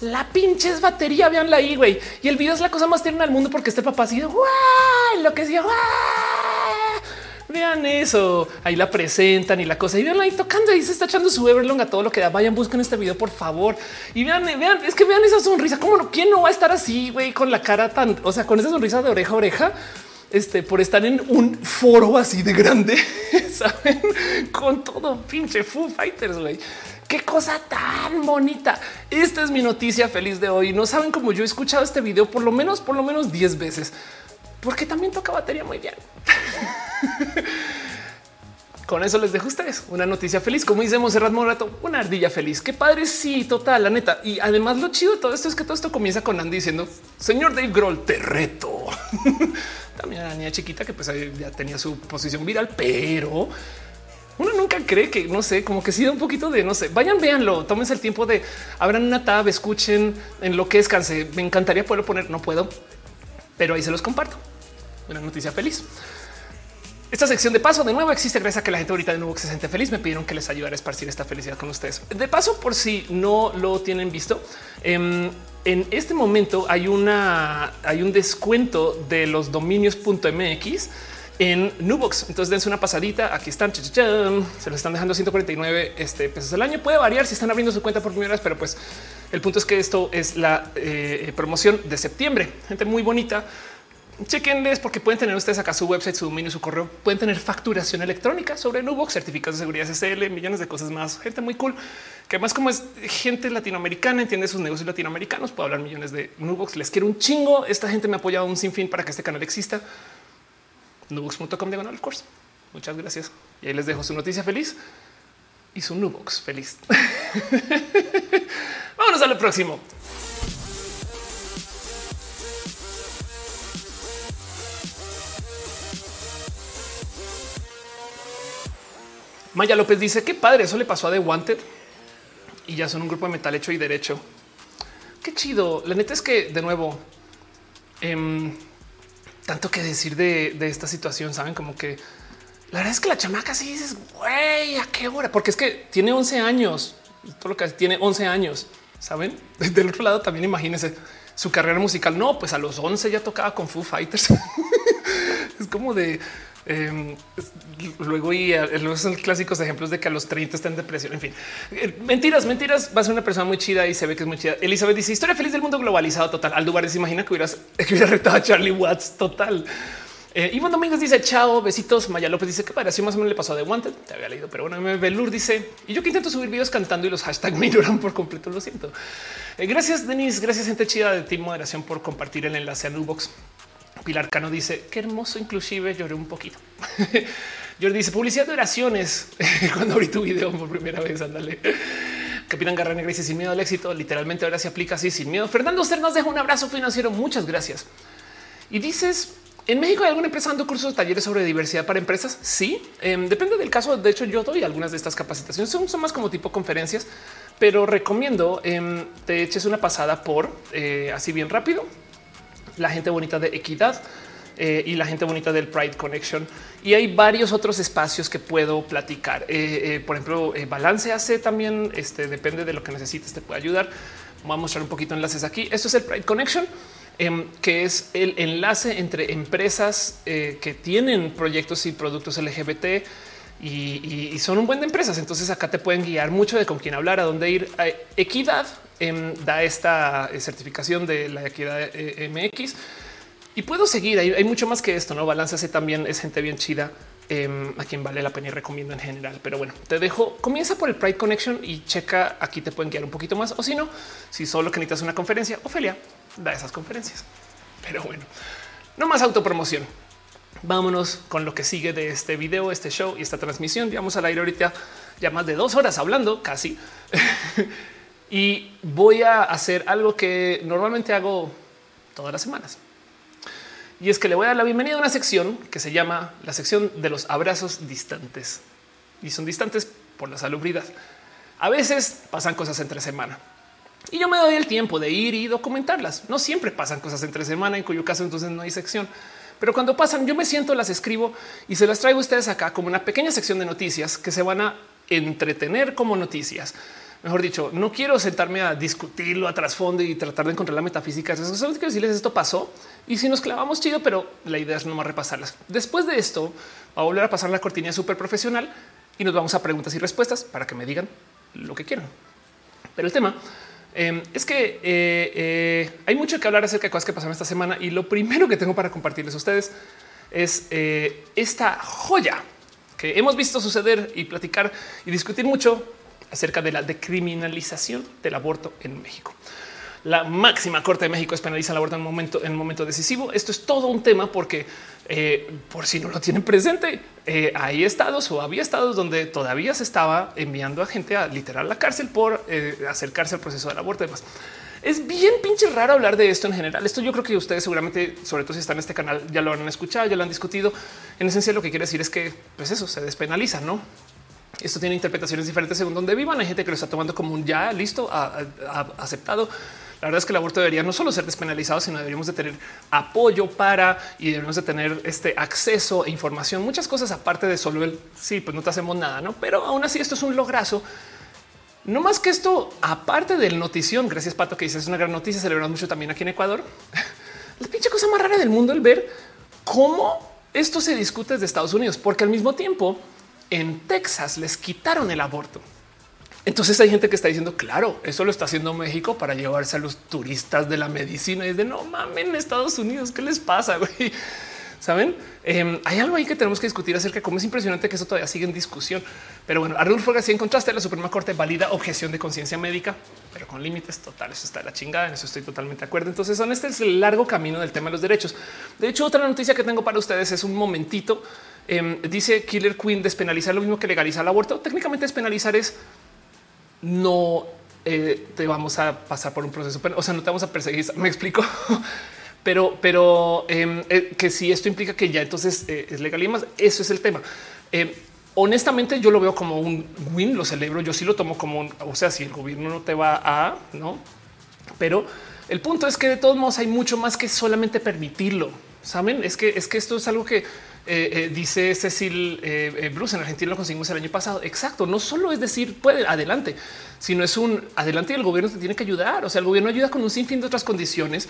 la pinches batería. Veanla ahí, güey. Y el video es la cosa más tierna del mundo porque este papá así de lo que decía. Vean eso. Ahí la presentan y la cosa. Y vean ahí tocando. Ahí se está echando su Everlong a todo lo que da. Vayan, busquen este video, por favor. Y vean, vean, es que vean esa sonrisa. ¿Cómo no? ¿Quién no va a estar así, güey? Con la cara tan, o sea, con esa sonrisa de oreja a oreja. Este por estar en un foro así de grande, saben, con todo pinche Foo Fighters, güey. Qué cosa tan bonita. Esta es mi noticia feliz de hoy. No saben cómo yo he escuchado este video por lo menos, por lo menos 10 veces, porque también toca batería muy bien. Con eso les dejo ustedes una noticia feliz. Como dice Monserrat Morato, una ardilla feliz. Qué padre. Sí, total, la neta. Y además, lo chido de todo esto es que todo esto comienza con Andy diciendo: Señor Dave Grohl, te reto. También a la niña chiquita que pues ya tenía su posición viral, pero uno nunca cree que no sé, como que sí da un poquito de no sé. Vayan, véanlo, tómense el tiempo de abran una tab, escuchen en lo que descanse. Me encantaría poderlo poner, no puedo, pero ahí se los comparto. Una noticia feliz. Esta sección de paso de nuevo existe gracias a que la gente ahorita de nuevo se siente feliz. Me pidieron que les ayudara a esparcir esta felicidad con ustedes. De paso, por si no lo tienen visto, em, en este momento hay una hay un descuento de los dominios.mx en Nubox. Entonces dense una pasadita. Aquí están. Se lo están dejando 149 este, pesos al año. Puede variar si están abriendo su cuenta por primera vez, pero pues el punto es que esto es la eh, promoción de septiembre. Gente muy bonita. Chequenles porque pueden tener ustedes acá su website, su dominio, su correo. Pueden tener facturación electrónica sobre Nubox, certificados de seguridad SSL, millones de cosas más. Gente muy cool que además, como es gente latinoamericana, entiende sus negocios latinoamericanos, puedo hablar millones de Nubox. Les quiero un chingo. Esta gente me ha apoyado un sinfín para que este canal exista nubox.com diagonal course. Muchas gracias. Y ahí les dejo su noticia feliz y su Nubox feliz. Vámonos a lo próximo. Maya López dice qué padre, eso le pasó a The Wanted y ya son un grupo de metal hecho y derecho. Qué chido. La neta es que de nuevo, eh, tanto que decir de, esta situación. Saben como que la verdad es que la chamaca sí dices, güey, a qué hora? Porque es que tiene 11 años, todo lo que tiene 11 años. Saben del otro lado también imagínense su carrera musical. No, pues a los 11 ya tocaba con Foo Fighters. es como de Em, luego y luego son clásicos ejemplos de que a los 30 está en depresión. En fin, eh, mentiras, mentiras. Va a ser una persona muy chida y se ve que es muy chida. Elizabeth dice historia feliz del mundo globalizado total. Aldubar se imagina que hubieras que hubiera retado a Charlie Watts total. Eh, Iván Domínguez dice chao, besitos. Maya López dice que así más o menos le pasó de Wanted. Te había leído, pero bueno, Belur dice y yo que intento subir videos cantando y los hashtags me ignoran por completo. Lo siento. Eh, gracias, Denis. Gracias, gente chida de Team Moderación por compartir el enlace a Nubox. Pilar Cano dice qué hermoso, inclusive lloré un poquito. Jordi dice publicidad de oraciones cuando abrí tu video por primera vez. Ándale. Capitán Garra Negra dice sin miedo al éxito. Literalmente ahora se aplica así sin miedo. Fernando Ster nos deja un abrazo financiero. Muchas gracias. Y dices en México hay alguna empresa dando cursos, talleres sobre diversidad para empresas. Sí, em, depende del caso. De hecho, yo doy algunas de estas capacitaciones. Son, más como tipo conferencias, pero recomiendo em, te eches una pasada por eh, así bien rápido la gente bonita de equidad eh, y la gente bonita del Pride Connection. Y hay varios otros espacios que puedo platicar. Eh, eh, por ejemplo, Balance hace también, este, depende de lo que necesites, te puede ayudar. Voy a mostrar un poquito enlaces aquí. Esto es el Pride Connection, em, que es el enlace entre empresas que tienen proyectos y productos LGBT. Y, son un buen de empresas. Entonces acá te pueden guiar mucho de con quién hablar, a dónde ir. Equidad Em, da esta eh, certificación de la equidad eh, MX y puedo seguir. Hay, mucho más que esto. No balance también es gente bien chida em, a quien vale la pena y recomiendo en general. Pero bueno, te dejo. Comienza por el Pride Connection y checa. Aquí te pueden guiar un poquito más. O si no, si solo que necesitas una conferencia, Ofelia da esas conferencias. Pero bueno, no más autopromoción. Vámonos con lo que sigue de este video, este show y esta transmisión. Vamos al aire ahorita ya más de dos horas hablando casi. y voy a hacer algo que normalmente hago todas las semanas. Y es que le voy a dar la bienvenida a una sección que se llama la sección de los abrazos distantes. Y son distantes por la salubridad. A veces pasan cosas entre semana. Y yo me doy el tiempo de ir y documentarlas. No siempre pasan cosas entre semana, en cuyo caso entonces no hay sección. Pero cuando pasan, yo me siento, las escribo y se las traigo a ustedes acá como una pequeña sección de noticias que se van a entretener como noticias mejor dicho, no quiero sentarme a discutirlo a trasfondo y tratar de encontrar la metafísica. Solo quiero decirles esto pasó y si nos clavamos chido, pero la idea es no más repasarlas. Después de esto, va a volver a pasar la cortina súper profesional y nos vamos a preguntas y respuestas para que me digan lo que quieran. Pero el tema em, es que eh, eh, hay mucho que hablar acerca de cosas que pasaron esta semana y lo primero que tengo para compartirles a ustedes es eh, esta joya que hemos visto suceder y platicar y discutir mucho acerca de la decriminalización del aborto en México. La máxima corte de México es penalizar el aborto en un momento, decisivo. Esto es todo un tema porque eh, por si no lo tienen presente, eh, hay estados o había estados donde todavía se estaba enviando a gente a literal la cárcel por eh, acercarse al proceso del aborto. Además, es bien pinche raro hablar de esto en general. Esto yo creo que ustedes seguramente, sobre todo si están en este canal, ya lo han escuchado, ya lo han discutido. En esencia, lo que quiere decir es que pues eso se despenaliza, no? Esto tiene interpretaciones diferentes según donde vivan. Hay gente que lo está tomando como un ya listo, aceptado. La verdad es que el aborto debería no solo ser despenalizado, sino deberíamos de tener apoyo para y debemos de tener este acceso e información, muchas cosas aparte de solo el sí, pues no te hacemos nada, no? Pero aún así, esto es un lograzo. No más que esto, aparte del notición, gracias Pato, que dices es una gran noticia, celebramos mucho también aquí en Ecuador. La pinche cosa más rara del mundo el ver cómo esto se discute desde Estados Unidos, porque al mismo tiempo en Texas les quitaron el aborto. Entonces hay gente que está diciendo, claro, eso lo está haciendo México para llevarse a los turistas de la medicina y de no mamen Estados Unidos, ¿qué les pasa? Güey? Saben, em, hay algo ahí que tenemos que discutir acerca de cómo es impresionante que eso todavía sigue en discusión. Pero bueno, Arnulfo García, en contraste, la Suprema Corte valida objeción de conciencia médica, pero con límites totales. Está la chingada. En eso estoy totalmente de acuerdo. Entonces, son este es el largo camino del tema de los derechos. De hecho, otra noticia que tengo para ustedes es un momentito. Em, dice Killer Queen despenalizar lo mismo que legalizar el aborto. Técnicamente, despenalizar es no eh, te vamos a pasar por un proceso, o sea, no te vamos a perseguir. Me explico. pero, pero em, eh, que si esto implica que ya entonces eh, es legal y más, eso es el tema. Em, honestamente, yo lo veo como un win, lo celebro. Yo sí lo tomo como un, o sea, si el gobierno no te va a no, pero el punto es que de todos modos hay mucho más que solamente permitirlo. Saben, es que es que esto es algo que eh, eh, dice Cecil eh, Bruce en Argentina lo conseguimos el año pasado. Exacto. No solo es decir puede adelante, sino es un adelante y el gobierno te tiene que ayudar. O sea, el gobierno ayuda con un sinfín de otras condiciones.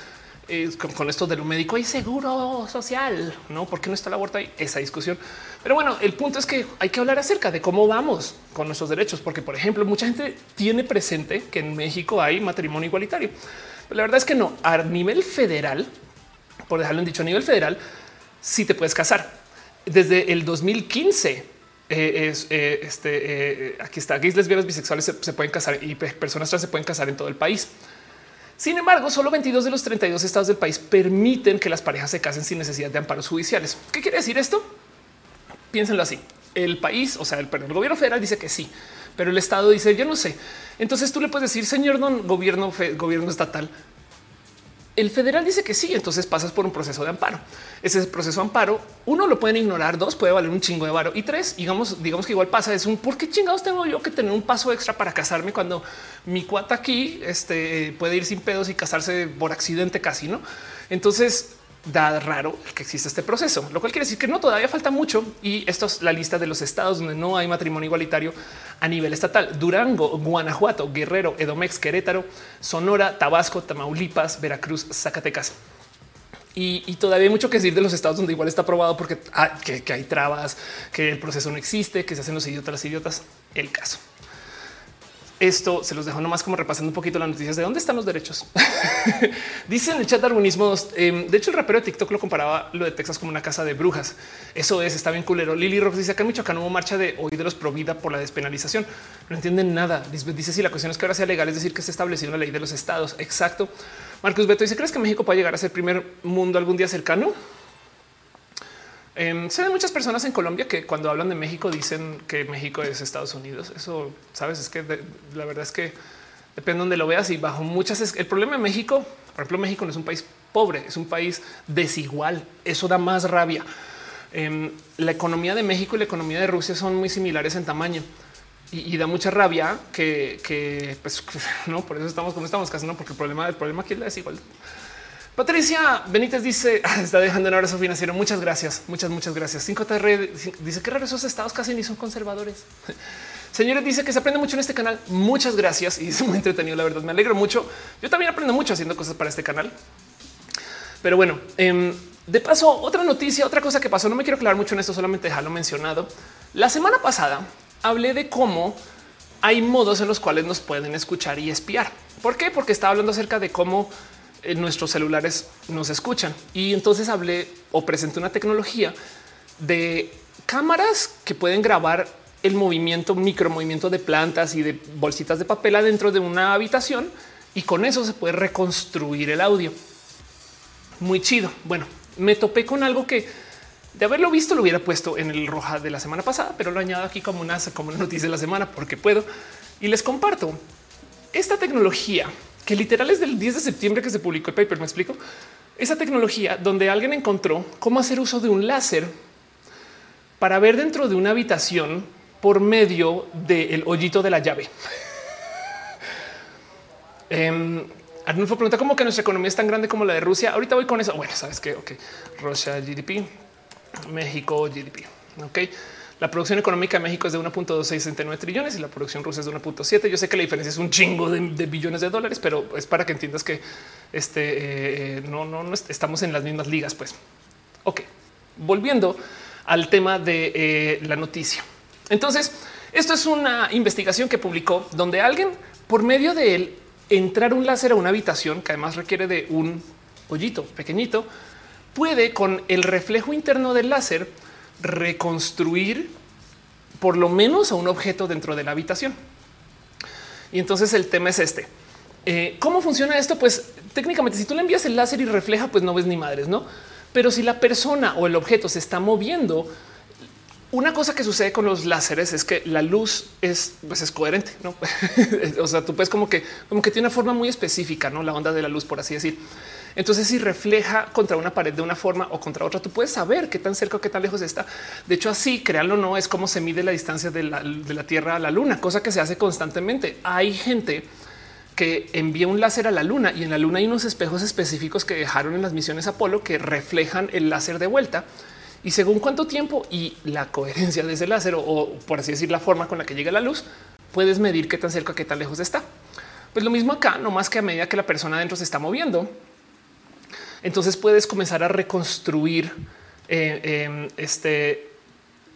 Con, esto de lo médico hay seguro social, no? porque no está el aborto ahí? Esa discusión. Pero bueno, el punto es que hay que hablar acerca de cómo vamos con nuestros derechos, porque, por ejemplo, mucha gente tiene presente que en México hay matrimonio igualitario. Pero la verdad es que no. A nivel federal, por dejarlo en dicho, a nivel federal, sí te puedes casar desde el 2015 eh, eh, este. Eh, aquí está gays, lesbianas, bisexuales se, pueden casar y personas trans se pueden casar en todo el país. Sin embargo, solo 22 de los 32 estados del país permiten que las parejas se casen sin necesidad de amparos judiciales. ¿Qué quiere decir esto? Piénsenlo así. El país, o sea, el, el gobierno federal dice que sí, pero el estado dice yo no sé. Entonces tú le puedes decir, señor don gobierno, gobierno estatal, el federal dice que sí, entonces pasas por un proceso de amparo. Ese proceso de amparo, uno lo pueden ignorar, dos puede valer un chingo de varo y tres, digamos, digamos que igual pasa es un por qué chingados tengo yo que tener un paso extra para casarme cuando mi cuata aquí este, puede ir sin pedos y casarse por accidente casi, no? Entonces da raro que exista este proceso, lo cual quiere decir que no todavía falta mucho. Y esto es la lista de los estados donde no hay matrimonio igualitario a nivel estatal: Durango, Guanajuato, Guerrero, Edomex, Querétaro, Sonora, Tabasco, Tamaulipas, Veracruz, Zacatecas. Y, todavía hay mucho que decir de los estados donde igual está aprobado porque ah, que, hay trabas, que el proceso no existe, que se hacen los idiotas, las idiotas. El caso. Esto se los dejo nomás como repasando un poquito las noticias de dónde están los derechos. Dice en el chat darwinismo. Em, de hecho, el rapero de TikTok lo comparaba lo de Texas como una casa de brujas. Eso es, está bien culero. Lili Rock dice acá en Michoacán hubo marcha de hoy de los pro vida por la despenalización. No entienden nada. Dice si la cuestión es que ahora sea legal, es decir, que se establecido una ley de los estados. Exacto. Marcos Beto dice: ¿Crees que México puede llegar a ser primer mundo algún día cercano? Eh, se ven muchas personas en Colombia que cuando hablan de México dicen que México es Estados Unidos. Eso sabes, es que la verdad es que depende de donde lo veas y bajo muchas. Es, el problema de México, por ejemplo, México no es un país pobre, es un país desigual. Eso da más rabia. Em, la economía de México y la economía de Rusia son muy similares en tamaño y, da mucha rabia que, pues, no por eso estamos como estamos casi no, porque el problema, el problema aquí es la desigualdad. Patricia Benítez dice está dejando un abrazo financiero. Muchas gracias, muchas, muchas gracias. 5TR dice que raro esos estados casi ni son conservadores. Señores, dice que se aprende mucho en este canal. Muchas gracias y es muy entretenido. La verdad, me alegro mucho. Yo también aprendo mucho haciendo cosas para este canal. Pero bueno, em, de paso, otra noticia, otra cosa que pasó. No me quiero aclarar mucho en esto, solamente dejarlo mencionado. La semana pasada hablé de cómo hay modos en los cuales nos pueden escuchar y espiar. ¿Por qué? Porque estaba hablando acerca de cómo nuestros celulares nos escuchan. Y entonces hablé o presenté una tecnología de cámaras que pueden grabar el movimiento, micro movimiento de plantas y de bolsitas de papel adentro de una habitación y con eso se puede reconstruir el audio. Muy chido. Bueno, me topé con algo que de haberlo visto lo hubiera puesto en el roja de la semana pasada, pero lo añado aquí como una, como una noticia de la semana porque puedo y les comparto esta tecnología que literal es del 10 de septiembre que se publicó el paper. Me explico esa tecnología donde alguien encontró cómo hacer uso de un láser para ver dentro de una habitación por medio del hoyito de la llave. Em, Arnulfo pregunta cómo que nuestra economía es tan grande como la de Rusia. Ahorita voy con eso. Bueno, sabes que, ok, Rusia GDP, México GDP. Ok, la producción económica de México es de 1.269 trillones y la producción rusa es de 1.7. Yo sé que la diferencia es un chingo de, billones de dólares, pero es para que entiendas que este, eh, no, no, no estamos en las mismas ligas. Pues, ok, volviendo al tema de eh, la noticia. Entonces, esto es una investigación que publicó donde alguien, por medio de él, entrar un láser a una habitación que además requiere de un hoyito pequeñito, puede con el reflejo interno del láser reconstruir por lo menos a un objeto dentro de la habitación. Y entonces el tema es este. Eh, ¿Cómo funciona esto? Pues técnicamente, si tú le envías el láser y refleja, pues no ves ni madres, no? Pero si la persona o el objeto se está moviendo, una cosa que sucede con los láseres es que la luz es, pues es coherente, no? o sea, tú puedes como que, como que tiene una forma muy específica, no la onda de la luz, por así decir. Entonces, si refleja contra una pared de una forma o contra otra, tú puedes saber qué tan cerca o qué tan lejos está. De hecho, así, créanlo o no, es como se mide la distancia de la, de la Tierra a la Luna, cosa que se hace constantemente. Hay gente que envía un láser a la luna y en la luna hay unos espejos específicos que dejaron en las misiones Apolo que reflejan el láser de vuelta. Y según cuánto tiempo y la coherencia de ese láser o, por así decir la forma con la que llega la luz, puedes medir qué tan cerca, qué tan lejos está. Pues lo mismo acá, no más que a medida que la persona adentro se está moviendo, entonces puedes comenzar a reconstruir eh, em, este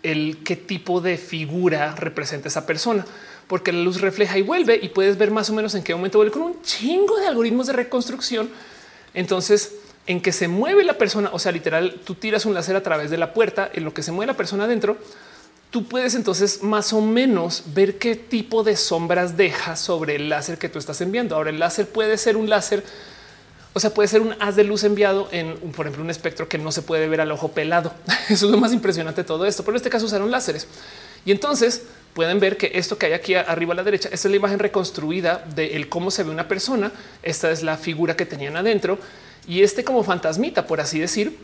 el qué tipo de figura representa esa persona porque la luz refleja y vuelve y puedes ver más o menos en qué momento vuelve con un chingo de algoritmos de reconstrucción. Entonces, en que se mueve la persona, o sea, literal, tú tiras un láser a través de la puerta, en lo que se mueve la persona adentro, tú puedes entonces más o menos ver qué tipo de sombras deja sobre el láser que tú estás enviando. Ahora, el láser puede ser un láser, o sea, puede ser un haz de luz enviado en, por ejemplo, un espectro que no se puede ver al ojo pelado. Eso es lo más impresionante de todo esto. Pero en este caso usaron láseres. Y entonces pueden ver que esto que hay aquí arriba a la derecha, es la imagen reconstruida de cómo se ve una persona. Esta es la figura que tenían adentro y este como fantasmita, por así decir,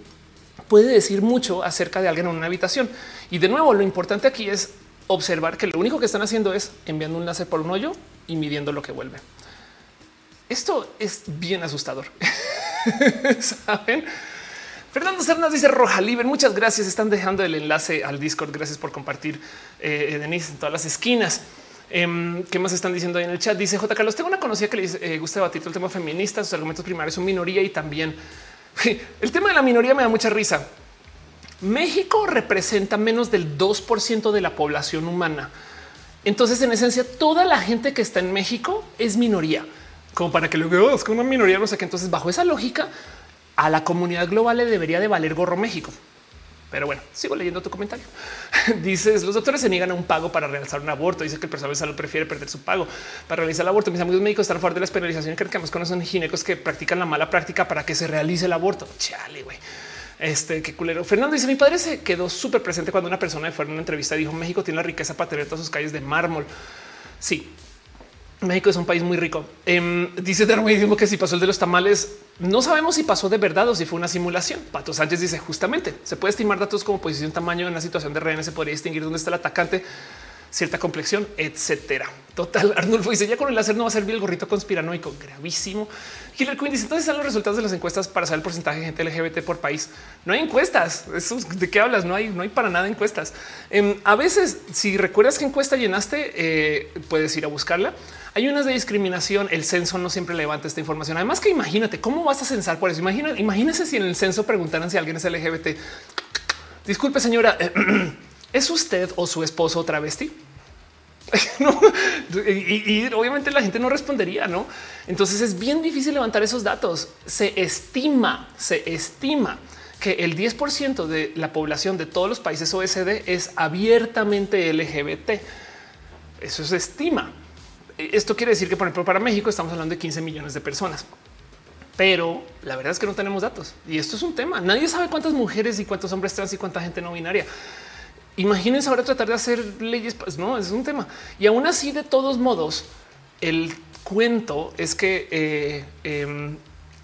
puede decir mucho acerca de alguien en una habitación. Y de nuevo, lo importante aquí es observar que lo único que están haciendo es enviando un láser por un hoyo y midiendo lo que vuelve. Esto es bien asustador. Saben? Fernando Cernas dice Roja Libre. Muchas gracias. Están dejando el enlace al Discord. Gracias por compartir, eh, eh, Denise, en todas las esquinas. Em, ¿Qué más están diciendo ahí en el chat? Dice J. Carlos, tengo una conocida que le eh, gusta debatir el tema feminista. Sus argumentos primarios son minoría y también el tema de la minoría me da mucha risa. México representa menos del 2% de la población humana. Entonces, en esencia, toda la gente que está en México es minoría, como para que que es una minoría, no sé qué. Entonces, bajo esa lógica, a la comunidad global le debería de valer gorro México. Pero bueno, sigo leyendo tu comentario. Dices los doctores se niegan a un pago para realizar un aborto. Dice que el personal de salud prefiere perder su pago para realizar el aborto. Mis amigos médicos están a favor de la penalización y creen que más conocen ginecos que practican la mala práctica para que se realice el aborto. Chale, güey. Este qué culero. Fernando dice: Mi padre se quedó súper presente cuando una persona fue en una entrevista dijo: México tiene la riqueza para tener todas sus calles de mármol. Sí, México es un país muy rico. Eh, dice Darwin que si pasó el de los tamales, no sabemos si pasó de verdad o si fue una simulación. Pato Sánchez dice justamente se puede estimar datos como posición, tamaño en la situación de rehenes, se podría distinguir dónde está el atacante, cierta complexión, etcétera. Total. Arnulfo dice ya con el láser no va a servir el gorrito conspiranoico. Gravísimo. Hillary Quinn dice entonces están los resultados de las encuestas para saber el porcentaje de gente LGBT por país. No hay encuestas. ¿De qué hablas? No hay, no hay para nada encuestas. Em, a veces, si recuerdas qué encuesta llenaste, eh, puedes ir a buscarla hay unas de discriminación. El censo no siempre levanta esta información. Además que imagínate cómo vas a censar por eso. Imagina, imagínese si en el censo preguntaran si alguien es LGBT. Disculpe, señora, ¿es usted o su esposo travesti? y, obviamente la gente no respondería, no? Entonces es bien difícil levantar esos datos. Se estima, se estima que el 10% de la población de todos los países OSD es abiertamente LGBT. Eso se estima. Esto quiere decir que, por ejemplo, para México estamos hablando de 15 millones de personas. Pero la verdad es que no tenemos datos y esto es un tema. Nadie sabe cuántas mujeres y cuántos hombres trans y cuánta gente no binaria. Imagínense ahora tratar de hacer leyes. Pues no es un tema. Y aún así, de todos modos, el cuento es que eh, em,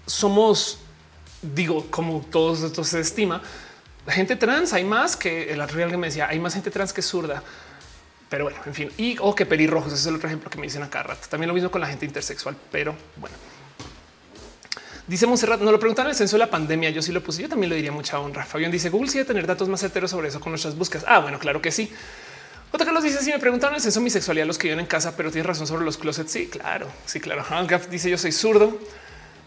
somos, digo, como todos estos se estima, gente trans. Hay más que el otro que me decía, hay más gente trans que zurda. Pero bueno, en fin, y o oh, que pelirrojos. Es el otro ejemplo que me dicen acá rato. También lo mismo con la gente intersexual, pero bueno. Dice Monserrat, no lo preguntaron el censo de la pandemia. Yo sí lo puse. Yo también lo diría mucha honra. Fabián dice Google sí debe tener datos más certeros sobre eso con nuestras búsquedas. Ah, bueno, claro que sí. Otra Carlos dice: Si me preguntaron el censo mi sexualidad, los que viven en casa, pero tienes razón sobre los closets. Sí, claro, sí, claro. Gaf dice: Yo soy zurdo.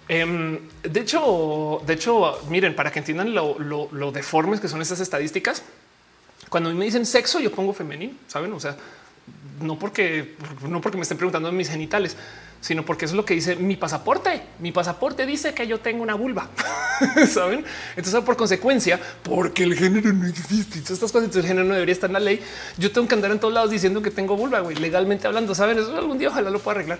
Em, de hecho, de hecho, miren, para que entiendan lo, lo deformes que son estas estadísticas, cuando me dicen sexo, yo pongo femenino, saben? O sea, no porque no porque me estén preguntando mis genitales, sino porque es lo que dice mi pasaporte. Mi pasaporte dice que yo tengo una vulva, saben? Entonces, por consecuencia, porque el género no existe, estas cosas, el género no debería estar en la ley. Yo tengo que andar en todos lados diciendo que tengo vulva, güey, legalmente hablando. Saben, eso algún día ojalá lo pueda arreglar.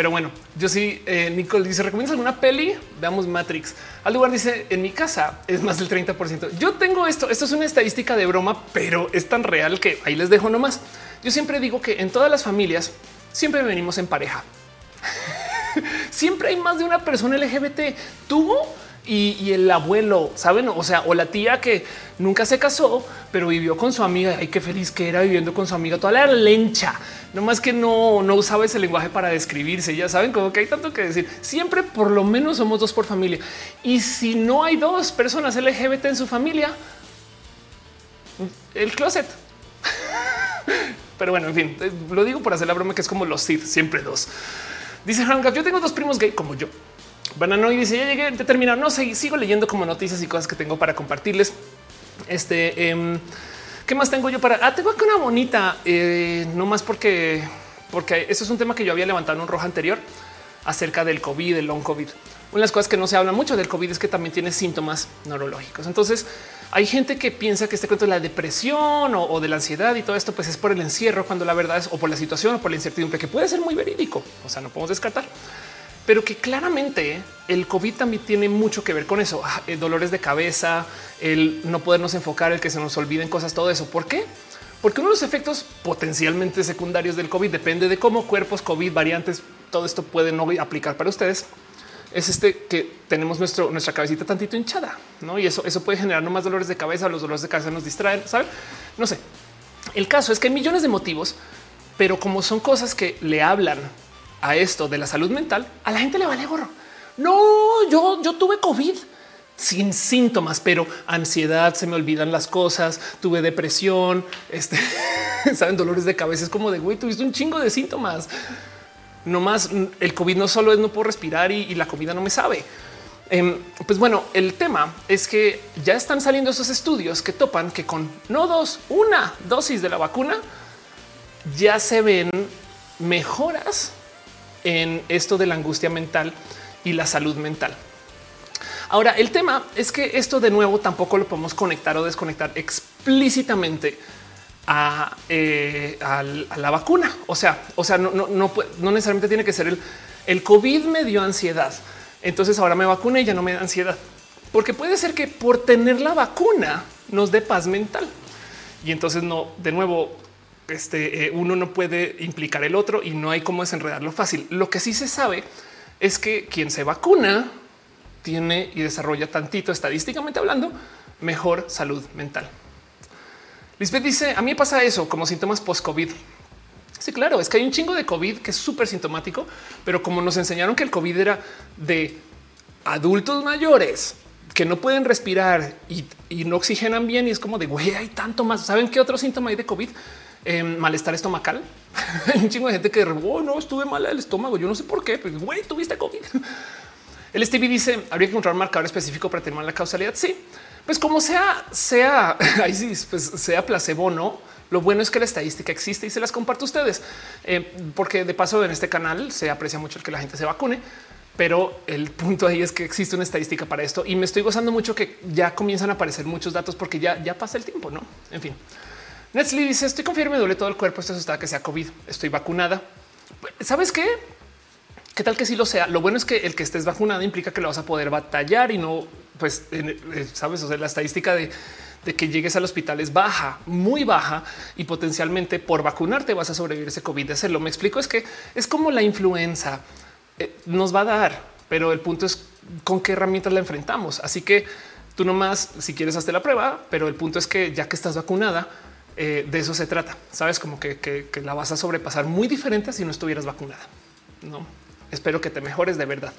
Pero bueno, yo sí, eh, Nicole dice, ¿recomiendas alguna peli? Veamos Matrix. Al lugar dice, en mi casa es más del 30%. Yo tengo esto, esto es una estadística de broma, pero es tan real que ahí les dejo nomás. Yo siempre digo que en todas las familias siempre venimos en pareja. siempre hay más de una persona LGBT. Tú y, el abuelo, saben? O sea, o la tía que nunca se casó, pero vivió con su amiga. Ay, qué feliz que era viviendo con su amiga toda la lencha. No más que no, no usaba ese lenguaje para describirse. Ya saben como que hay tanto que decir. Siempre por lo menos somos dos por familia. Y si no hay dos personas LGBT en su familia, el closet. Pero bueno, en fin, lo digo por hacer la broma que es como los Sith, siempre dos. Dice Hanga, yo tengo dos primos gay como yo. Banano y dice ya llegué, te terminar. No sé, sigo leyendo como noticias y cosas que tengo para compartirles. Este, em, ¿qué más tengo yo para? Ah, tengo aquí una bonita, eh, no más porque, porque eso es un tema que yo había levantado en un rojo anterior acerca del COVID, el long COVID. Una de las cosas que no se habla mucho del COVID es que también tiene síntomas neurológicos. Entonces hay gente que piensa que este cuento de la depresión o, o, de la ansiedad y todo esto pues es por el encierro, cuando la verdad es o por la situación o por la incertidumbre, que puede ser muy verídico. O sea, no podemos descartar pero que claramente el COVID también tiene mucho que ver con eso. Ah, eh, dolores de cabeza, el no podernos enfocar, el que se nos olviden cosas, todo eso. ¿Por qué? Porque uno de los efectos potencialmente secundarios del COVID depende de cómo cuerpos COVID, variantes, todo esto puede no aplicar para ustedes. Es este que tenemos nuestro, nuestra cabecita tantito hinchada, no? Y eso, eso puede generar no más dolores de cabeza. Los dolores de cabeza nos distraen, saben? No sé. El caso es que hay millones de motivos, pero como son cosas que le hablan a esto de la salud mental, a la gente le vale gorro. No, yo, yo tuve COVID sin síntomas, pero ansiedad, se me olvidan las cosas, tuve depresión, este, saben, dolores de cabeza, es como de güey, tuviste un chingo de síntomas. No más el COVID no solo es no puedo respirar y, la comida no me sabe. Em, pues bueno, el tema es que ya están saliendo esos estudios que topan que con no dos, una dosis de la vacuna ya se ven mejoras en esto de la angustia mental y la salud mental. Ahora, el tema es que esto de nuevo tampoco lo podemos conectar o desconectar explícitamente a, eh, la vacuna. O sea, o sea, no, no, necesariamente tiene que ser el, el COVID me dio ansiedad. Entonces ahora me vacuna y ya no me da ansiedad. Porque puede ser que por tener la vacuna nos dé paz mental. Y entonces no, de nuevo, este, eh, uno no puede implicar el otro y no hay cómo desenredarlo fácil. Lo que sí se sabe es que quien se vacuna tiene y desarrolla tantito estadísticamente hablando mejor salud mental. Lisbeth dice a mí pasa eso como síntomas post COVID. Sí, claro, es que hay un chingo de COVID que es súper sintomático, pero como nos enseñaron que el COVID era de adultos mayores que no pueden respirar y, y no oxigenan bien y es como de güey, hay tanto más. ¿Saben qué otro síntoma hay de COVID? Em, malestar estomacal. Hay un chingo de gente que oh, no estuve mal el estómago. Yo no sé por qué, pero güey, tuviste COVID. El Stevie dice habría que encontrar un marcador específico para tener la causalidad. Sí, pues como sea, sea ahí sí, pues sea placebo, no. Lo bueno es que la estadística existe y se las comparto a ustedes, eh, porque de paso en este canal se aprecia mucho el que la gente se vacune, pero el punto ahí es que existe una estadística para esto y me estoy gozando mucho que ya comienzan a aparecer muchos datos porque ya, ya pasa el tiempo, no? En fin. Netflix dice estoy confiado, me duele todo el cuerpo. Esto está que sea COVID. Estoy vacunada. ¿Sabes qué? ¿Qué tal que sí lo sea? Lo bueno es que el que estés vacunado implica que lo vas a poder batallar y no, pues, eh, sabes, o sea, la estadística de, que llegues al hospital es baja, muy baja y potencialmente por vacunarte vas a sobrevivir ese COVID de hacerlo. Me explico, es que es como la influenza eh, nos va a dar, pero el punto es con qué herramientas la enfrentamos. Así que tú nomás, si quieres, hazte la prueba, pero el punto es que ya que estás vacunada, eh, de eso se trata. Sabes como que, la vas a sobrepasar muy diferente si no estuvieras vacunada. No espero que te mejores de verdad.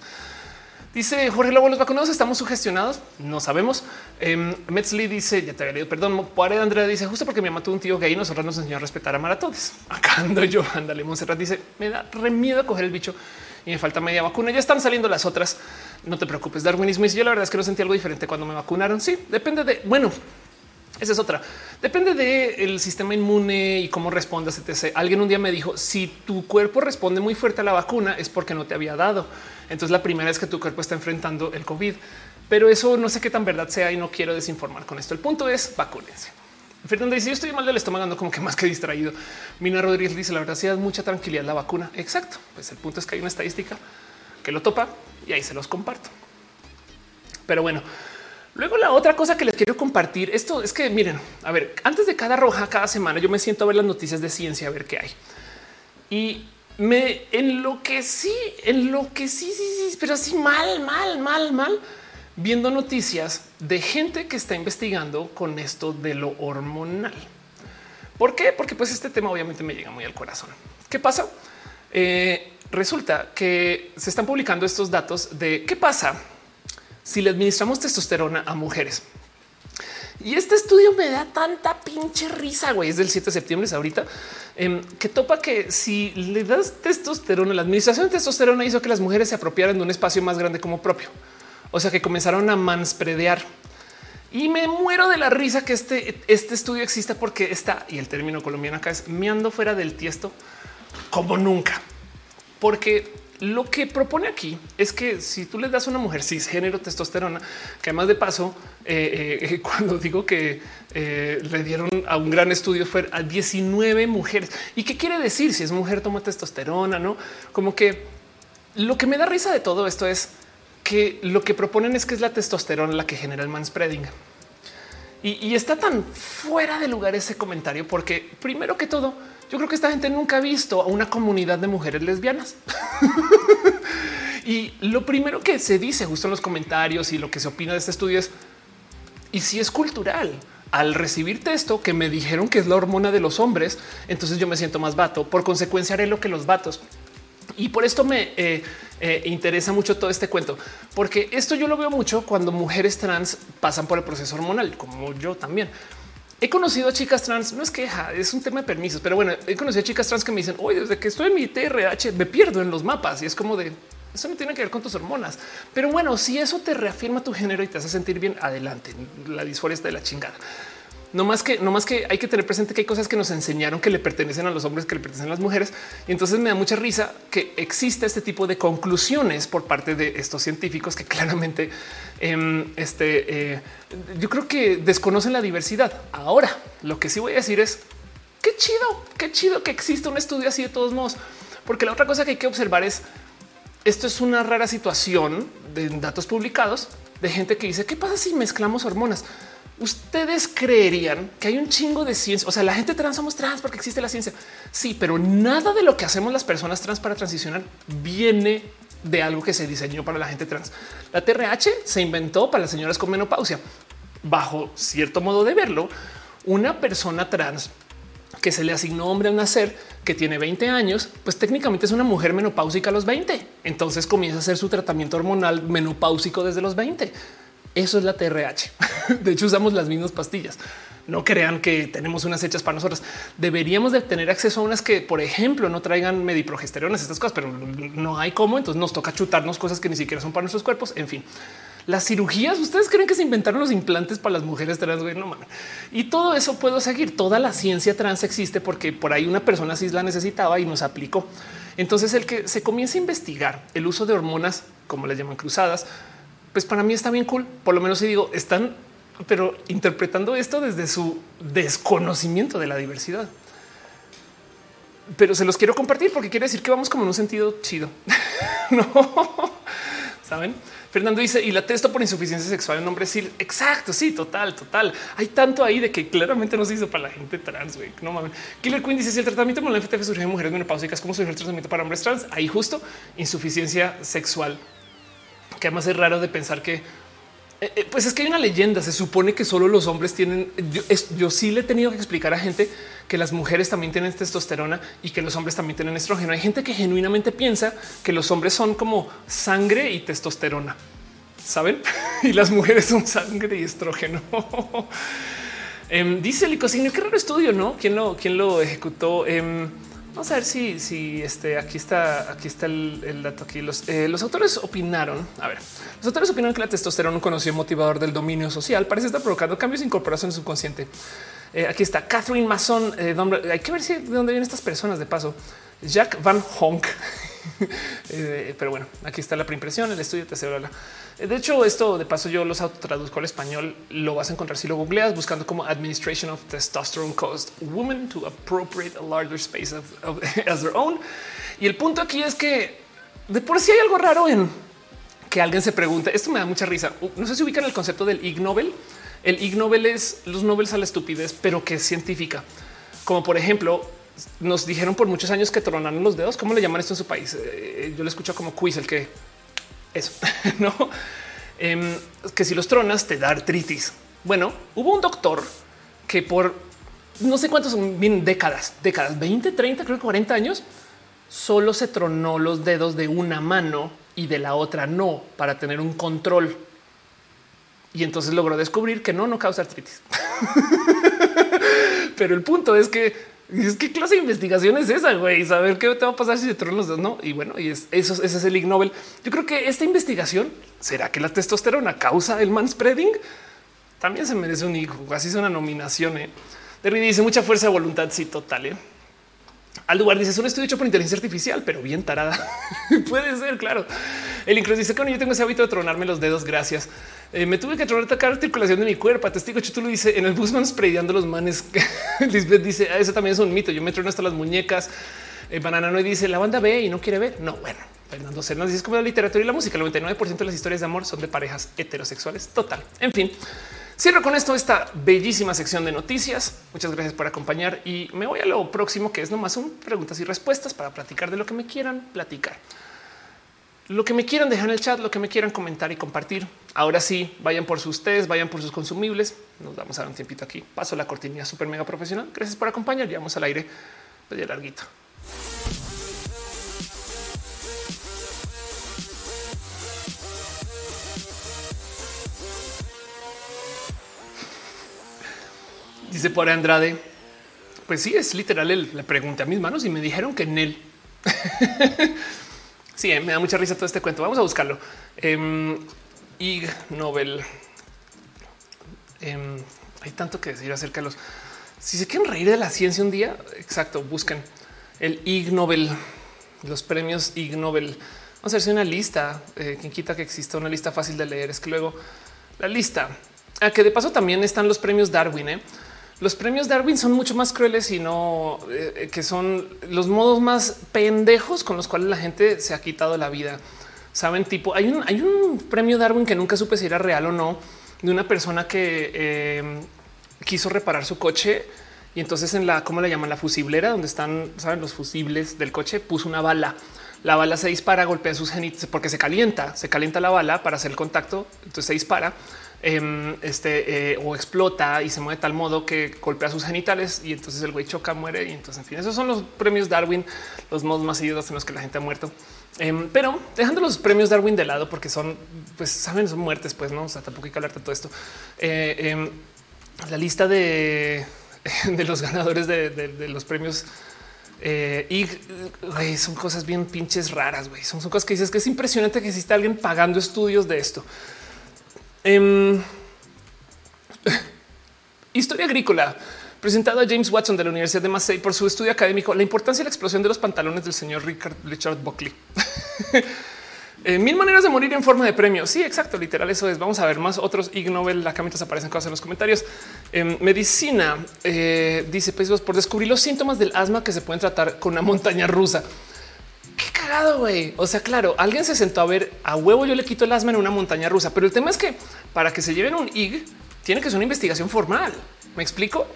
Dice Jorge Lobo, los vacunados estamos sugestionados. No sabemos. Eh, Metzli dice, ya te había leído, perdón. Poare Andrea dice, justo porque mi mamá tuvo un tío gay, nosotros nos enseñó a respetar a maratones. Acá ando yo, ándale. Monserrat dice, me da re miedo coger el bicho y me falta media vacuna. Ya están saliendo las otras. No te preocupes. Darwinismo. Y yo la verdad es que no sentí algo diferente cuando me vacunaron. Sí, depende de, bueno, esa es otra. Depende del sistema inmune y cómo respondas. Etc. Alguien un día me dijo si tu cuerpo responde muy fuerte a la vacuna es porque no te había dado. Entonces la primera vez que tu cuerpo está enfrentando el COVID, pero eso no sé qué tan verdad sea y no quiero desinformar con esto. El punto es vacúnense. Fernando dice yo estoy mal del estómago, ando como que más que distraído. Mina Rodríguez dice la verdad sí da mucha tranquilidad la vacuna. Exacto. Pues el punto es que hay una estadística que lo topa y ahí se los comparto. Pero bueno, luego la otra cosa que les quiero compartir, esto es que miren, a ver, antes de cada roja, cada semana yo me siento a ver las noticias de ciencia, a ver qué hay. Y me en lo que sí, en lo que sí, sí, sí, pero así mal, mal, mal, mal, viendo noticias de gente que está investigando con esto de lo hormonal. ¿Por qué? Porque pues este tema obviamente me llega muy al corazón. ¿Qué pasa? Eh, resulta que se están publicando estos datos de qué pasa si le administramos testosterona a mujeres. Y este estudio me da tanta pinche risa, güey. Es del 7 de septiembre, es ahorita, em, que topa que si le das testosterona, la administración de testosterona hizo que las mujeres se apropiaran de un espacio más grande como propio. O sea que comenzaron a manspredear. Y me muero de la risa que este, este estudio exista porque está, y el término colombiano acá es meando fuera del tiesto como nunca. Porque lo que propone aquí es que si tú le das a una mujer cisgénero testosterona, que además de paso, eh, eh, cuando digo que eh, le dieron a un gran estudio fue a 19 mujeres. ¿Y qué quiere decir si es mujer toma testosterona? No como que lo que me da risa de todo esto es que lo que proponen es que es la testosterona la que genera el manspreading. Y, y está tan fuera de lugar ese comentario porque primero que todo, yo creo que esta gente nunca ha visto a una comunidad de mujeres lesbianas. y lo primero que se dice justo en los comentarios y lo que se opina de este estudio es, y si es cultural, al recibirte esto que me dijeron que es la hormona de los hombres, entonces yo me siento más vato. Por consecuencia haré lo que los vatos. Y por esto me eh, eh, interesa mucho todo este cuento, porque esto yo lo veo mucho cuando mujeres trans pasan por el proceso hormonal, como yo también. He conocido a chicas trans, no es queja, es un tema de permisos, pero bueno, he conocido a chicas trans que me dicen, oye, desde que estoy en mi TRH me pierdo en los mapas y es como de eso no tiene que ver con tus hormonas. Pero bueno, si eso te reafirma tu género y te hace sentir bien, adelante. La disforia está de la chingada. No más que no más que hay que tener presente que hay cosas que nos enseñaron que le pertenecen a los hombres, que le pertenecen a las mujeres. Y entonces me da mucha risa que exista este tipo de conclusiones por parte de estos científicos que claramente em, este, eh, yo creo que desconocen la diversidad. Ahora, lo que sí voy a decir es qué chido, qué chido que exista un estudio así de todos modos, porque la otra cosa que hay que observar es esto es una rara situación de datos publicados de gente que dice qué pasa si mezclamos hormonas ustedes creerían que hay un chingo de ciencia. O sea, la gente trans somos trans porque existe la ciencia. Sí, pero nada de lo que hacemos las personas trans para transicionar viene de algo que se diseñó para la gente trans. La TRH se inventó para las señoras con menopausia. Bajo cierto modo de verlo, una persona trans que se le asignó hombre al nacer, que tiene 20 años, pues técnicamente es una mujer menopáusica a los 20. Entonces comienza a hacer su tratamiento hormonal menopáusico desde los 20 eso es la TRH. De hecho, usamos las mismas pastillas. No crean que tenemos unas hechas para nosotros. Deberíamos de tener acceso a unas que, por ejemplo, no traigan mediprogesteronas, estas cosas, pero no hay cómo. Entonces nos toca chutarnos cosas que ni siquiera son para nuestros cuerpos. En fin, las cirugías. Ustedes creen que se inventaron los implantes para las mujeres trans? No mames. Y todo eso puedo seguir. Toda la ciencia trans existe porque por ahí una persona sí la necesitaba y nos aplicó. Entonces, el que se comienza a investigar el uso de hormonas, como les llaman cruzadas, pues para mí está bien cool. Por lo menos si digo, están, pero interpretando esto desde su desconocimiento de la diversidad. Pero se los quiero compartir porque quiere decir que vamos como en un sentido chido. no saben. Fernando dice y la testo por insuficiencia sexual en hombre sí. Exacto. Sí, total, total. Hay tanto ahí de que claramente no se hizo para la gente trans. No mames. Killer Queen dice si el tratamiento con la FTF surge en mujeres menopáusicas, ¿cómo surge el tratamiento para hombres trans? Ahí justo insuficiencia sexual que además es raro de pensar que Eh, eh, pues es que hay una leyenda. Se supone que solo los hombres tienen. Yo, sí le he tenido que explicar a gente que las mujeres también tienen testosterona y que los hombres también tienen estrógeno. Hay gente que genuinamente piensa que los hombres son como sangre y testosterona, saben? y las mujeres son sangre y estrógeno. Em, dice el icosino, qué raro estudio, no? ¿Quién lo, quién lo ejecutó? Em, Vamos a ver si, si este aquí está, aquí está el, dato. Aquí los, eh, los autores opinaron. A ver, los autores opinaron que la testosterona, un conocido motivador del dominio social, parece estar provocando cambios de incorporación subconsciente. Eh, aquí está Catherine Mason. Eh, hay que ver si de dónde vienen estas personas. De paso, Jack Van Honk. pero bueno, aquí está la preimpresión, el estudio te de hecho, esto de paso yo los traduzco al español. Lo vas a encontrar si lo googleas buscando como Administration of Testosterone Caused Women to Appropriate a Larger Space as their own. Y el punto aquí es que de por sí hay algo raro en que alguien se pregunte. Esto me da mucha risa. No sé si ubican el concepto del Ig Nobel. El Ig Nobel es los Nobel a la estupidez, pero que es científica. Como por ejemplo, nos dijeron por muchos años que tronaron los dedos. ¿Cómo le llaman esto en su país? Eh, yo lo escucho como quiz, el que eso, no? Em, que si los tronas te da artritis. Bueno, hubo un doctor que por no sé cuántos bien décadas, décadas, 20, 30, creo que 40 años, solo se tronó los dedos de una mano y de la otra no para tener un control. Y entonces logró descubrir que no, no causa artritis. Pero el punto es que es qué clase de investigación es esa, güey. Saber qué te va a pasar si se tronan los dedos. No, y bueno, y es, eso, ese es el Ig Nobel. Yo creo que esta investigación será que la testosterona causa el manspreading. También se merece un hijo. Así es una nominación. ¿eh? dice mucha fuerza de voluntad. Sí, total. ¿eh? Al lugar dice es un estudio hecho por inteligencia artificial, pero bien tarada. Puede ser, claro. El incluso dice que yo tengo ese hábito de tronarme los dedos. Gracias. Eh, me tuve que tronar la articulación de mi cuerpo. Testigo lo dice en el Busman sprayando los manes. Lisbeth dice ah, eso también es un mito. Yo me trono hasta las muñecas. Eh, Banana no dice la banda ve y no quiere ver. No, bueno, Fernando Cernas dice como la literatura y la música. El 99% de las historias de amor son de parejas heterosexuales. Total. En fin, cierro con esto esta bellísima sección de noticias. Muchas gracias por acompañar y me voy a lo próximo, que es nomás un preguntas y respuestas para platicar de lo que me quieran platicar lo que me quieran dejar en el chat, lo que me quieran comentar y compartir. Ahora sí, vayan por sus ustedes, vayan por sus consumibles. Nos vamos a dar un tiempito aquí. Paso la cortinilla súper mega profesional. Gracias por acompañar. Llegamos al aire de larguito. Dice por Andrade. Pues sí, es literal. Le pregunté a mis manos y me dijeron que en él. Sí, eh, me da mucha risa todo este cuento. Vamos a buscarlo. Eh, Ig Nobel. Em, hay tanto que decir acerca de los. Si se quieren reír de la ciencia un día, exacto, busquen el Ig Nobel, los premios Ig Nobel. Vamos a hacerse una lista. Eh, quien quita que exista una lista fácil de leer. Es que luego la lista, a ah, que de paso también están los premios Darwin. ¿eh? Los premios Darwin son mucho más crueles y no eh, que son los modos más pendejos con los cuales la gente se ha quitado la vida. Saben, tipo, hay un, hay un premio Darwin que nunca supe si era real o no de una persona que eh, quiso reparar su coche y entonces en la, ¿cómo le llaman? La fusiblera, donde están, saben, los fusibles del coche, puso una bala. La bala se dispara, golpea sus genitales porque se calienta, se calienta la bala para hacer el contacto, entonces se dispara Em, este, eh, o explota y se mueve de tal modo que golpea sus genitales y entonces el güey choca, muere. Y entonces, en fin, esos son los premios Darwin, los modos más seguidos en los que la gente ha muerto. Em, pero dejando los premios Darwin de lado, porque son, pues saben, son muertes, pues no, o sea, tampoco hay que hablar de todo esto. Eh, em, la lista de, de los ganadores de, los premios eh, y son cosas bien pinches raras. güey. Son, son cosas que dices que es impresionante que exista alguien pagando estudios de esto. Em, historia agrícola presentado a James Watson de la Universidad de Massey por su estudio académico La importancia de la explosión de los pantalones del señor Richard, Buckley. Eh, mil maneras de morir en forma de premio. Sí, exacto, literal. Eso es. Vamos a ver más otros Ig Nobel. La camitas aparecen cosas en los comentarios. En medicina eh, dice pues, por descubrir los síntomas del asma que se pueden tratar con una montaña rusa. Cagado, güey. O sea, claro, alguien se sentó a ver a huevo. Yo le quito el asma en una montaña rusa, pero el tema es que para que se lleven un IG tiene que ser una investigación formal. Me explico.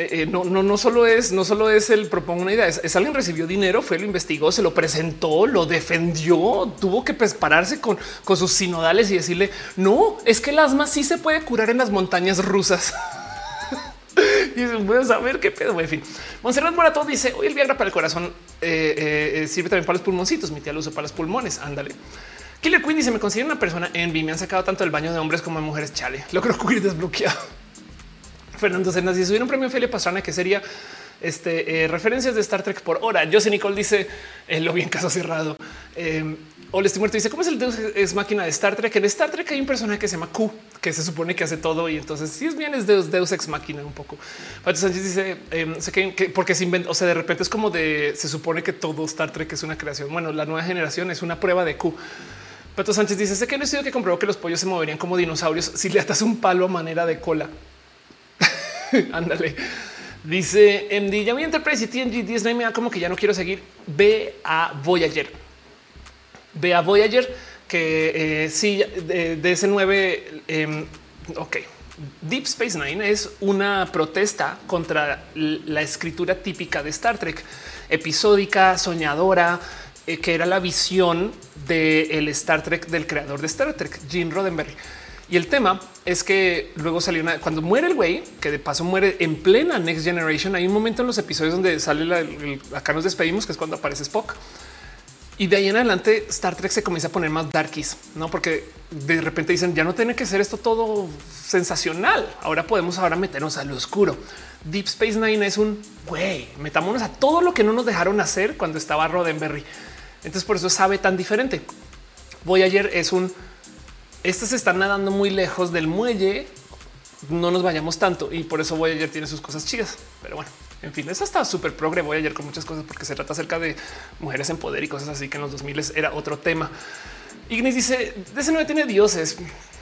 Eh, no, no, no solo es, no solo es el propongo una idea, es, alguien recibió dinero, fue, lo investigó, se lo presentó, lo defendió, tuvo que pararse con, con sus sinodales y decirle no, es que el asma sí se puede curar en las montañas rusas. y voy a saber qué pedo. En fin, Monserrat Morato dice hoy el Viagra para el corazón eh, sirve también para los pulmoncitos. Mi tía lo usa para los pulmones. Ándale. Killer Queen dice: Me considero una persona envy. Me han sacado tanto del baño de hombres como de mujeres. Chale, lo creo que desbloqueado. Fernando Cernas dice: Hubiera un premio Ophelia Pastrana que sería este, eh, referencias de Star Trek por hora. José Nicole dice: eh, Lo vi en caso cerrado. Ole estoy muerto. Dice: ¿Cómo es el Deus es máquina de Star Trek? En Star Trek hay un personaje que se llama Q, que se supone que hace todo. Y entonces, si es bien, es Deus, Deus ex máquina un poco. Pato Sánchez dice: em, sé que, porque se inventa, o sea, de repente es como de se supone que todo Star Trek es una creación. Bueno, la nueva generación es una prueba de Q. Pato Sánchez dice: Sé que no estudio que comprobó que los pollos se moverían como dinosaurios si le atas un palo a manera de cola. Ándale. Dice MD, ya a Enterprise y TNG 10 me da como que ya no quiero seguir. Ve a Voyager. Ve a Voyager que eh, sí, de, ese 9. Em, ok. Deep Space Nine es una protesta contra la escritura típica de Star Trek, episódica, soñadora, eh, que era la visión del Star Trek del creador de Star Trek, Gene Roddenberry. Y el tema es que luego salió una cuando muere el güey, que de paso muere en plena Next Generation. Hay un momento en los episodios donde sale la, acá nos despedimos, que es cuando aparece Spock. Y de ahí en adelante Star Trek se comienza a poner más darkies, no? Porque de repente dicen ya no tiene que ser esto todo sensacional. Ahora podemos ahora meternos al oscuro. Deep Space Nine es un güey, metámonos a todo lo que no nos dejaron hacer cuando estaba Roddenberry. Entonces por eso sabe tan diferente. Voyager es un estas están nadando muy lejos del muelle. No nos vayamos tanto y por eso Voyager tiene sus cosas chidas. Pero bueno, en fin, eso está súper progre Voyager con muchas cosas porque se trata acerca de mujeres en poder y cosas así que en los 2000 era otro tema. Ignis dice de ese no tiene dioses.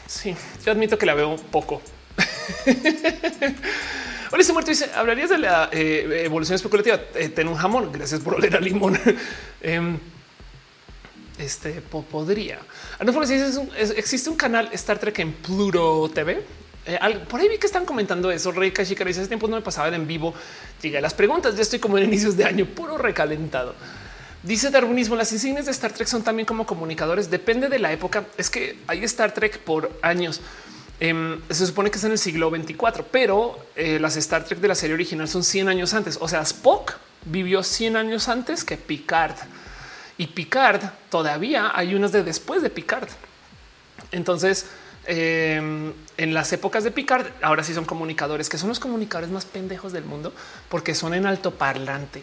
Sí, yo admito que la veo poco. Hola, muerto dice: ¿Hablarías de la eh, evolución especulativa? Eh, ten un jamón. Gracias por oler a limón. Em, este podría. existe un canal Star Trek en Pluto TV. Eh, por ahí vi que están comentando eso. Rey Kashikara dice: Ese tiempo no me pasaba en vivo. Llegué a las preguntas. Ya estoy como en inicios de año, puro recalentado. Dice Darwinismo: Las insignias de Star Trek son también como comunicadores. Depende de la época. Es que hay Star Trek por años. Em, se supone que es en el siglo 24, pero eh, las Star Trek de la serie original son 100 años antes. O sea, Spock vivió 100 años antes que Picard y Picard todavía hay unas de después de Picard. Entonces, em, en las épocas de Picard, ahora sí son comunicadores, que son los comunicadores más pendejos del mundo, porque son en alto parlante.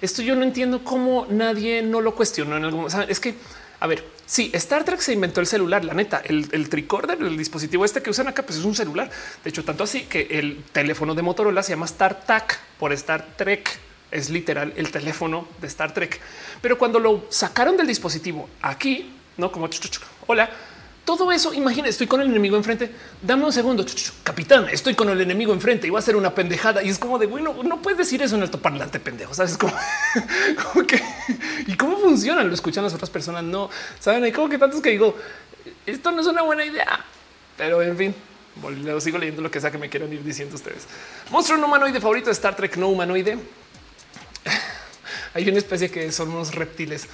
Esto yo no entiendo cómo nadie no lo cuestionó en algún. es que, a ver, sí, Star Trek se inventó el celular, la neta, el, tricorder, el dispositivo este que usan acá, pues es un celular. De hecho, tanto así que el teléfono de Motorola se llama StarTAC por Star Trek es literal el teléfono de Star Trek. Pero cuando lo sacaron del dispositivo aquí, no como hola, todo eso, imagina, estoy con el enemigo enfrente. Dame un segundo, capitán, estoy con el enemigo enfrente y va a ser una pendejada. Y es como de bueno, no puedes decir eso en altoparlante, pendejo. Sabes como, que y cómo funcionan, lo escuchan las otras personas. No saben, hay como que tantos que digo, esto no es una buena idea, pero en fin, sigo leyendo lo que sea que me quieran ir diciendo ustedes. Monstruo no humanoide favorito de Star Trek no humanoide. Hay una especie que son unos reptiles.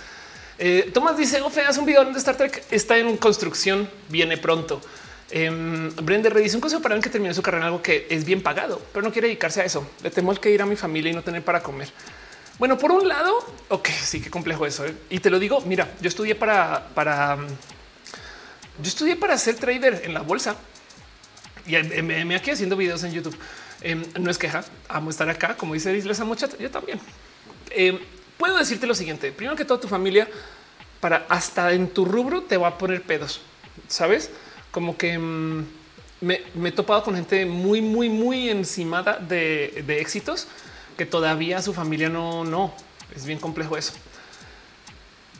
Eh, Tomás dice, Ofe, haz un video donde Star Trek está en construcción, viene pronto. Eh, Brenda dice un consejo para que termine su carrera en algo que es bien pagado, pero no quiere dedicarse a eso. Le temo el que ir a mi familia y no tener para comer. Bueno, por un lado, ok, sí, qué complejo eso. ¿eh? Y te lo digo, mira, yo estudié para, para, yo estudié para ser trader en la bolsa y me, aquí haciendo videos en YouTube. Em, no es queja, amo estar acá, como dice Isla Muchacha, yo también. Puedo decirte lo siguiente. Primero que toda tu familia, para hasta en tu rubro te va a poner pedos. Sabes como que mm, me, he topado con gente muy, muy, muy encimada de, de éxitos que todavía su familia no, no es bien complejo eso.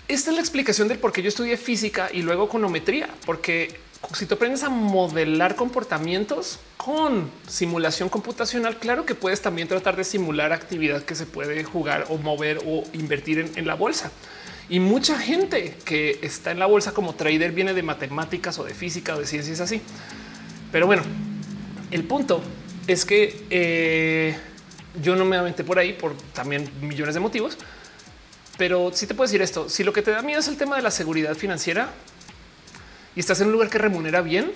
Esta es la explicación del por qué yo estudié física y luego econometría, porque si tú aprendes a modelar comportamientos con simulación computacional, claro que puedes también tratar de simular actividad que se puede jugar o mover o invertir en, la bolsa. Y mucha gente que está en la bolsa como trader viene de matemáticas o de física o de ciencias así. Pero bueno, el punto es que eh, Yo no me aventé por ahí por también millones de motivos, pero sí te puedo decir esto. Si lo que te da miedo es el tema de la seguridad financiera y estás en un lugar que remunera bien,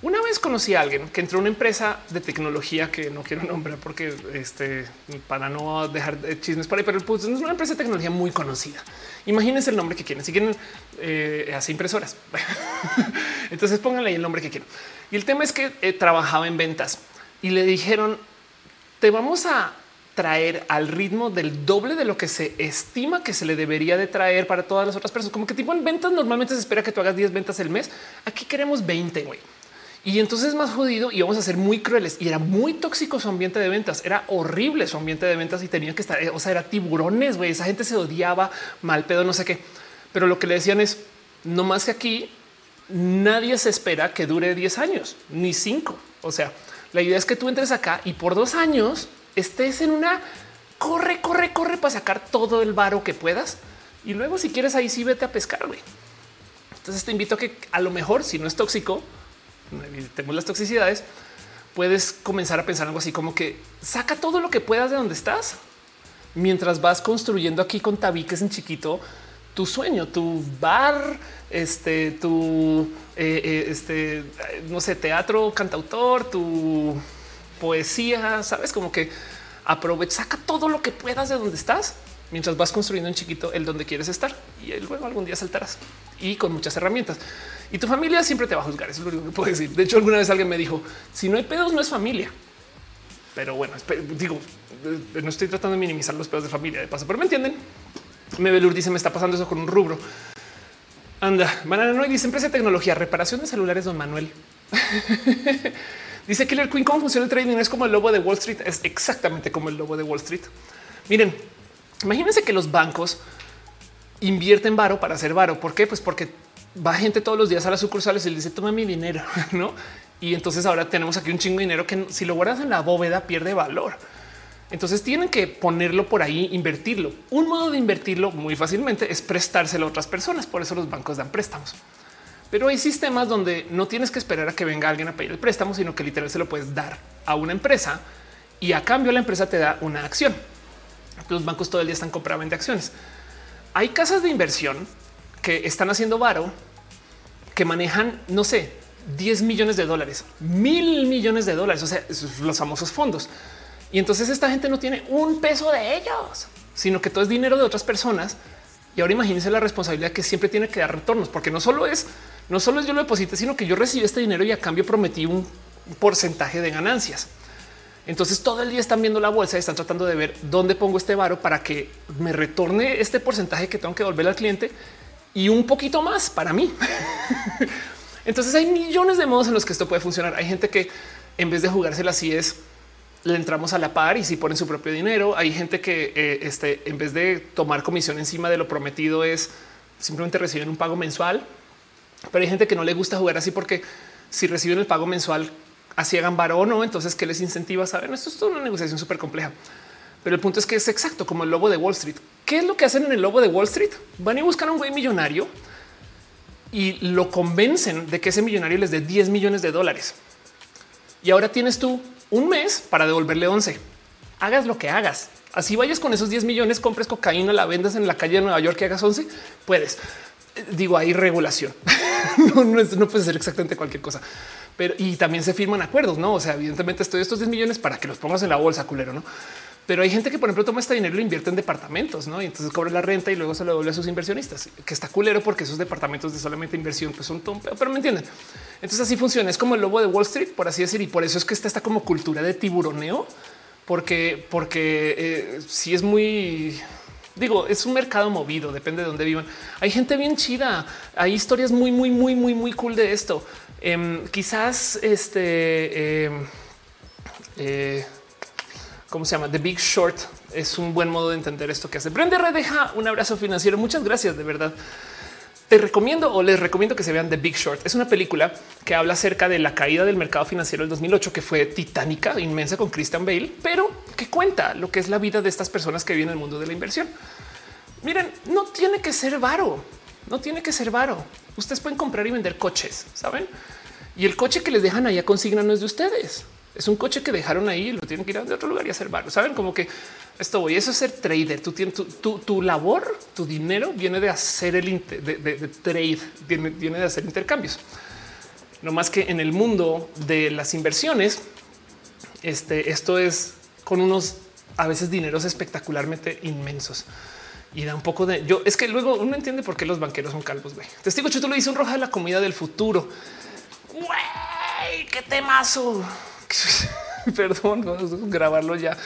una vez conocí a alguien que entró a una empresa de tecnología que no quiero nombrar porque este para no dejar chismes por ahí, pero pues, es una empresa de tecnología muy conocida. Imagínense el nombre que quieren. Si quieren, eh, hace impresoras. Entonces pónganle ahí el nombre que quieran. Y el tema es que eh, trabajaba en ventas y le dijeron te vamos a traer al ritmo del doble de lo que se estima que se le debería de traer para todas las otras personas. Como que tipo en ventas normalmente se espera que tú hagas 10 ventas el mes. Aquí queremos 20, güey. Y entonces es más jodido y vamos a ser muy crueles. Y era muy tóxico su ambiente de ventas. Era horrible su ambiente de ventas y tenían que estar, o sea, era tiburones, güey. Esa gente se odiaba, mal pedo, no sé qué. Pero lo que le decían es, no más que aquí, nadie se espera que dure 10 años, ni 5. O sea, la idea es que tú entres acá y por dos años estés en una corre, corre, corre para sacar todo el varo que puedas. Y luego si quieres ahí sí vete a pescar, güey. Entonces te invito a que a lo mejor si no es tóxico, evitemos las toxicidades, puedes comenzar a pensar algo así como que saca todo lo que puedas de donde estás mientras vas construyendo aquí con tabiques en chiquito tu sueño, tu bar, este, tu, eh, eh, este, no sé, teatro, cantautor, tu poesía, sabes, como que aprovecha, saca todo lo que puedas de donde estás mientras vas construyendo en chiquito el donde quieres estar y luego algún día saltarás y con muchas herramientas. Y tu familia siempre te va a juzgar. Eso es lo único que puedo decir. De hecho, alguna vez alguien me dijo: si no hay pedos, no es familia. Pero bueno, digo, eh, no estoy tratando de minimizar los pedos de familia de paso, pero me entienden. Mebelur dice: Me está pasando eso con un rubro. Anda, banana no dice empresa de tecnología, reparación de celulares, don Manuel. dice Killer Queen, ¿cómo funciona el trading? Es como el lobo de Wall Street. Es exactamente como el lobo de Wall Street. Miren, imagínense que los bancos invierten varo para hacer varo. ¿Por qué? Pues porque va gente todos los días a las sucursales y le dice toma mi dinero, no? Y entonces ahora tenemos aquí un chingo de dinero que si lo guardas en la bóveda pierde valor. Entonces tienen que ponerlo por ahí, invertirlo. Un modo de invertirlo muy fácilmente es prestárselo a otras personas. Por eso los bancos dan préstamos. Pero hay sistemas donde no tienes que esperar a que venga alguien a pedir el préstamo, sino que literalmente se lo puedes dar a una empresa y a cambio la empresa te da una acción. Los bancos todo el día están comprando acciones. Hay casas de inversión que están haciendo varo que manejan, no sé, 10 millones de dólares, mil millones de dólares, o sea, los famosos fondos. Y entonces esta gente no tiene un peso de ellos, sino que todo es dinero de otras personas. Y ahora imagínense la responsabilidad que siempre tiene que dar retornos, porque no solo es, no solo es yo lo deposité, sino que yo recibí este dinero y a cambio prometí un porcentaje de ganancias. Entonces todo el día están viendo la bolsa y están tratando de ver dónde pongo este varo para que me retorne este porcentaje que tengo que devolver al cliente y un poquito más para mí. Entonces hay millones de modos en los que esto puede funcionar. Hay gente que en vez de jugársela así es le entramos a la par y si ponen su propio dinero. Hay gente que eh, este, en vez de tomar comisión encima de lo prometido es simplemente reciben un pago mensual. Pero hay gente que no le gusta jugar así porque si reciben el pago mensual, así hagan varo o no, entonces qué les incentiva a saber. Esto es toda una negociación súper compleja. Pero el punto es que es exacto como el lobo de Wall Street. ¿Qué es lo que hacen en el lobo de Wall Street? Van y buscan a un güey millonario y lo convencen de que ese millonario les dé 10 millones de dólares. Y ahora tienes tú un mes para devolverle 11. Hagas lo que hagas. Así vayas con esos 10 millones, compres cocaína, la vendas en la calle de Nueva York y hagas 11, puedes. Digo, hay regulación. no, no, no puede ser exactamente cualquier cosa. Pero y también se firman acuerdos, no? O sea, evidentemente estoy estos 10 millones para que los pongas en la bolsa, culero, no? Pero hay gente que, por ejemplo, toma este dinero y lo invierte en departamentos, ¿no? Y entonces cobra la renta y luego se lo devuelve a sus inversionistas, que está culero porque esos departamentos de solamente inversión pues son tontos, pero me entienden. Entonces así funciona. Es como el lobo de Wall Street, por así decir, y por eso es que está esta como cultura de tiburoneo, porque, porque eh, si es muy digo, es un mercado movido, depende de dónde vivan. Hay gente bien chida, hay historias muy, muy, muy, muy, muy cool de esto. Em, quizás este em, eh, ¿cómo se llama? The Big Short es un buen modo de entender esto que hace. Brenda Redeja, un abrazo financiero. Muchas gracias, de verdad. Te recomiendo o les recomiendo que se vean The Big Short. Es una película que habla acerca de la caída del mercado financiero del 2008, que fue titánica, inmensa con Christian Bale, pero que cuenta lo que es la vida de estas personas que viven en el mundo de la inversión. Miren, no tiene que ser varo, no tiene que ser varo. Ustedes pueden comprar y vender coches, saben? Y el coche que les dejan allá consigna no es de ustedes Es un coche que dejaron ahí, lo tienen que ir a otro lugar y hacer barro. Saben como que esto voy. Eso es ser trader. Tú tienes tu, labor, tu dinero viene de hacer el de, trade, viene, de hacer intercambios. No más que en el mundo de las inversiones, este, esto es con unos a veces dineros espectacularmente inmensos y da un poco de yo. Es que luego uno entiende por qué los banqueros son calvos. Güey. Testigo Chuto lo dice un roja de la comida del futuro. Qué temazo. Perdón, grabarlo ya.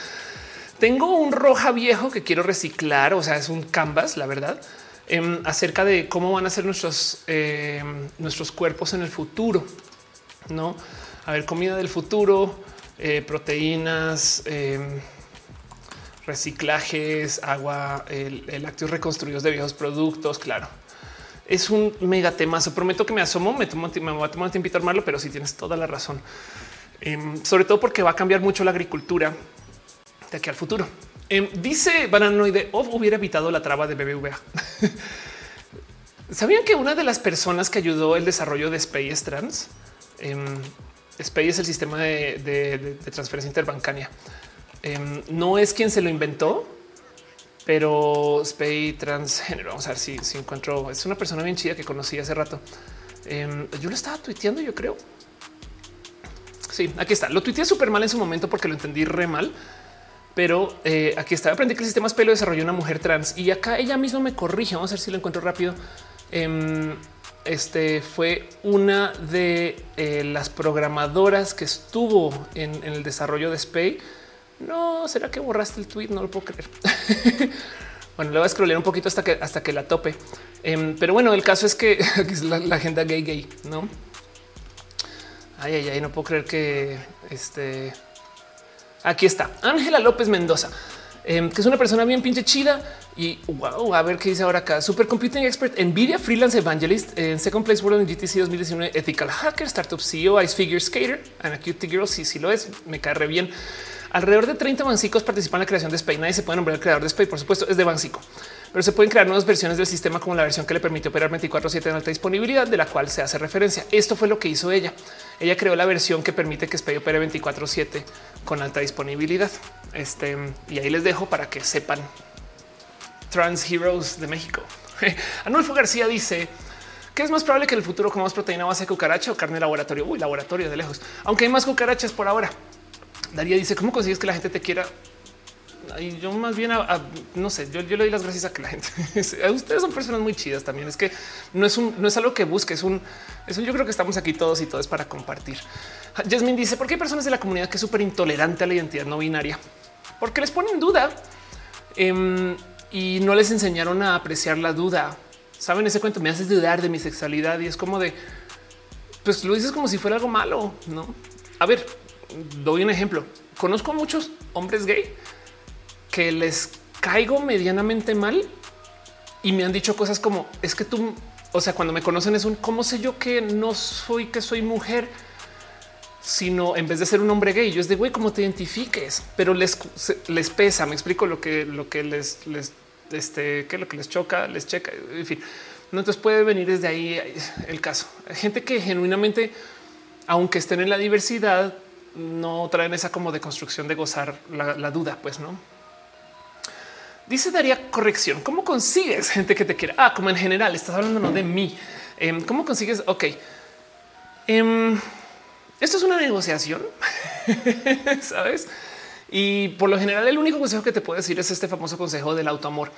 Tengo un roja viejo que quiero reciclar, o sea, es un canvas, la verdad, em, acerca de cómo van a ser nuestros, em, nuestros cuerpos en el futuro. No, a ver, comida del futuro, eh, proteínas, em, reciclajes, agua, el, lácteos reconstruidos de viejos productos. Claro, es un mega temazo. Prometo que me asomo, me, tomo, me voy a tomar a armarlo, pero sí tienes toda la razón. Sobre todo porque va a cambiar mucho la agricultura de aquí al futuro. Em, dice Bananoide, hubiera evitado la traba de BBVA. ¿Sabían que una de las personas que ayudó el desarrollo de Space Trans? Eh, SPAY es el sistema de, transferencia interbancaria. Em, no es quien se lo inventó, pero Spay transgénero. Vamos a ver si, encuentro. Es una persona bien chida que conocí hace rato. yo lo estaba tuiteando, yo creo. Sí, aquí está. Lo tuiteé súper mal en su momento porque lo entendí re mal pero eh, aquí está. Aprendí que el sistema SPAY lo desarrolló una mujer trans y acá ella misma me corrige. Vamos a ver si lo encuentro rápido. Em, este fue una de eh, las programadoras que estuvo en, el desarrollo de Spay. No será que borraste el tweet? No lo puedo creer. bueno, le voy a scrollear un poquito hasta que hasta que la tope. Em, pero bueno, el caso es que la, la, agenda gay gay, no? Ay, ay, ay, no puedo creer que este Aquí está Ángela López Mendoza, em, que es una persona bien pinche chida y wow, a ver qué dice ahora acá. Supercomputing expert, Nvidia freelance evangelist en second place world en GTC 2019, ethical hacker, startup CEO, ice figure skater, and a cute girl. Si sí, lo es, me cae bien. Alrededor de 30 bancicos participan en la creación de Spay. Nadie se puede nombrar el creador de Spay, por supuesto, es de Bancico, pero se pueden crear nuevas versiones del sistema como la versión que le permite operar 24/7 en alta disponibilidad, de la cual se hace referencia. Esto fue lo que hizo ella. Ella creó la versión que permite que Spay opere 24/7 con alta disponibilidad. Este y ahí les dejo para que sepan. Trans Heroes de México. Anulfo García dice que es más probable que en el futuro comamos proteína base de cucaracha o carne laboratorio. Uy, laboratorio de lejos, aunque hay más cucarachas por ahora. Daría dice cómo consigues que la gente te quiera. Y yo más bien no sé, yo, le doy las gracias a que la gente ustedes son personas muy chidas también. Es que no es un, no es algo que busque, es un, es un yo creo que estamos aquí todos y todos para compartir. Jasmine dice por qué hay personas de la comunidad que es súper intolerante a la identidad no binaria, porque les ponen duda em, y no les enseñaron a apreciar la duda. Saben ese cuento me haces dudar de mi sexualidad y es como de pues lo dices como si fuera algo malo, no? A ver, doy un ejemplo. Conozco a muchos hombres gay que les caigo medianamente mal y me han dicho cosas como es que tú, o sea, cuando me conocen es un cómo sé yo que no soy que soy mujer, sino en vez de ser un hombre gay, yo es de güey, cómo te identifiques, pero les, les pesa. Me explico lo que, lo que les, les, este, que lo que les choca, les checa, en fin. No, entonces puede venir desde ahí el caso. Gente que genuinamente, aunque estén en la diversidad, no traen esa como de construcción de gozar la, duda, pues no. Dice Daría corrección. ¿Cómo consigues gente que te quiera? Ah, como en general estás hablando no de mí. Em, ¿Cómo consigues? Ok. Em, esto es una negociación, sabes? Y por lo general, el único consejo que te puedo decir es este famoso consejo del autoamor.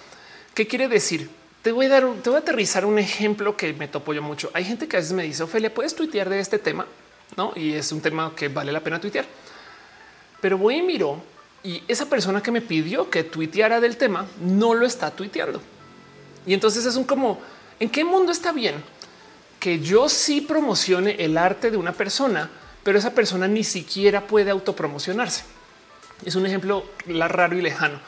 ¿Qué quiere decir? Te voy a dar, te voy a aterrizar un ejemplo que me topo yo mucho. Hay gente que a veces me dice, Ophelia, ¿puedes tuitear de este tema? ¿no? Y es un tema que vale la pena tuitear. Pero voy y miro y esa persona que me pidió que tuiteara del tema no lo está tuiteando. Y entonces es un como, ¿en qué mundo está bien que yo sí promocione el arte de una persona, pero esa persona ni siquiera puede autopromocionarse? Es un ejemplo raro y lejano.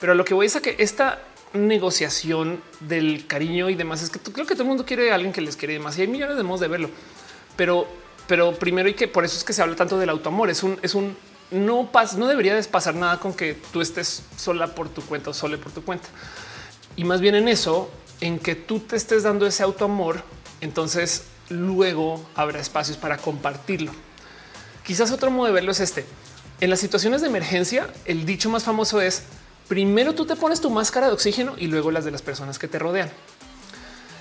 Pero lo que voy es a que esta negociación del cariño y demás es que creo que todo el mundo quiere a alguien que les quiere más y hay millones de modos de verlo. Pero pero primero y que por eso es que se habla tanto del autoamor. Es un, es un no pasa, no debería pasar nada con que tú estés sola por tu cuenta o sole por tu cuenta. Y más bien en eso, en que tú te estés dando ese autoamor, entonces luego habrá espacios para compartirlo. Quizás otro modo de verlo es este. En las situaciones de emergencia, el dicho más famoso es primero tú te pones tu máscara de oxígeno y luego las de las personas que te rodean.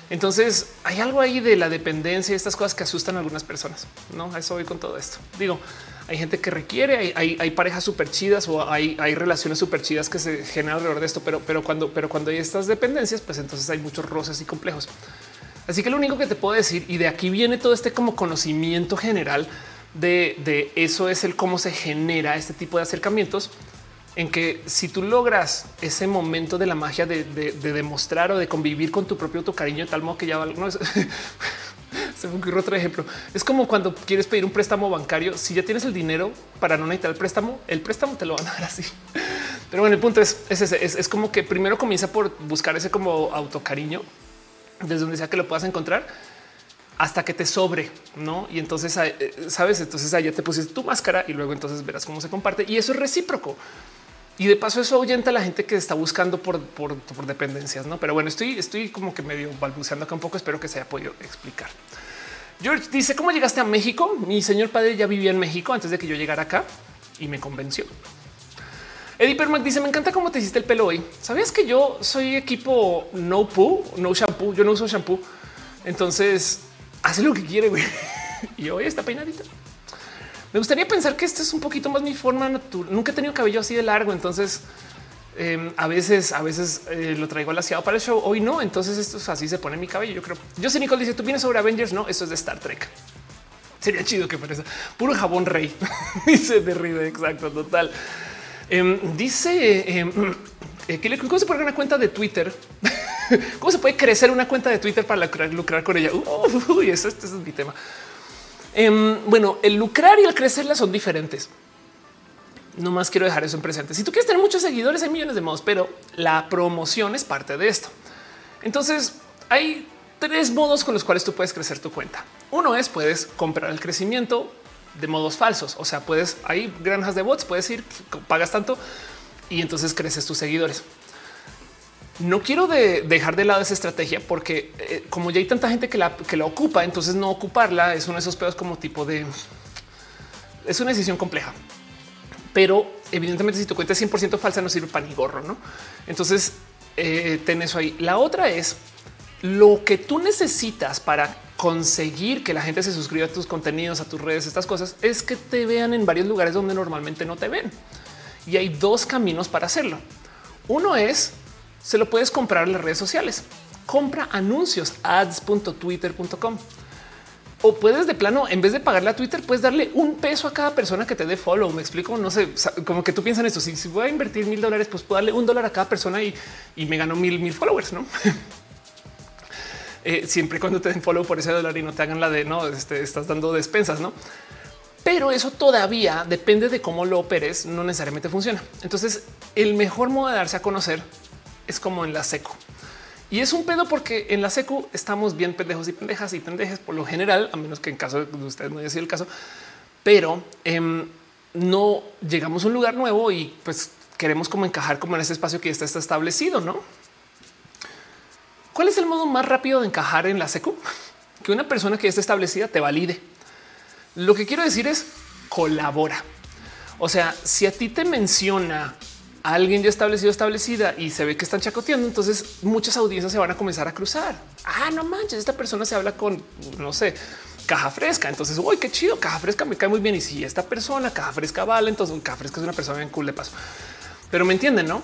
Entonces hay algo ahí de la dependencia y estas cosas que asustan a algunas personas. No, eso voy con todo esto. Digo, hay gente que requiere, hay, parejas súper chidas o hay, relaciones súper chidas que se generan alrededor de esto, pero, pero cuando, pero cuando hay estas dependencias, pues entonces hay muchos roces y complejos. Así que lo único que te puedo decir, y de aquí viene todo este como conocimiento general de, de eso es el cómo se genera este tipo de acercamientos en que si tú logras ese momento de la magia de, demostrar o de convivir con tu propio autocariño de tal modo que ya no se me ocurre otro ejemplo. Es como cuando quieres pedir un préstamo bancario. Si ya tienes el dinero para no necesitar el préstamo, el préstamo te lo van a dar así. Pero bueno, el punto es, es, es, como que primero comienza por buscar ese como autocariño desde donde sea que lo puedas encontrar hasta que te sobre, no? Y entonces eh, sabes, entonces allá te pusiste tu máscara y luego entonces verás cómo se comparte y eso es recíproco. Y de paso eso ahuyenta a la gente que está buscando por, por, dependencias, ¿no? Pero bueno, estoy, estoy como que medio balbuceando acá un poco, espero que se haya podido explicar. George dice, ¿cómo llegaste a México? Mi señor padre ya vivía en México antes de que yo llegara acá y me convenció. Eddie Permac dice, me encanta cómo te hiciste el pelo hoy. ¿Sabías que yo soy equipo no poo, no shampoo? Yo no uso shampoo. Entonces, hace lo que quiere, y hoy está peinadita. Me gustaría pensar que esto es un poquito más mi forma natural. Nunca he tenido cabello así de largo, entonces em, a veces, a veces eh, lo traigo alaciado para el show. Hoy no, entonces esto es así se pone mi cabello. Yo creo. Yo sé Nicole dice tú vienes sobre Avengers. No, esto es de Star Trek. Sería chido que fuera puro jabón rey. dice de. Exacto, total. Em, dice em, eh, que cómo se puede una cuenta de Twitter. ¿Cómo se puede crecer una cuenta de Twitter para lucrar, con ella? Uy, eso, este es mi tema. Em, bueno, el lucrar y el crecerla son diferentes. No más quiero dejar eso en presente. Si tú quieres tener muchos seguidores, hay millones de modos, pero la promoción es parte de esto. Entonces hay tres modos con los cuales tú puedes crecer tu cuenta. Uno es puedes comprar el crecimiento de modos falsos. O sea, puedes hay granjas de bots, puedes ir, pagas tanto y entonces creces tus seguidores. No quiero dejar de lado esa estrategia porque eh, como ya hay tanta gente que la, ocupa, entonces no ocuparla es uno de esos pedos como tipo de... Es una decisión compleja. Pero evidentemente si tu cuenta es 100% falsa no sirve para ni gorro, ¿no? Entonces eh, ten eso ahí. La otra es lo que tú necesitas para conseguir que la gente se suscriba a tus contenidos, a tus redes, estas cosas, es que te vean en varios lugares donde normalmente no te ven. Y hay dos caminos para hacerlo. Uno es se lo puedes comprar en las redes sociales. Compra anuncios ads.twitter.com o puedes de plano, en vez de pagarle a Twitter, puedes darle un peso a cada persona que te dé follow. Me explico, no sé, como que tú piensas en esto. Si, voy a invertir mil dólares, pues puedo darle un dólar a cada persona y, me gano mil, mil followers, no? Eh, siempre cuando te den follow por ese dólar y no te hagan la de no, este, estás dando despensas, no? Pero eso todavía depende de cómo lo operes, no necesariamente funciona. Entonces, el mejor modo de darse a conocer es como en la seco. Y es un pedo porque en la secu estamos bien pendejos y pendejas y pendejas por lo general, a menos que en caso de ustedes no haya sido el caso, pero em, no llegamos a un lugar nuevo y pues queremos como encajar como en ese espacio que ya está, establecido, ¿no? ¿Cuál es el modo más rápido de encajar en la secu? Que una persona que está establecida te valide. Lo que quiero decir es colabora. O sea, si a ti te menciona alguien ya establecido, establecida y se ve que están chacoteando, entonces muchas audiencias se van a comenzar a cruzar. Ah, no manches, esta persona se habla con, no sé, caja fresca. Entonces, uy, qué chido, caja fresca me cae muy bien. Y si esta persona, caja fresca vale, entonces caja fresca es una persona bien cool de paso. Pero me entienden, ¿no?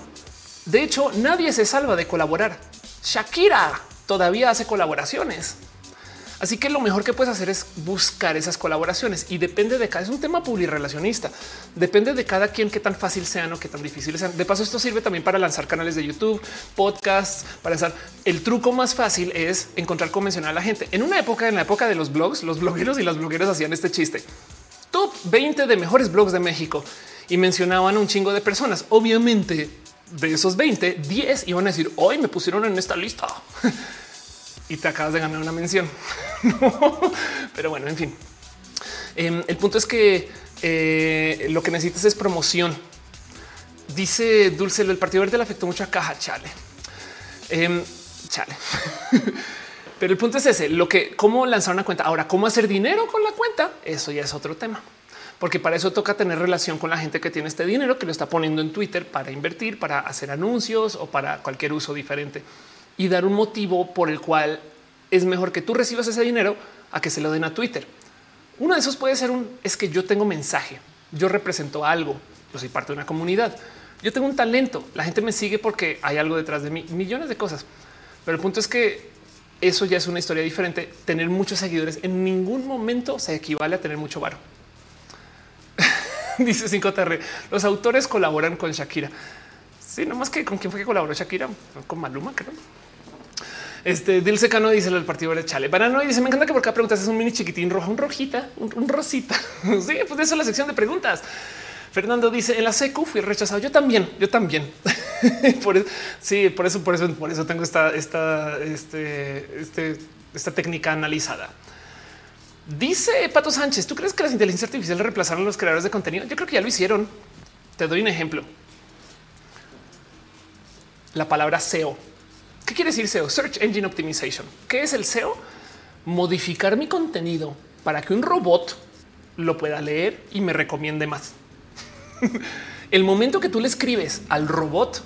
De hecho, nadie se salva de colaborar. Shakira todavía hace colaboraciones. Así que lo mejor que puedes hacer es buscar esas colaboraciones y depende de cada es un tema relacionista. Depende de cada quien qué tan fácil sean o qué tan difíciles sean. De paso, esto sirve también para lanzar canales de YouTube, podcasts, para lanzar. El truco más fácil es encontrar cómo mencionar a la gente. En una época, en la época de los blogs, los blogueros y las blogueras hacían este chiste. Top 20 de mejores blogs de México y mencionaban un chingo de personas. Obviamente, de esos 20, 10 iban a decir hoy me pusieron en esta lista. y te acabas de ganar una mención. pero bueno, en fin. Em, el punto es que eh, lo que necesitas es promoción. Dice Dulce, el Partido Verde le afectó mucho a Caja. Chale. Em, chale. pero el punto es ese, lo que, cómo lanzar una cuenta. Ahora, cómo hacer dinero con la cuenta, eso ya es otro tema. porque para eso toca tener relación con la gente que tiene este dinero, que lo está poniendo en Twitter para invertir, para hacer anuncios o para cualquier uso diferente y dar un motivo por el cual es mejor que tú recibas ese dinero a que se lo den a Twitter. Uno de esos puede ser un es que yo tengo mensaje, yo represento algo, yo soy parte de una comunidad, yo tengo un talento, la gente me sigue porque hay algo detrás de mí, millones de cosas. Pero el punto es que eso ya es una historia diferente. Tener muchos seguidores en ningún momento se equivale a tener mucho varo. Dice 5TR. Los autores colaboran con Shakira. Sí, no más que con quién fue que colaboró Shakira, con Maluma, creo. Este Dilce Cano dice el partido de Chale. no y dice: Me encanta que por cada pregunta es un mini chiquitín rojo, un rojita, un, rosita. sí, pues de eso es la sección de preguntas. Fernando dice: En la secu fui rechazado. Yo también, yo también. por sí, por eso, por eso, por eso tengo esta, esta, este, este, esta técnica analizada. Dice Pato Sánchez: ¿Tú crees que las inteligencias artificiales reemplazaron a los creadores de contenido? Yo creo que ya lo hicieron. Te doy un ejemplo. La palabra SEO. ¿Qué quiere decir SEO? Search Engine Optimization. ¿Qué es el SEO? Modificar mi contenido para que un robot lo pueda leer y me recomiende más. el momento que tú le escribes al robot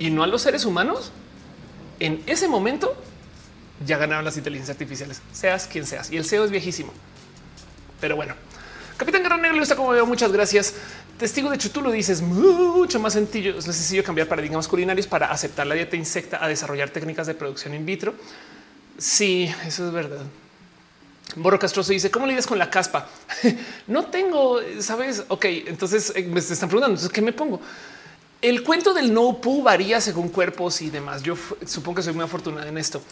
y no a los seres humanos, en ese momento ya ganaron las inteligencias artificiales, seas quien seas. Y el SEO es viejísimo. Pero bueno, Capitán Guerrero Negro, está como veo. Muchas gracias. Testigo, de hecho, tú lo dices mucho más sencillo. Es necesario cambiar paradigmas culinarios para aceptar la dieta insecta, a desarrollar técnicas de producción in vitro. Sí, eso es verdad. Borro Castroso dice cómo lidias con la caspa. no tengo, sabes? Ok, entonces eh, me están preguntando qué me pongo. El cuento del no pu varía según cuerpos y demás. Yo supongo que soy muy afortunada en esto.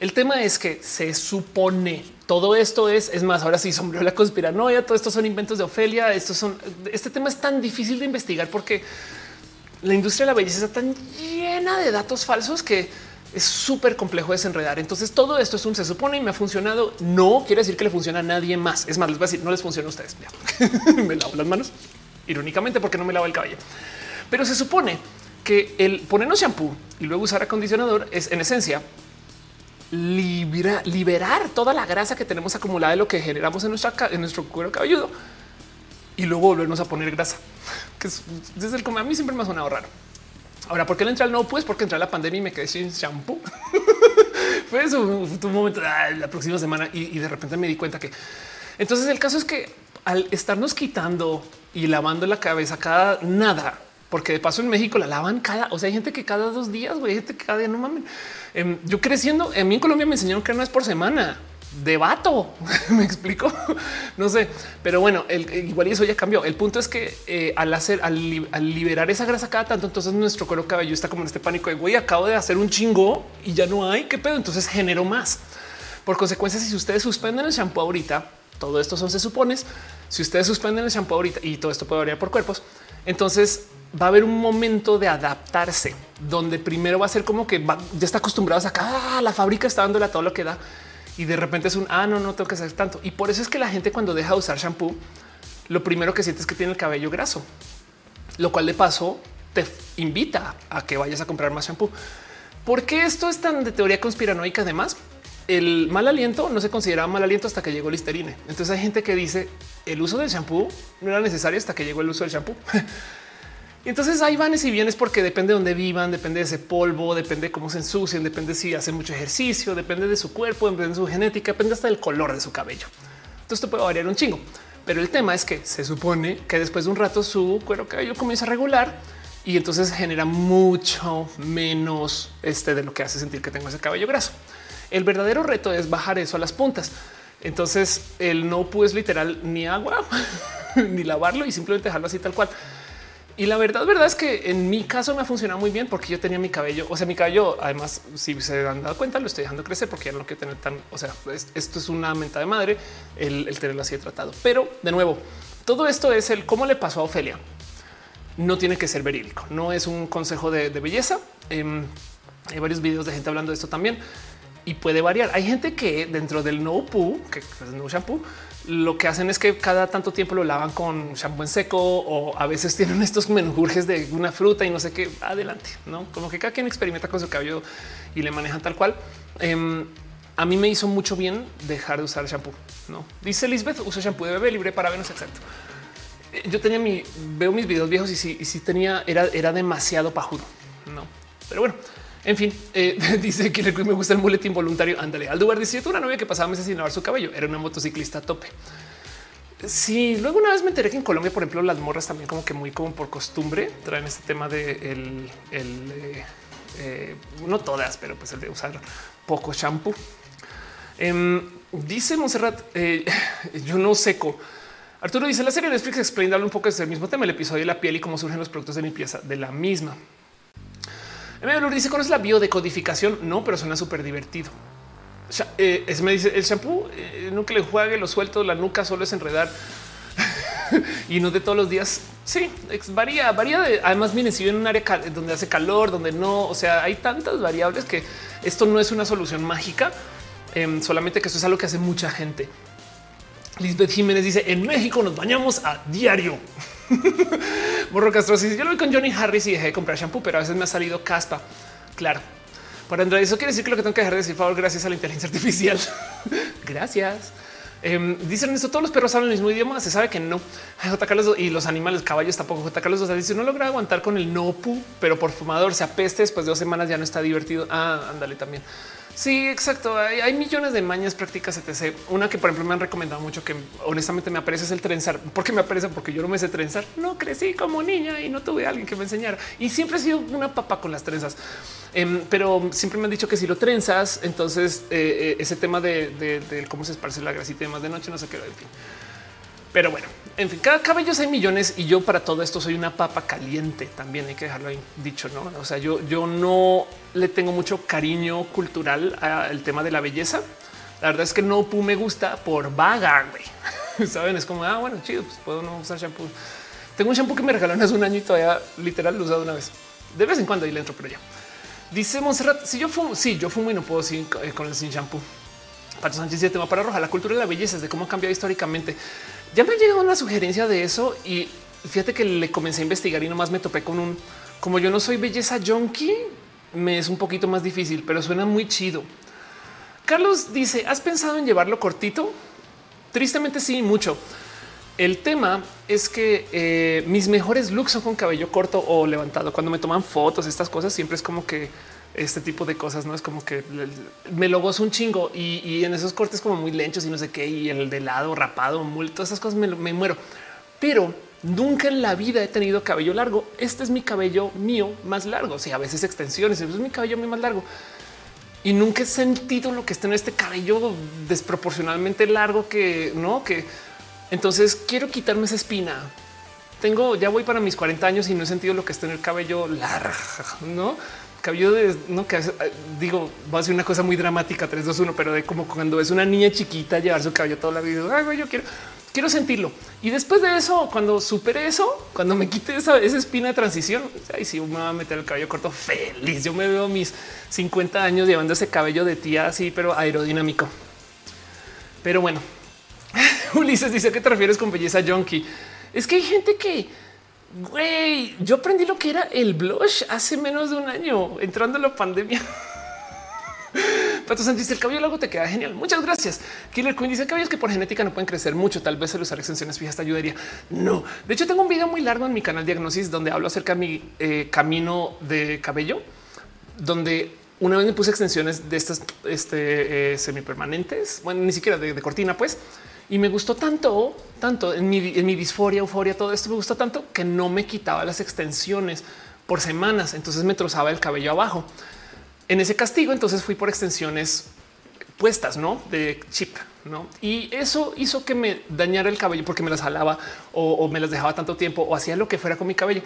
El tema es que se supone todo esto es, es más, ahora sí sombrero la conspiranoia, todo esto son inventos de Ofelia, estos son, este tema es tan difícil de investigar porque la industria de la belleza está tan llena de datos falsos que es súper complejo desenredar. Entonces todo esto es un se supone y me ha funcionado. No quiere decir que le funciona a nadie más. Es más, les voy a decir, no les funciona a ustedes. me lavo las manos irónicamente porque no me lavo el cabello. Pero se supone que el ponernos shampoo y luego usar acondicionador es en esencia liberar toda la grasa que tenemos acumulada de lo que generamos en, nuestra, en nuestro cuero cabelludo y luego volvernos a poner grasa, que es, desde el a mí siempre me ha sonado raro. Ahora, ¿por qué le entra el no? Pues porque entra la pandemia y me quedé sin shampoo. fue eso, un momento la próxima semana y, de repente me di cuenta que entonces el caso es que al estarnos quitando y lavando la cabeza cada nada, porque de paso en México la lavan cada, o sea, hay gente que cada dos días, güey, gente que cada día no mames. Em, yo creciendo, a mí en Colombia me enseñaron que no es por semana. Debato, me explico, no sé, pero bueno, el, igual eso ya cambió. El punto es que eh, al hacer, al, liberar esa grasa cada tanto, entonces nuestro cuero cabelludo está como en este pánico de güey, acabo de hacer un chingo y ya no hay qué pedo. Entonces genero más. Por consecuencia, si ustedes suspenden el shampoo ahorita, todo esto son se supones. Si ustedes suspenden el shampoo ahorita y todo esto puede variar por cuerpos, entonces va a haber un momento de adaptarse donde primero va a ser como que ya está acostumbrado a sacar ah, la fábrica está dándole a todo lo que da y de repente es un ah, no, no tengo que hacer tanto. Y por eso es que la gente cuando deja de usar shampoo, lo primero que siente es que tiene el cabello graso, lo cual de paso te invita a que vayas a comprar más shampoo. ¿Por qué esto es tan de teoría conspiranoica? Además, el mal aliento no se consideraba mal aliento hasta que llegó listerine. Entonces hay gente que dice el uso del shampoo no era necesario hasta que llegó el uso del shampoo. Entonces hay vanes y vienes porque depende de dónde vivan, depende de ese polvo, depende de cómo se ensucian, depende si hacen mucho ejercicio, depende de su cuerpo, depende de su genética, depende hasta del color de su cabello. Entonces esto puede variar un chingo. Pero el tema es que se supone que después de un rato su cuero cabello comienza a regular y entonces genera mucho menos este de lo que hace sentir que tengo ese cabello graso. El verdadero reto es bajar eso a las puntas. Entonces el no puedes literal ni agua ni lavarlo y simplemente dejarlo así tal cual. Y la verdad, verdad es que en mi caso me ha funcionado muy bien porque yo tenía mi cabello, o sea, mi cabello, además, si se han dado cuenta, lo estoy dejando crecer porque ya no quiero tener tan, o sea, esto es una menta de madre el, tenerlo así tratado. Pero de nuevo, todo esto es el cómo le pasó a Ofelia. No tiene que ser verídico, no es un consejo de, belleza. Em, hay varios videos de gente hablando de esto también y puede variar. Hay gente que dentro del no poo, que es no shampoo, lo que hacen es que cada tanto tiempo lo lavan con shampoo en seco o a veces tienen estos menjurjes de una fruta y no sé qué. Adelante, no como que cada quien experimenta con su cabello y le manejan tal cual. Em, a mí me hizo mucho bien dejar de usar shampoo. No dice Lisbeth, uso shampoo de bebé libre para vernos exacto. eh, yo tenía mi, veo mis videos viejos y si, y si tenía, era, era demasiado pajudo, no, pero bueno. En fin, eh, dice que me gusta el mulet involuntario. Ándale, Aldubar dice: una novia que pasaba meses sin lavar su cabello. Era una motociclista a tope. Sí, luego una vez me enteré que en Colombia, por ejemplo, las morras también como que muy como por costumbre traen este tema de el, el eh, no todas, pero pues el de usar poco shampoo. Em, dice Monserrat, eh, yo no seco. Arturo dice la serie de Netflix explain un poco sobre el mismo tema, el episodio de la piel y cómo surgen los productos de limpieza de la misma. Emilio dice conoces la biodecodificación? No, pero suena súper divertido. Eh, me dice el shampoo nunca le juegue lo suelto, la nuca solo es enredar y no de todos los días. Sí, varía, varía. De, además, miren, si viven en un área donde hace calor, donde no, o sea, hay tantas variables que esto no es una solución mágica, em, solamente que eso es algo que hace mucha gente. Lisbeth Jiménez dice en México nos bañamos a diario. Borro Castro dice yo lo vi con Johnny Harris y dejé de comprar shampoo, pero a veces me ha salido caspa. Claro. Para Andrés, eso quiere decir que lo que tengo que dejar de decir, favor, gracias a la inteligencia artificial. gracias. Eh, dicen esto, todos los perros hablan el mismo idioma, se sabe que no. J. Carlos y los animales, caballos tampoco. J. Carlos dice, no logra aguantar con el no pu, pero por fumador se apeste después de dos semanas ya no está divertido. Ah, ándale también. Sí, exacto. Hay, millones de mañas prácticas, etc. Una que, por ejemplo, me han recomendado mucho que honestamente me aparece es el trenzar. ¿Por qué me aparece? Porque yo no me sé trenzar. No crecí como niña y no tuve a alguien que me enseñara. Y siempre he sido una papa con las trenzas. Em, pero siempre me han dicho que si lo trenzas, entonces eh, eh, ese tema de, cómo se esparce la grasita y demás de noche, no sé qué. En fin. Pero bueno, en fin, cada cabello hay millones y yo para todo esto soy una papa caliente. También hay que dejarlo ahí dicho, no? O sea, yo, yo no le tengo mucho cariño cultural al tema de la belleza. La verdad es que no me gusta por vaga. Saben, es como, ah, bueno, chido, pues puedo no usar shampoo. Tengo un shampoo que me regalaron hace un año y todavía literal lo he usado una vez. De vez en cuando ahí le entro, pero ya. Dice Monserrat, si yo fumo, sí, yo fumo y no puedo sin, eh, con el sin shampoo. Pato Sánchez, tema para roja, la cultura de la belleza, de cómo ha cambiado históricamente. Ya me ha llegado una sugerencia de eso y fíjate que le comencé a investigar y nomás me topé con un, como yo no soy belleza junkie, me es un poquito más difícil, pero suena muy chido. Carlos dice, ¿has pensado en llevarlo cortito? Tristemente sí, mucho. El tema es que eh, mis mejores looks son con cabello corto o levantado. Cuando me toman fotos, estas cosas siempre es como que este tipo de cosas no es como que me lo gozo un chingo y, en esos cortes como muy lentos y no sé qué, y el de lado rapado, muy, todas esas cosas me muero. Pero nunca en la vida he tenido cabello largo. Este es mi cabello mío más largo. Sea, a veces extensiones, es mi cabello mío más largo y nunca he sentido lo que está en este cabello desproporcionalmente largo que no, que entonces quiero quitarme esa espina. Tengo, ya voy para mis 40 años y no he sentido lo que está en el cabello largo, no cabello de no que digo, va a ser una cosa muy dramática 3, 2, 1, pero de como cuando es una niña chiquita llevar su cabello toda la vida. Ay, yo quiero, quiero sentirlo. Y después de eso, cuando supere eso, cuando me quite esa, esa espina de transición, ahí sí me va a meter el cabello corto feliz. Yo me veo mis 50 años llevando ese cabello de tía así, pero aerodinámico. Pero bueno, Ulises dice que te refieres con belleza junkie. Es que hay gente que, güey, yo aprendí lo que era el blush hace menos de un año, entrando en la pandemia. Pato Sánchez, el cabello largo te queda genial. Muchas gracias. Killer Queen dice cabellos que por genética no pueden crecer mucho. Tal vez el usar extensiones fijas te ayudaría. No, de hecho, tengo un video muy largo en mi canal Diagnosis donde hablo acerca de mi eh, camino de cabello, donde una vez me puse extensiones de estas este, eh, semipermanentes, bueno, ni siquiera de, cortina, pues, y me gustó tanto, tanto en mi, en disforia, euforia, todo esto me gustó tanto que no me quitaba las extensiones por semanas. Entonces me trozaba el cabello abajo. En ese castigo, entonces fui por extensiones puestas, no de chip, no? Y eso hizo que me dañara el cabello porque me las jalaba o, me las dejaba tanto tiempo o hacía lo que fuera con mi cabello.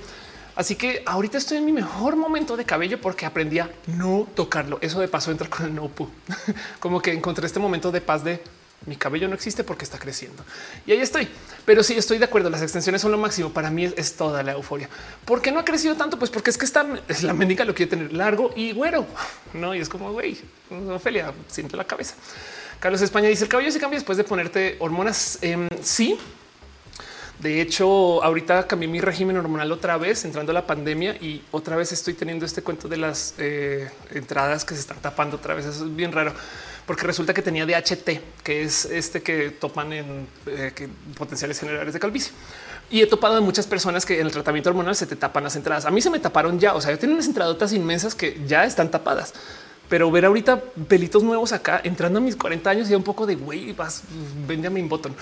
Así que ahorita estoy en mi mejor momento de cabello porque aprendí a no tocarlo. Eso de paso entra con el no como que encontré este momento de paz de mi cabello no existe porque está creciendo y ahí estoy. Pero sí estoy de acuerdo. Las extensiones son lo máximo. Para mí es, toda la euforia. ¿Por qué no ha crecido tanto? Pues porque es que está es la médica lo quiere tener largo y güero. No, y es como güey, Ophelia, siento la cabeza. Carlos España dice el cabello se cambia después de ponerte hormonas. Em, sí, de hecho, ahorita cambié mi régimen hormonal otra vez entrando a la pandemia y otra vez estoy teniendo este cuento de las eh, entradas que se están tapando otra vez. Eso es bien raro porque resulta que tenía DHT, que es este que topan en eh, potenciales generadores de calvicie. Y he topado a muchas personas que en el tratamiento hormonal se te tapan las entradas. A mí se me taparon ya. O sea, yo tengo unas entradotas inmensas que ya están tapadas. Pero ver ahorita pelitos nuevos acá entrando a mis 40 años y un poco de güey, vas, Benjamin Button.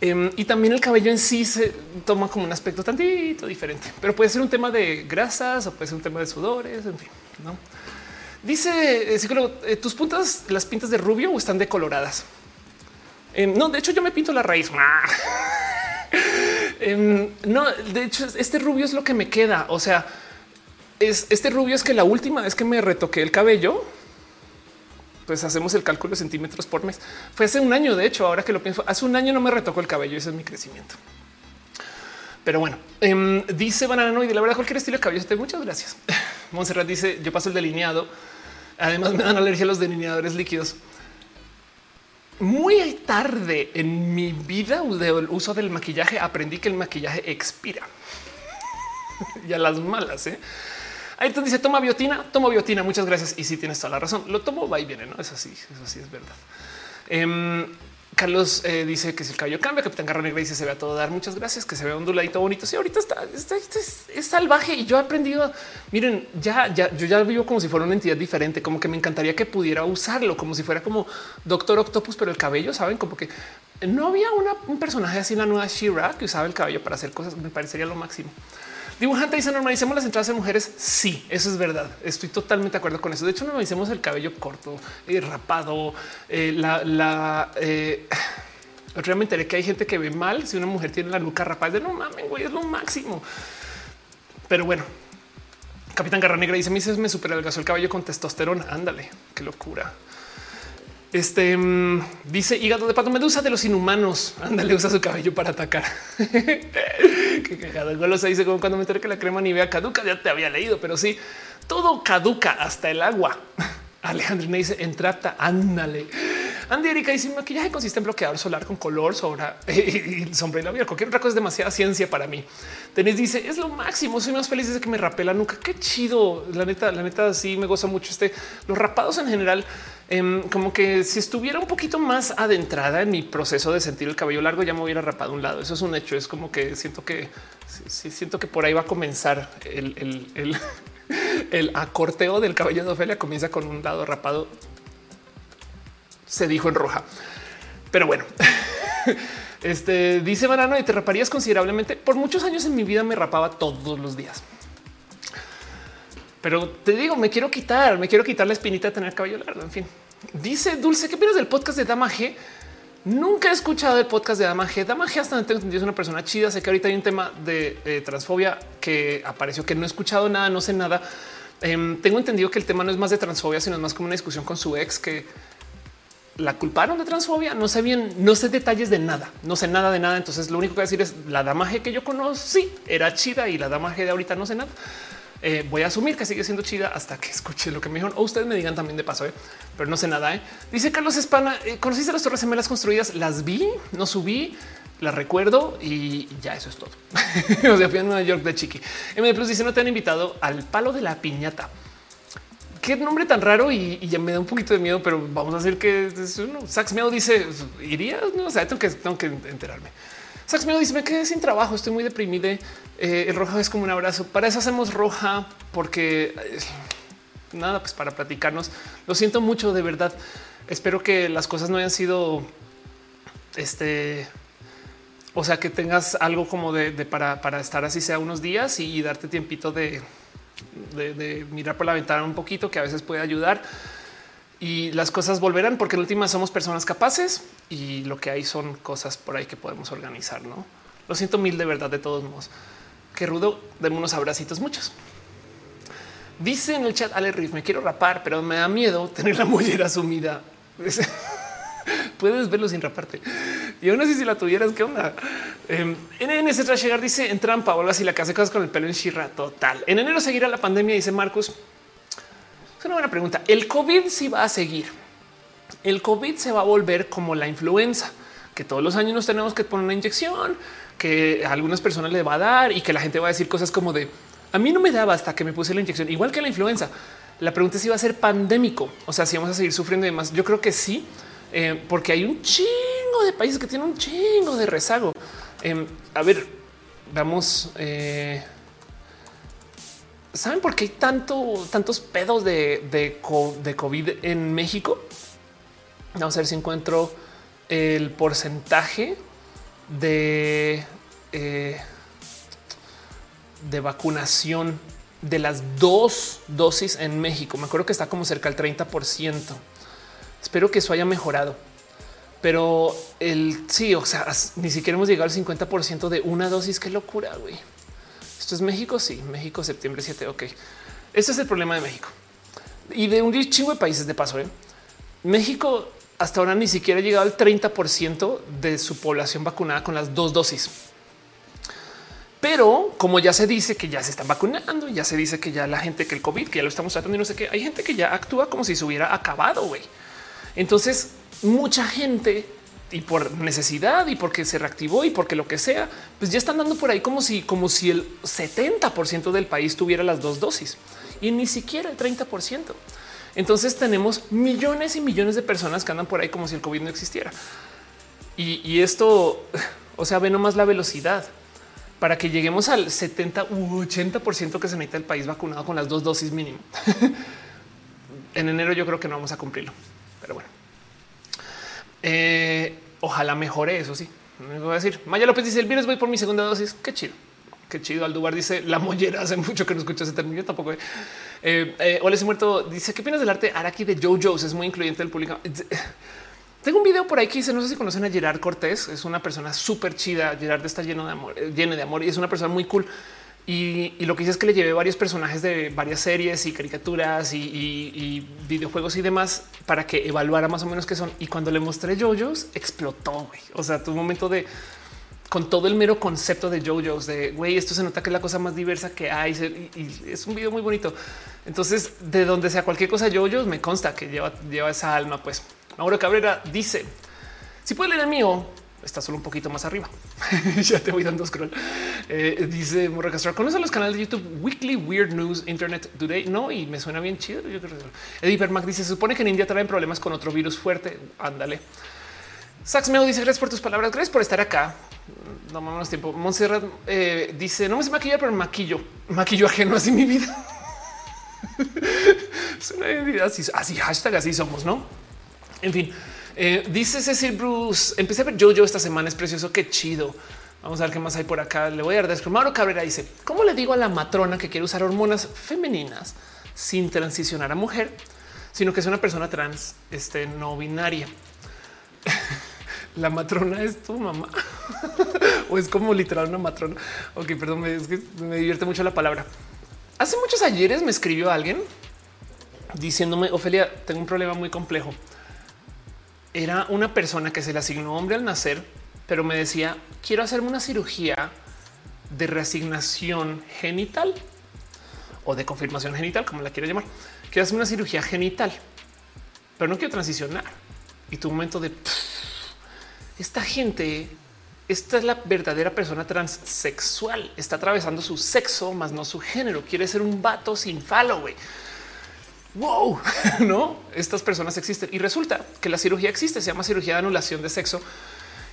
Em, y también el cabello en sí se toma como un aspecto tantito diferente, pero puede ser un tema de grasas o puede ser un tema de sudores, en fin, no? Dice eh, psicólogo, eh, tus puntas las pintas de rubio o están decoloradas. Eh, no, de hecho yo me pinto la raíz. Em, no, de hecho este rubio es lo que me queda. O sea, es este rubio es que la última vez que me retoqué el cabello, pues hacemos el cálculo de centímetros por mes. Fue hace un año, de hecho, ahora que lo pienso, hace un año no me retocó el cabello, ese es mi crecimiento. Pero bueno, eh, dice Banano y de la verdad cualquier estilo de cabello. Muchas gracias. Montserrat dice yo paso el delineado. Además me dan alergia a los delineadores líquidos. Muy tarde en mi vida del uso del maquillaje aprendí que el maquillaje expira. y a las malas, ¿eh? Ayrton dice toma biotina, tomo biotina. Muchas gracias. Y si sí, tienes toda la razón, lo tomo, va y viene. No es así. Eso sí es verdad. Em, Carlos eh, dice que si el cabello cambia, Capitán Garra Negra dice se ve a todo dar. Muchas gracias, que se vea onduladito bonito. Sí, ahorita está, es, salvaje y yo he aprendido. Miren, ya, ya, yo ya vivo como si fuera una entidad diferente, como que me encantaría que pudiera usarlo, como si fuera como Doctor Octopus, pero el cabello, saben, como que no había un personaje así la nueva Shira que usaba el cabello para hacer cosas. Me parecería lo máximo. Dibujante dice normalicemos las entradas de mujeres. Sí, eso es verdad. Estoy totalmente de acuerdo con eso. De hecho, normalicemos el cabello corto, y eh, rapado, eh, la, la eh, realmente que hay gente que ve mal si una mujer tiene la nuca rapada. De no mames, güey, es lo máximo. Pero bueno, Capitán Garra Negra dice: Me me super adelgazó el cabello con testosterona. Ándale, qué locura. Este mm, dice hígado de pato medusa de los inhumanos. Ándale, usa su cabello para atacar. que cagada. Igual se dice como cuando me enteré que la crema Nivea caduca. Ya te había leído, pero sí, todo caduca hasta el agua. Alejandrina dice entrata. Ándale. Andy Erika dice maquillaje consiste en bloqueador solar con color, sobra y sombra y la vida. Cualquier otra cosa es demasiada ciencia para mí. Tenis dice es lo máximo. Soy más feliz de que me rapé la nuca. Qué chido. La neta, la neta, sí me goza mucho este. Los rapados en general, em, como que si estuviera un poquito más adentrada en mi proceso de sentir el cabello largo, ya me hubiera rapado un lado. Eso es un hecho. Es como que siento que siento que por ahí va a comenzar el, el, el el acorteo del cabello de Ofelia comienza con un lado rapado se dijo en roja. Pero bueno, este dice Banano y te raparías considerablemente. Por muchos años en mi vida me rapaba todos los días. Pero te digo, me quiero quitar, me quiero quitar la espinita de tener cabello largo. En fin, dice Dulce, ¿qué opinas del podcast de Dama G? Nunca he escuchado el podcast de Dama G. Dama G hasta donde tengo entendido es una persona chida. Sé que ahorita hay un tema de, transfobia que apareció que no he escuchado nada, no sé nada. Em, tengo entendido que el tema no es más de transfobia, sino más como una discusión con su ex que la culparon de transfobia. No sé bien, no sé detalles de nada, no sé nada de nada. Entonces lo único que decir es la damaje que yo conocí era chida y la damaje de ahorita no sé nada. Eh, voy a asumir que sigue siendo chida hasta que escuche lo que me dijeron o ustedes me digan también de paso, ¿eh? pero no sé nada. ¿eh? Dice Carlos Espana, ¿conociste las torres gemelas construidas? Las vi, no subí, las recuerdo y ya eso es todo. o sea, fui a Nueva York de chiqui. MD Plus dice no te han invitado al palo de la piñata qué nombre tan raro y, ya me da un poquito de miedo, pero vamos a decir que es uno. Sax Miedo dice iría. No o tengo que, tengo que enterarme. Sax Miedo dice me quedé sin trabajo, estoy muy deprimido. Eh, el rojo es como un abrazo. Para eso hacemos roja, porque eh, nada, pues para platicarnos. Lo siento mucho, de verdad. Espero que las cosas no hayan sido este. O sea, que tengas algo como de, para, para estar así sea unos días y darte tiempito de, mirar por la ventana un poquito, que a veces puede ayudar y las cosas volverán, porque en última somos personas capaces y lo que hay son cosas por ahí que podemos organizar. No lo siento mil de verdad, de todos modos. Que rudo, demos unos abracitos, muchos. Dice en el chat Ale Riff, me quiero rapar, pero me da miedo tener la mollera sumida. puedes verlo sin raparte. Y aún así, si la tuvieras, ¿qué onda? Eh, en ese tras llegar dice en trampa o algo así, la que hace cosas con el pelo en shirra total. En enero seguirá la pandemia, dice Marcos. Es una buena pregunta. El COVID sí va a seguir. El COVID se va a volver como la influenza, que todos los años nos tenemos que poner una inyección, que a algunas personas le va a dar y que la gente va a decir cosas como de a mí no me daba hasta que me puse la inyección, igual que la influenza. La pregunta es si va a ser pandémico, o sea, si vamos a seguir sufriendo y demás. Yo creo que sí, eh, porque hay un chingo de países que tienen un chingo de rezago. Em, a ver, Vamos. Eh, ¿Saben por qué hay tanto, tantos pedos de, de, COVID en México? Vamos a ver si encuentro el porcentaje de, eh, de vacunación de las dos dosis en México. Me acuerdo que está como cerca del 30 Espero que eso haya mejorado. Pero el sí, o sea, ni siquiera hemos llegado al 50 de una dosis. Qué locura, güey. Esto es México. Sí, México, septiembre 7. Ok. Ese es el problema de México y de un chingo de países de paso. ¿eh? México hasta ahora ni siquiera ha llegado al 30 de su población vacunada con las dos dosis. Pero como ya se dice que ya se están vacunando, ya se dice que ya la gente que el COVID, que ya lo estamos tratando y no sé qué, hay gente que ya actúa como si se hubiera acabado. güey. Entonces, mucha gente y por necesidad y porque se reactivó y porque lo que sea, pues ya están dando por ahí como si, como si el 70 del país tuviera las dos dosis y ni siquiera el 30 Entonces tenemos millones y millones de personas que andan por ahí como si el COVID no existiera. Y, esto, o sea, ve nomás la velocidad para que lleguemos al 70 u 80 que se necesita el país vacunado con las dos dosis mínimo. en enero yo creo que no vamos a cumplirlo. Eh, ojalá mejore eso. Sí, me voy a decir. Maya López dice el viernes voy por mi segunda dosis. Qué chido. Qué chido. Aldubar dice la mollera. Hace mucho que no escucho ese término. Yo tampoco. Eh, eh, Ole muerto dice qué opinas del arte Araki de JoJo's? Es muy incluyente del público. Tengo un video por ahí que dice, no sé si conocen a Gerard Cortés, es una persona súper chida. Gerard está lleno de amor, eh, lleno de amor y es una persona muy cool. Y, lo que hice es que le llevé varios personajes de varias series y caricaturas y, videojuegos y demás para que evaluara más o menos qué son. Y cuando le mostré JoJo's, explotó. O sea, tu momento de con todo el mero concepto de JoJo's de güey, esto se nota que es la cosa más diversa que hay y, es un video muy bonito. Entonces, de donde sea cualquier cosa JoJo's, me consta que lleva, lleva esa alma, pues Mauro Cabrera dice: Si puede leer el mío, está solo un poquito más arriba. ya te voy dando scroll. Eh, dice Morra Castro: ¿Conoces los canales de YouTube Weekly Weird News Internet Today? No, y me suena bien chido. Eddie Permac dice: Se supone que en India traen problemas con otro virus fuerte. Ándale. Sax Meo dice: Gracias por tus palabras. Gracias por estar acá. No más tiempo. Montserrat eh, dice: No me sé maquillar, pero maquillo. Maquillo ajeno así mi vida. es una así hashtag así somos, no? En fin, eh, dice Cecil Bruce, empecé a ver Jojo esta semana, es precioso, qué chido. Vamos a ver qué más hay por acá. Le voy a dar de Mauro Cabrera dice, ¿cómo le digo a la matrona que quiere usar hormonas femeninas sin transicionar a mujer, sino que es una persona trans, este, no binaria? la matrona es tu mamá o es como literal una matrona. Ok, perdón, es que me divierte mucho la palabra. Hace muchos ayeres me escribió alguien diciéndome, Ofelia, tengo un problema muy complejo era una persona que se le asignó hombre al nacer, pero me decía, quiero hacerme una cirugía de reasignación genital o de confirmación genital, como la quiero llamar. Quiero hacer una cirugía genital, pero no quiero transicionar. Y tu momento de esta gente, esta es la verdadera persona transexual, está atravesando su sexo, más no su género. Quiere ser un vato sin falo, wow, no, estas personas existen y resulta que la cirugía existe, se llama cirugía de anulación de sexo.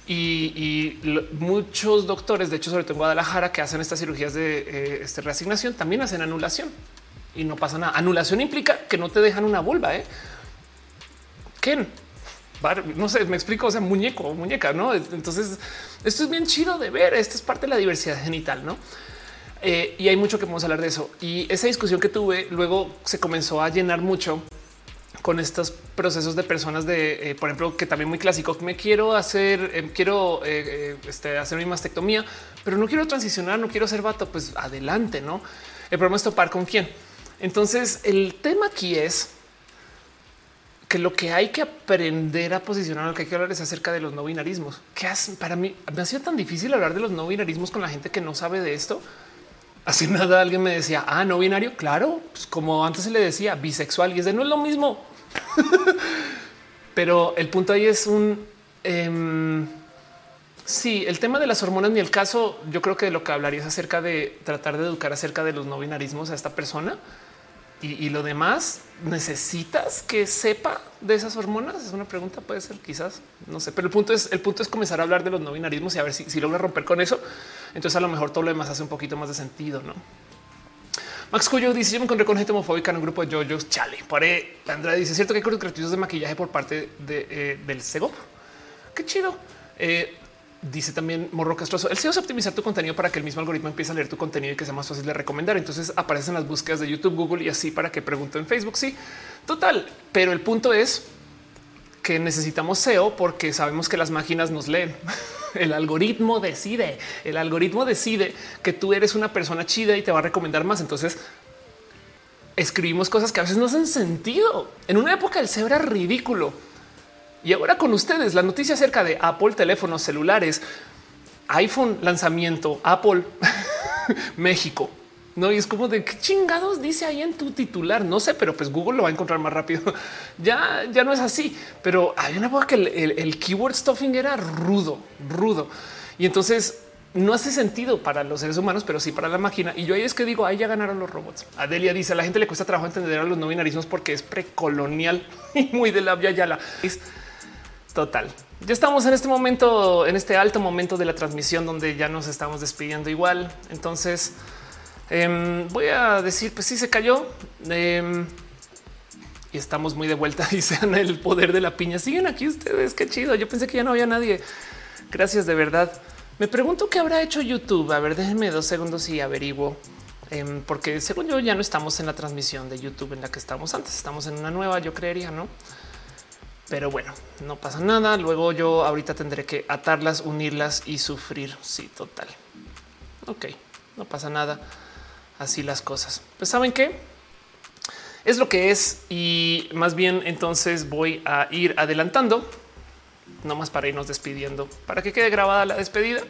Y, muchos doctores, de hecho, sobre todo en Guadalajara, que hacen estas cirugías de eh, este, reasignación, también hacen anulación y no pasa nada. Anulación implica que no te dejan una vulva. ¿eh? No sé, me explico, o sea, muñeco muñeca, no? Entonces, esto es bien chido de ver. Esto es parte de la diversidad genital, no? Eh, y hay mucho que podemos hablar de eso. Y esa discusión que tuve luego se comenzó a llenar mucho con estos procesos de personas de, eh, por ejemplo, que también muy clásico, me quiero hacer, eh, quiero este, hacer mi mastectomía, pero no quiero transicionar, no quiero ser vato, pues adelante, ¿no? El problema es topar con quién. Entonces, el tema aquí es que lo que hay que aprender a posicionar, lo que hay que hablar es acerca de los no binarismos. Que para mí me ha sido tan difícil hablar de los no binarismos con la gente que no sabe de esto Hace nada alguien me decía, ah, no binario. Claro, pues como antes se le decía bisexual y es de no es lo mismo. Pero el punto ahí es un eh, sí, el tema de las hormonas ni el caso. Yo creo que lo que hablaría es acerca de tratar de educar acerca de los no binarismos a esta persona y, lo demás, ¿necesitas que sepa de esas hormonas? Es una pregunta, puede ser, quizás, no sé, pero el punto es, el punto es comenzar a hablar de los no binarismos y a ver si, si logra romper con eso. Entonces a lo mejor todo lo demás hace un poquito más de sentido, ¿no? Max Cuyo dice: Yo me encontré con gente homofóbica en un grupo de JoJo's. Chale, por Andrea dice: Cierto que hay gratuitos de maquillaje por parte de, eh, del Sego. Qué chido. Eh, dice también Morro Castroso. El SEO es optimizar tu contenido para que el mismo algoritmo empiece a leer tu contenido y que sea más fácil de recomendar. Entonces aparecen las búsquedas de YouTube, Google y así para que pregunten en Facebook. Sí, total. Pero el punto es que necesitamos SEO porque sabemos que las máquinas nos leen. El algoritmo decide, el algoritmo decide que tú eres una persona chida y te va a recomendar más. Entonces escribimos cosas que a veces no hacen sentido. En una época el SEO era ridículo. Y ahora con ustedes la noticia acerca de Apple, teléfonos celulares, iPhone lanzamiento, Apple México. No, y es como de qué chingados dice ahí en tu titular. No sé, pero pues Google lo va a encontrar más rápido. ya, ya no es así, pero hay una época que el, keyword stuffing era rudo, rudo. Y entonces no hace sentido para los seres humanos, pero sí para la máquina. Y yo ahí es que digo, ahí ya ganaron los robots. Adelia dice a la gente le cuesta trabajo entender a los no binarismos porque es precolonial y muy de la yala. Es total. Ya estamos en este momento, en este alto momento de la transmisión donde ya nos estamos despidiendo igual. Entonces, Em, voy a decir, pues sí se cayó. Em, y estamos muy de vuelta y sean el poder de la piña. Siguen aquí ustedes. Qué chido. Yo pensé que ya no había nadie. Gracias de verdad. Me pregunto qué habrá hecho YouTube. A ver, déjenme dos segundos y averiguo. Em, porque según yo ya no estamos en la transmisión de YouTube en la que estamos antes. Estamos en una nueva, yo creería, ¿no? Pero bueno, no pasa nada. Luego yo ahorita tendré que atarlas, unirlas y sufrir. Sí, total. Ok, no pasa nada así las cosas. Pues saben qué es lo que es y más bien entonces voy a ir adelantando no más para irnos despidiendo para que quede grabada la despedida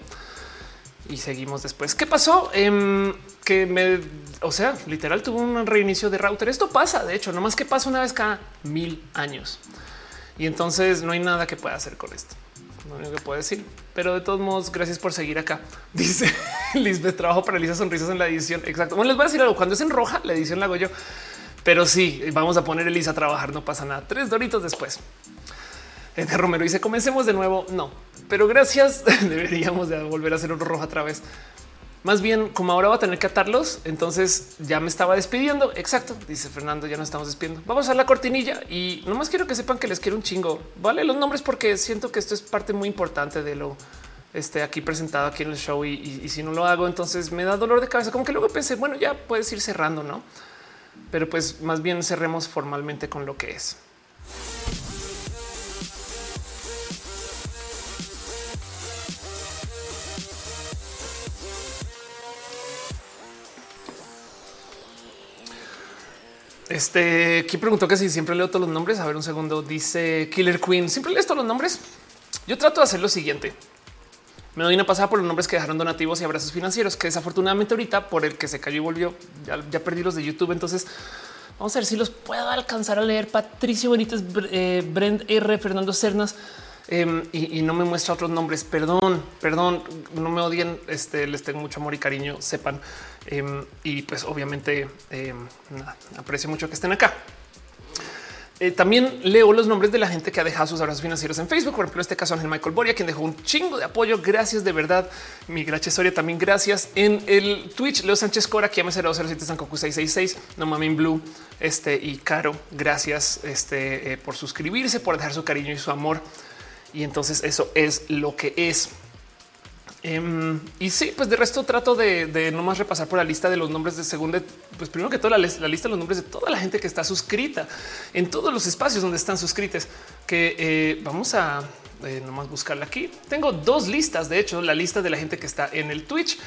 y seguimos después. ¿Qué pasó? Em, que me, o sea, literal tuvo un reinicio de router. Esto pasa, de hecho, no más que pasa una vez cada mil años y entonces no hay nada que pueda hacer con esto lo único que puedo decir. Pero de todos modos, gracias por seguir acá. Dice Lisbeth, trabajo para Lisa Sonrisas en la edición. Exacto. Bueno, les voy a decir algo. Cuando es en roja, la edición la hago yo. Pero sí, vamos a poner Elisa a trabajar, no pasa nada. Tres doritos después. Este Romero dice, comencemos de nuevo. No, pero gracias. Deberíamos de volver a hacer otro rojo otra vez. Más bien, como ahora va a tener que atarlos, entonces ya me estaba despidiendo. Exacto, dice Fernando, ya nos estamos despidiendo. Vamos a la cortinilla y nomás quiero que sepan que les quiero un chingo. Vale los nombres porque siento que esto es parte muy importante de lo este, aquí presentado aquí en el show y, si no lo hago, entonces me da dolor de cabeza. Como que luego pensé, bueno, ya puedes ir cerrando, no? Pero pues más bien cerremos formalmente con lo que es. Este aquí preguntó que si siempre leo todos los nombres. A ver, un segundo. Dice Killer Queen. Siempre lees todos los nombres. Yo trato de hacer lo siguiente. Me doy una pasada por los nombres que dejaron donativos y abrazos financieros, que desafortunadamente ahorita por el que se cayó y volvió, ya, perdí los de YouTube. Entonces vamos a ver si los puedo alcanzar a leer. Patricio Benítez, eh, Brent R, Fernando Cernas. Em, y, no me muestra otros nombres. Perdón, perdón, no me odien. Este les tengo mucho amor y cariño, sepan. Em, y pues obviamente em, aprecio mucho que estén acá. Eh, también leo los nombres de la gente que ha dejado sus abrazos financieros en Facebook. Por ejemplo, en este caso Ángel Michael Boria, quien dejó un chingo de apoyo. Gracias de verdad. Mi gracia historia también gracias. En el Twitch, Leo Sánchez Cora, aquí M007 Sankoku 666, No Mamin Blue, este y Caro. Gracias este, eh, por suscribirse, por dejar su cariño y su amor. Y entonces eso es lo que es. Em, y sí, pues de resto trato de, no más repasar por la lista de los nombres de segundo, pues primero que todo la, lista de los nombres de toda la gente que está suscrita en todos los espacios donde están suscritos, que eh, vamos a eh, nomás buscarla aquí. Tengo dos listas, de hecho, la lista de la gente que está en el Twitch,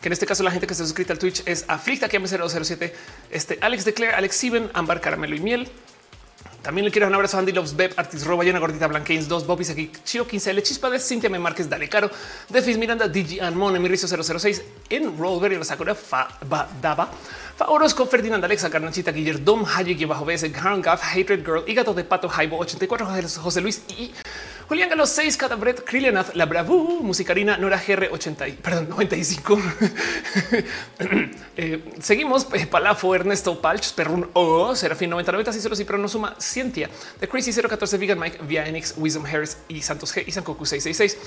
que en este caso la gente que está suscrita al Twitch es Aflicta, que 007, este Alex de Claire, Alex Sieben, Ámbar Caramelo y Miel, también le quiero un abrazo a Andy Loves Beb, Artis Roba, Llena Gordita, Blancains, dos Bobis aquí, Chio 15L, Chispa de Cintia M. Márquez, Dale Caro, Defis Miranda, DJ Anmon, Emirizo 006, en Rollberry, La Sakura, Fa, Ba, Daba, Fa Orozco, Ferdinand, Alexa, Garnachita, Guiller, Dom, Hayek, bajo BS, Gaff, Hatred Girl, Hígado de Pato, Jaibo 84, José Luis y Julián Galo 6, Cadabret, Krilianath, La Bravu, Musicarina, Nora GR 80, perdón, 95. eh, seguimos, eh, Palafo, Ernesto Palch, Perrun O, Serafín 90, 90, Cíceros y pero no suma Cientia, The Crazy 014, Vegan Mike, Via Enix, Wisdom Harris y Santos G y Sankoku 666.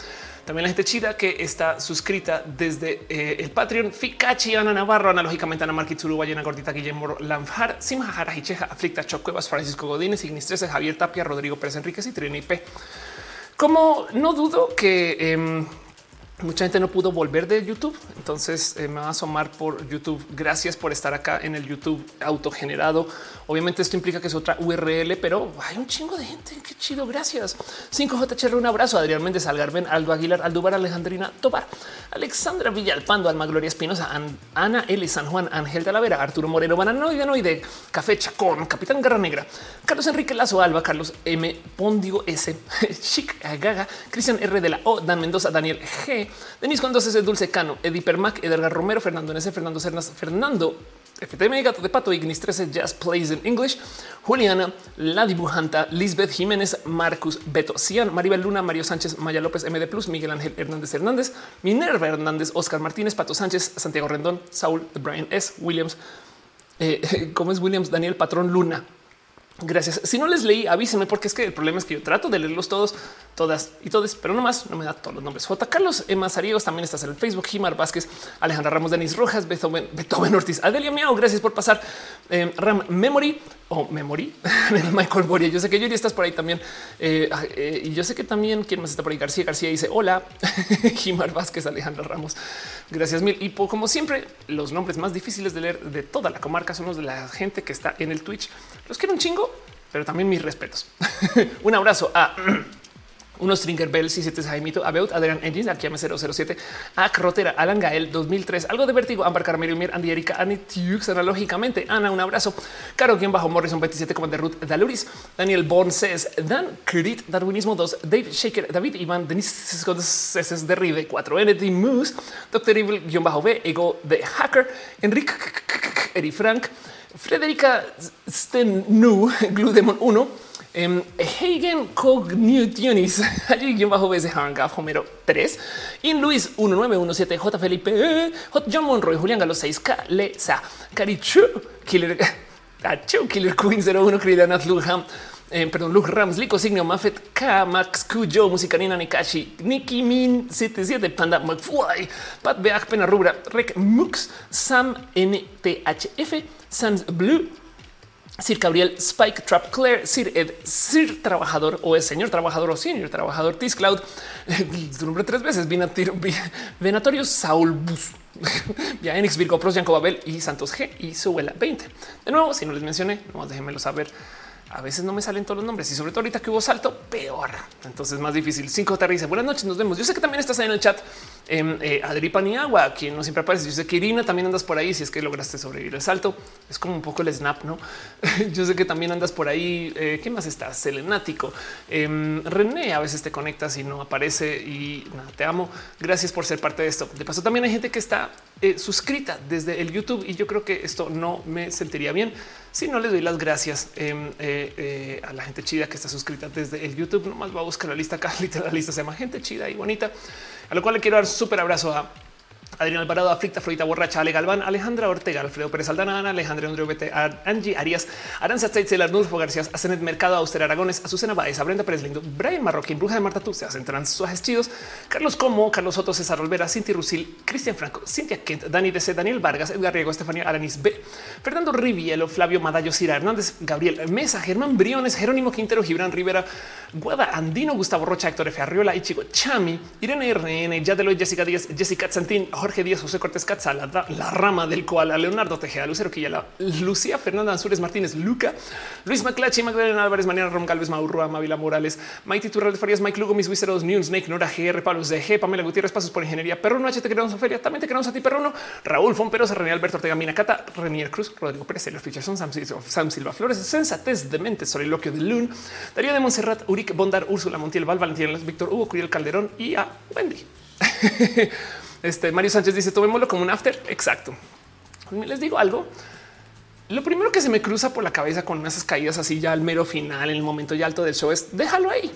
También la gente chida que está suscrita desde eh, el Patreon, Fikachi, Ana Navarro, analógicamente Ana Marquituru, Ballena Gordita, Guillermo Lamjar, Simahara, Hicheja, Aflicta, Chocuevas, Francisco Godínez, Ignis 13, Javier Tapia, Rodrigo Pérez Enríquez y Trini P. Como no dudo que eh, mucha gente no pudo volver de YouTube, entonces eh, me va a asomar por YouTube. Gracias por estar acá en el YouTube autogenerado. Obviamente esto implica que es otra URL, pero hay un chingo de gente. Qué chido. Gracias. 5JHR, un abrazo. Adrián Méndez, Algarben, Aldo Aguilar, Aldubar, Alejandrina Tobar, Alexandra Villalpando, Alma Gloria Espinosa, Ana L. San Juan, Ángel Talavera, Arturo Moreno, Bananoide, Noide, Café Chacón, Capitán Garra Negra, Carlos Enrique Lazo Alba, Carlos M. Pondigo S. Chic Gaga, Cristian R. de la O, Dan Mendoza, Daniel G. Denis Condos Dulce Cano, Eddie Permac, Edgar Romero, Fernando N.S., Fernando Cernas, Fernando FTM Gato de Pato, Ignis 13, Jazz Plays in English, Juliana, La Dibujanta, Lisbeth Jiménez, Marcus, Beto, Cian, Maribel Luna, Mario Sánchez, Maya López, MD Plus, Miguel Ángel Hernández Hernández, Minerva Hernández, Oscar Martínez, Pato Sánchez, Santiago Rendón, Saúl, Brian S. Williams, eh, ¿cómo es Williams? Daniel Patrón Luna, Gracias. Si no les leí, avísenme porque es que el problema es que yo trato de leerlos todos, todas y todos, pero no más no me da todos los nombres. J. Carlos Emma también estás en el Facebook. Jimar Vázquez, Alejandra Ramos, Denis Rojas, Beethoven, Beethoven Ortiz, Adelia Miao. Gracias por pasar. Eh, Ram Memory o Memory, Michael Boria. Yo sé que Yuri estás por ahí también. Eh, eh, y yo sé que también quien más está por ahí. García García dice hola. Jimar Vázquez, Alejandra Ramos. Gracias mil. Y como siempre, los nombres más difíciles de leer de toda la comarca son los de la gente que está en el Twitch. Los quiero un chingo, pero también mis respetos. un abrazo a unos Stringer Bell, si siete Jaimito, Abeut, Adrian Engines, aquí 007, a Rotera, Alan Gael 2003, algo de vértigo, Amber Carmelo, Mir, Andy Erika, Annie Tux, analógicamente, Ana, un abrazo, Caro, quien bajo Morrison 27, como Ruth Daluris, Daniel Bonces, Dan Crit, Darwinismo 2, Dave Shaker, David Iván, Denis S. de Rive 4, NT Moose, Doctor Evil, guion bajo B, Ego de Hacker, Enrique, Eri Frank, Frederica Stenu, Glue Demon 1, Um, Hagen Cognitionis, allí bajo de Hangaf Homero 3, In Luis 1917, J. Felipe, J. John Monroy, Julián Galo 6, Lesa, Carichu, Killer, Achu, Killer Queen 01, Kridanat Luham, eh, perdón, Luke Rams, Lico Signio, Mafet, K, Max, Kujo, Musicanina, Nikashi, Nikki Min 77, Panda, McFly, Pat Beak, Pena Rubra, Rec Mux, Sam NTHF, Sans Blue, Sir Gabriel, Spike, Trap, Claire, Sir Ed, Sir Trabajador o el señor trabajador o señor trabajador, Tis Cloud, tu nombre tres veces, Venatorio, Saul Bus, Enix, Virgo Pros, Yanko Babel y Santos G y Suela 20. De nuevo, si no les mencioné, nomás déjenmelo saber a veces no me salen todos los nombres y sobre todo ahorita que hubo salto, peor. Entonces más difícil. Cinco te dice buenas noches, nos vemos. Yo sé que también estás ahí en el chat. Eh, eh, Adri quien no siempre aparece. Yo sé que Irina también andas por ahí. Si es que lograste sobrevivir el salto, es como un poco el snap, no? Yo sé que también andas por ahí. Eh, ¿Qué más está? Selenático. Eh, René, a veces te conectas y no aparece y nada, te amo. Gracias por ser parte de esto. De paso, también hay gente que está eh, suscrita desde el YouTube y yo creo que esto no me sentiría bien si no les doy las gracias em, eh, eh, a la gente chida que está suscrita desde el YouTube. Nomás va a buscar la lista acá, literal, la lista se llama gente chida y bonita, a lo cual le quiero dar súper abrazo Adrián Alvarado, Aflicta, Florita Borracha, Ale Galván, Alejandra Ortega, Alfredo Pérez Aldana, Ana, Alejandro André Bete, Angie Arias, Aranza Teitzel, Nulfo García, Asenet Mercado, Auster Aragones, Azucena Baez, Brenda Pérez Lindo, Brian Marroquín, Bruja de Marta hacen transuajes chidos, Carlos Como, Carlos Soto, César Olvera, Cinti Rusil, Cristian Franco, Cintia Kent, Dani DC, Daniel Vargas, Edgar Riego, Estefanía Aranis B, Fernando Rivielo, Flavio Madallo, Cira Hernández, Gabriel Mesa, Germán Briones, Jerónimo Quintero, Gibran Rivera, Guada Andino, Gustavo Rocha, Héctor F. Arriola, Ichigo Chami, Irene RN, Yadeloy, Jessica Díaz, Jessica Santín, Jorge Díaz, José Cortés la, la, rama del koala, Leonardo Tejeda, Lucero Quillala, Lucía Fernanda Ansúrez Martínez, Luca, Luis Maclachi, Magdalena Álvarez, Mariana Rom Galvez, Maurrua, Mavila Morales, Maite Turral de Farías, Mike Lugo, Mis Wisteros, News, Snake, Nora GR, Pablo G, Pamela Gutiérrez, Pasos por Ingeniería, Perruno, H, te queremos Ofelia, también te queremos a ti, Perruno, Raúl Fomperosa, René Alberto Ortega, Mina Cata, Renier Cruz, Rodrigo Pérez, Los Ficherson, Sam, Sam Silva Flores, Sensatez de Mente, Soliloquio de Loon, Darío de Montserrat, Uric Bondar, Úrsula Montiel, Val, Valentín, Víctor Hugo, Curiel Calderón y a Wendy. Este Mario Sánchez dice tomémoslo como un after. Exacto. Les digo algo. Lo primero que se me cruza por la cabeza con esas caídas así ya al mero final, en el momento ya alto del show es déjalo ahí.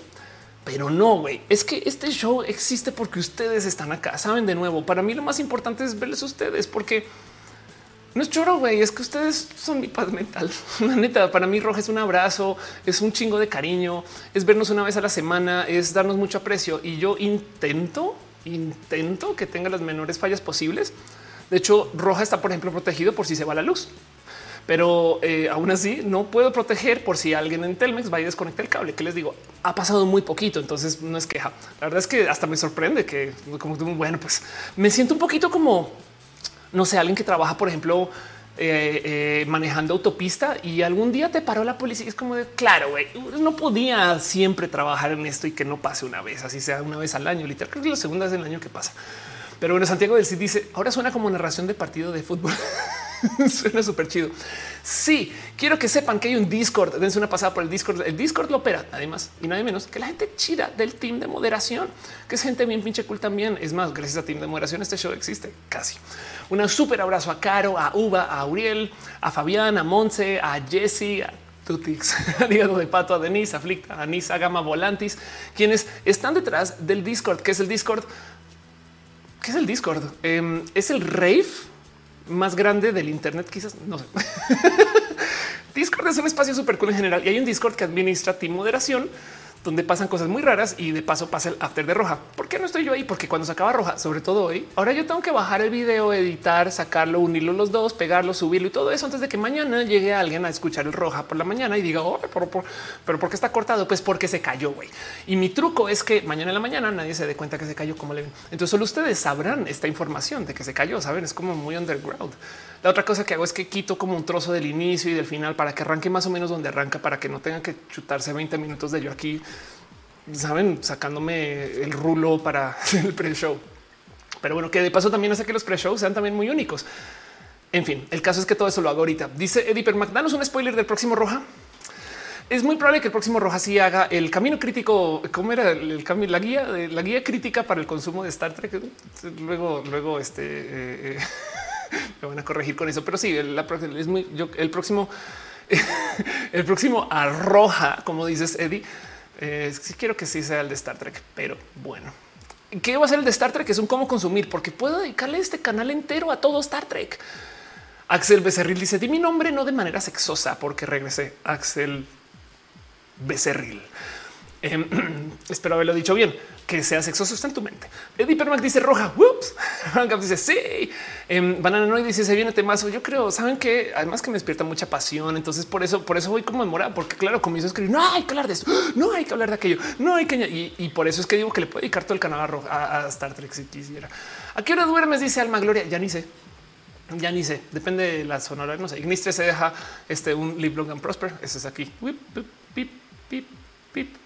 Pero no, güey, es que este show existe porque ustedes están acá. Saben, de nuevo, para mí lo más importante es verles ustedes porque no es choro, güey, es que ustedes son mi paz mental. La neta, para mí Roja es un abrazo, es un chingo de cariño, es vernos una vez a la semana, es darnos mucho aprecio y yo intento, intento que tenga las menores fallas posibles. De hecho, Roja está, por ejemplo, protegido por si se va la luz pero eh, aún así no puedo proteger por si alguien en Telmex va y desconecta el cable. Que les digo, ha pasado muy poquito, entonces no es queja. La verdad es que hasta me sorprende que, como bueno, pues me siento un poquito como, no sé, alguien que trabaja, por ejemplo, eh, eh, manejando autopista y algún día te paró la policía. es como de claro, no podía siempre trabajar en esto y que no pase una vez, así sea una vez al año. Literal, creo que la segunda vez del año que pasa. Pero bueno, Santiago del dice ahora suena como narración de partido de fútbol. Suena súper chido. Sí, quiero que sepan que hay un Discord. Dense una pasada por el Discord. El Discord lo opera, además, y nadie menos que la gente chida del team de moderación, que es gente bien pinche cool también. Es más, gracias a team de moderación, este show existe casi. Un súper abrazo a Caro, a Uva, a Uriel, a Fabián, a Monse, a Jesse, a Tutix, a de Pato, a Denise, a Flicta, a Nisa, Gama Volantis, quienes están detrás del Discord, que es el Discord. ¿Qué es el Discord? Em, es el Rave más grande del Internet, quizás no sé. Discord es un espacio súper cool en general y hay un Discord que administra Team Moderación donde pasan cosas muy raras y de paso pasa el after de roja. ¿Por qué no estoy yo ahí? Porque cuando se acaba roja, sobre todo hoy, ahora yo tengo que bajar el video, editar, sacarlo, unirlo los dos, pegarlo, subirlo y todo eso antes de que mañana llegue alguien a escuchar el roja por la mañana y diga, oh, pero, pero, ¿por qué está cortado? Pues porque se cayó, güey. Y mi truco es que mañana en la mañana nadie se dé cuenta que se cayó como le ven. Entonces solo ustedes sabrán esta información de que se cayó, saben, es como muy underground. La otra cosa que hago es que quito como un trozo del inicio y del final para que arranque más o menos donde arranca, para que no tenga que chutarse 20 minutos de yo aquí saben, sacándome el rulo para el pre-show. Pero bueno, que de paso también hace que los pre-shows sean también muy únicos. En fin, el caso es que todo eso lo hago ahorita. Dice Eddie Permac, danos un spoiler del próximo Roja. Es muy probable que el próximo Roja sí haga el camino crítico. ¿Cómo era el, cambio? La guía, la guía crítica para el consumo de Star Trek. Luego, luego, este eh, eh, me van a corregir con eso. Pero sí, el, es muy el próximo, el próximo arroja, como dices, Eddie eh, sí quiero que sí sea el de Star Trek, pero bueno. ¿Qué va a ser el de Star Trek? Es un cómo consumir, porque puedo dedicarle este canal entero a todo Star Trek. Axel Becerril dice, di mi nombre no de manera sexosa, porque regresé. Axel Becerril. Em, espero haberlo dicho bien que sea sexoso está en tu mente. Eddie Permac dice roja. Whoops. dice sí. Um, Banana no dice se viene temazo. Yo creo, saben que además que me despierta mucha pasión. Entonces por eso, por eso voy como en mora, porque claro, comienzo a escribir. No hay que hablar de eso. No hay que hablar de aquello. No hay que y, por eso es que digo que le puedo dedicar todo el canal a, a, Star Trek si quisiera. ¿A qué hora duermes? Dice Alma Gloria. Ya ni sé. Ya ni sé. Depende de la zona. No sé. Ignistre se deja este un live long and prosper. Eso es aquí. pip, pip, pip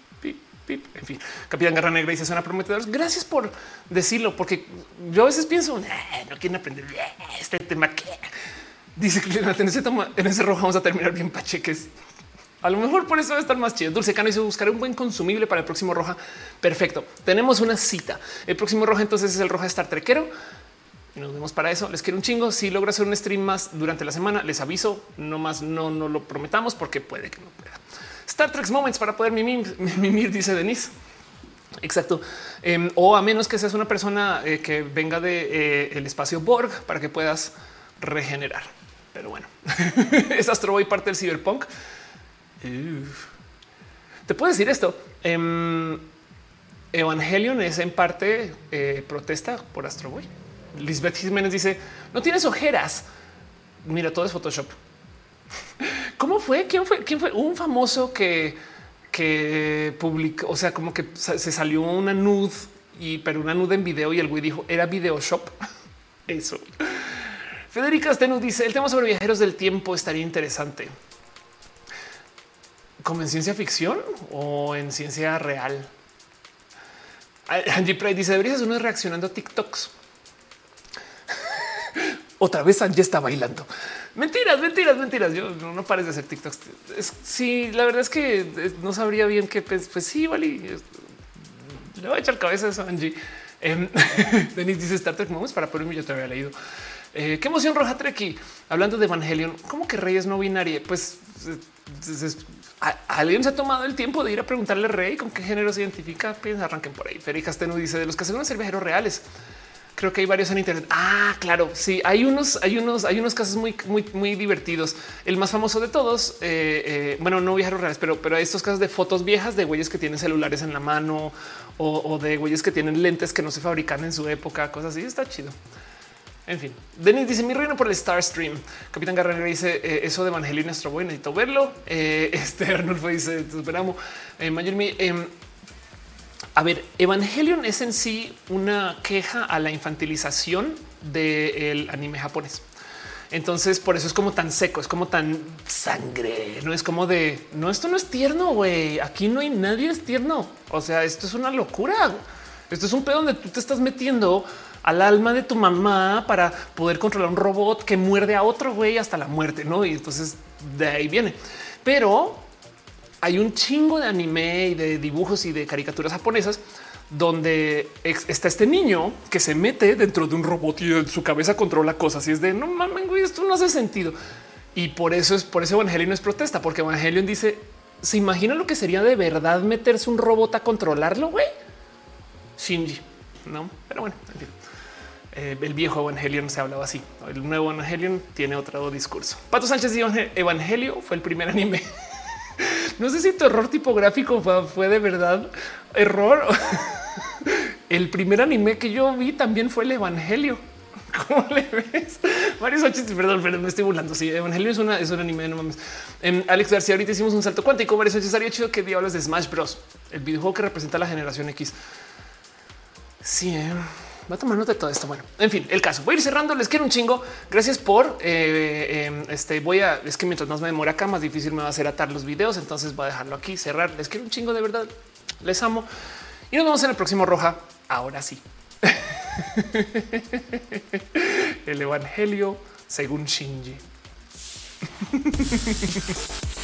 en fin, Capitán Garra Negra dice suena prometedor. Gracias por decirlo, porque yo a veces pienso no quieren aprender este tema que dice que en ese, toma, en ese rojo vamos a terminar bien pacheques. A lo mejor por eso va a estar más chido. Dulce Cano dice buscar un buen consumible para el próximo roja. Perfecto. Tenemos una cita. El próximo roja entonces es el roja Star Trequero. Nos vemos para eso. Les quiero un chingo. Si logro hacer un stream más durante la semana, les aviso. No más, no, no lo prometamos porque puede que no pueda. Star Trek Moments para poder mimir, dice Denise. Exacto. Em, o a menos que seas una persona eh, que venga de eh, el espacio Borg para que puedas regenerar. Pero bueno, es Astro Boy parte del cyberpunk. Te puedo decir esto. Em, Evangelion es en parte eh, protesta por Astro Boy. Lisbeth Jiménez dice no tienes ojeras. Mira, todo es Photoshop. ¿Cómo fue? ¿Quién fue? ¿Quién fue? Un famoso que, que publicó, o sea, como que se salió una nud y pero una nud en video y el güey dijo era video shop. Eso. Federica Stenu dice el tema sobre viajeros del tiempo estaría interesante. ¿Como en ciencia ficción o en ciencia real? Angie Pride dice deberías uno reaccionando a TikToks. Otra vez Angie está bailando. Mentiras, mentiras, mentiras. Yo no, pares de hacer TikToks. sí, la verdad es que eh, no sabría bien qué. Pues, pues sí, vale. Le voy a echar cabeza a Angie. Eh, Denis dice Star Trek Moments para ponerme. Yo te había leído. Eh, qué emoción roja Treki hablando de Evangelion. ¿Cómo que Reyes no binaria? Pues alguien se ha tomado el tiempo de ir a preguntarle al rey con qué género se identifica. Pues arranquen por ahí. Feri Casteno dice de los que aseguran ser viajeros reales. Creo que hay varios en Internet. Ah, claro. Sí, hay unos, hay unos, hay unos casos muy, muy, muy divertidos. El más famoso de todos, eh, eh, bueno, no viajeros reales, pero, pero estos casos de fotos viejas de güeyes que tienen celulares en la mano o, de güeyes que tienen lentes que no se fabrican en su época, cosas así. Está chido. En fin, Denis dice mi reino por el Star Stream. Capitán Garrera dice eh, eso de Evangelio y nuestro bueno, necesito verlo. este Arnulfo dice esperamos. Eh, em, a ver, Evangelion es en sí una queja a la infantilización del anime japonés. Entonces, por eso es como tan seco, es como tan sangre. No es como de no, esto no es tierno, güey. Aquí no hay nadie es tierno. O sea, esto es una locura. Esto es un pedo donde tú te estás metiendo al alma de tu mamá para poder controlar un robot que muerde a otro güey hasta la muerte. No, y entonces de ahí viene. Pero hay un chingo de anime y de dibujos y de caricaturas japonesas donde está este niño que se mete dentro de un robot y en su cabeza controla cosas y es de no mames, güey, esto no hace sentido. Y por eso es por eso Evangelion es protesta, porque Evangelion dice: ¿Se imagina lo que sería de verdad meterse un robot a controlarlo? Güey, Shinji, no, pero bueno, eh, el viejo Evangelion se hablaba así. El nuevo Evangelion tiene otro discurso. Pato Sánchez dice Evangelio fue el primer anime no sé si tu error tipográfico fue, de verdad error. El primer anime que yo vi también fue el Evangelio. ¿Cómo le ves? Varios Sánchez, perdón, pero me estoy burlando. Sí, Evangelio es, una, es un anime, no mames. Em, Alex García, ahorita hicimos un salto cuántico. Varios Sánchez, haría chido que diablos de Smash Bros. El videojuego que representa la generación X. Sí, eh. Va a tomar nota de todo esto. Bueno, en fin, el caso. Voy a ir cerrando. Les quiero un chingo. Gracias por eh, em, este. Voy a es que mientras más me demora acá, más difícil me va a hacer atar los videos. Entonces voy a dejarlo aquí, cerrar. Les quiero un chingo de verdad. Les amo y nos vemos en el próximo Roja. Ahora sí. el Evangelio según Shinji.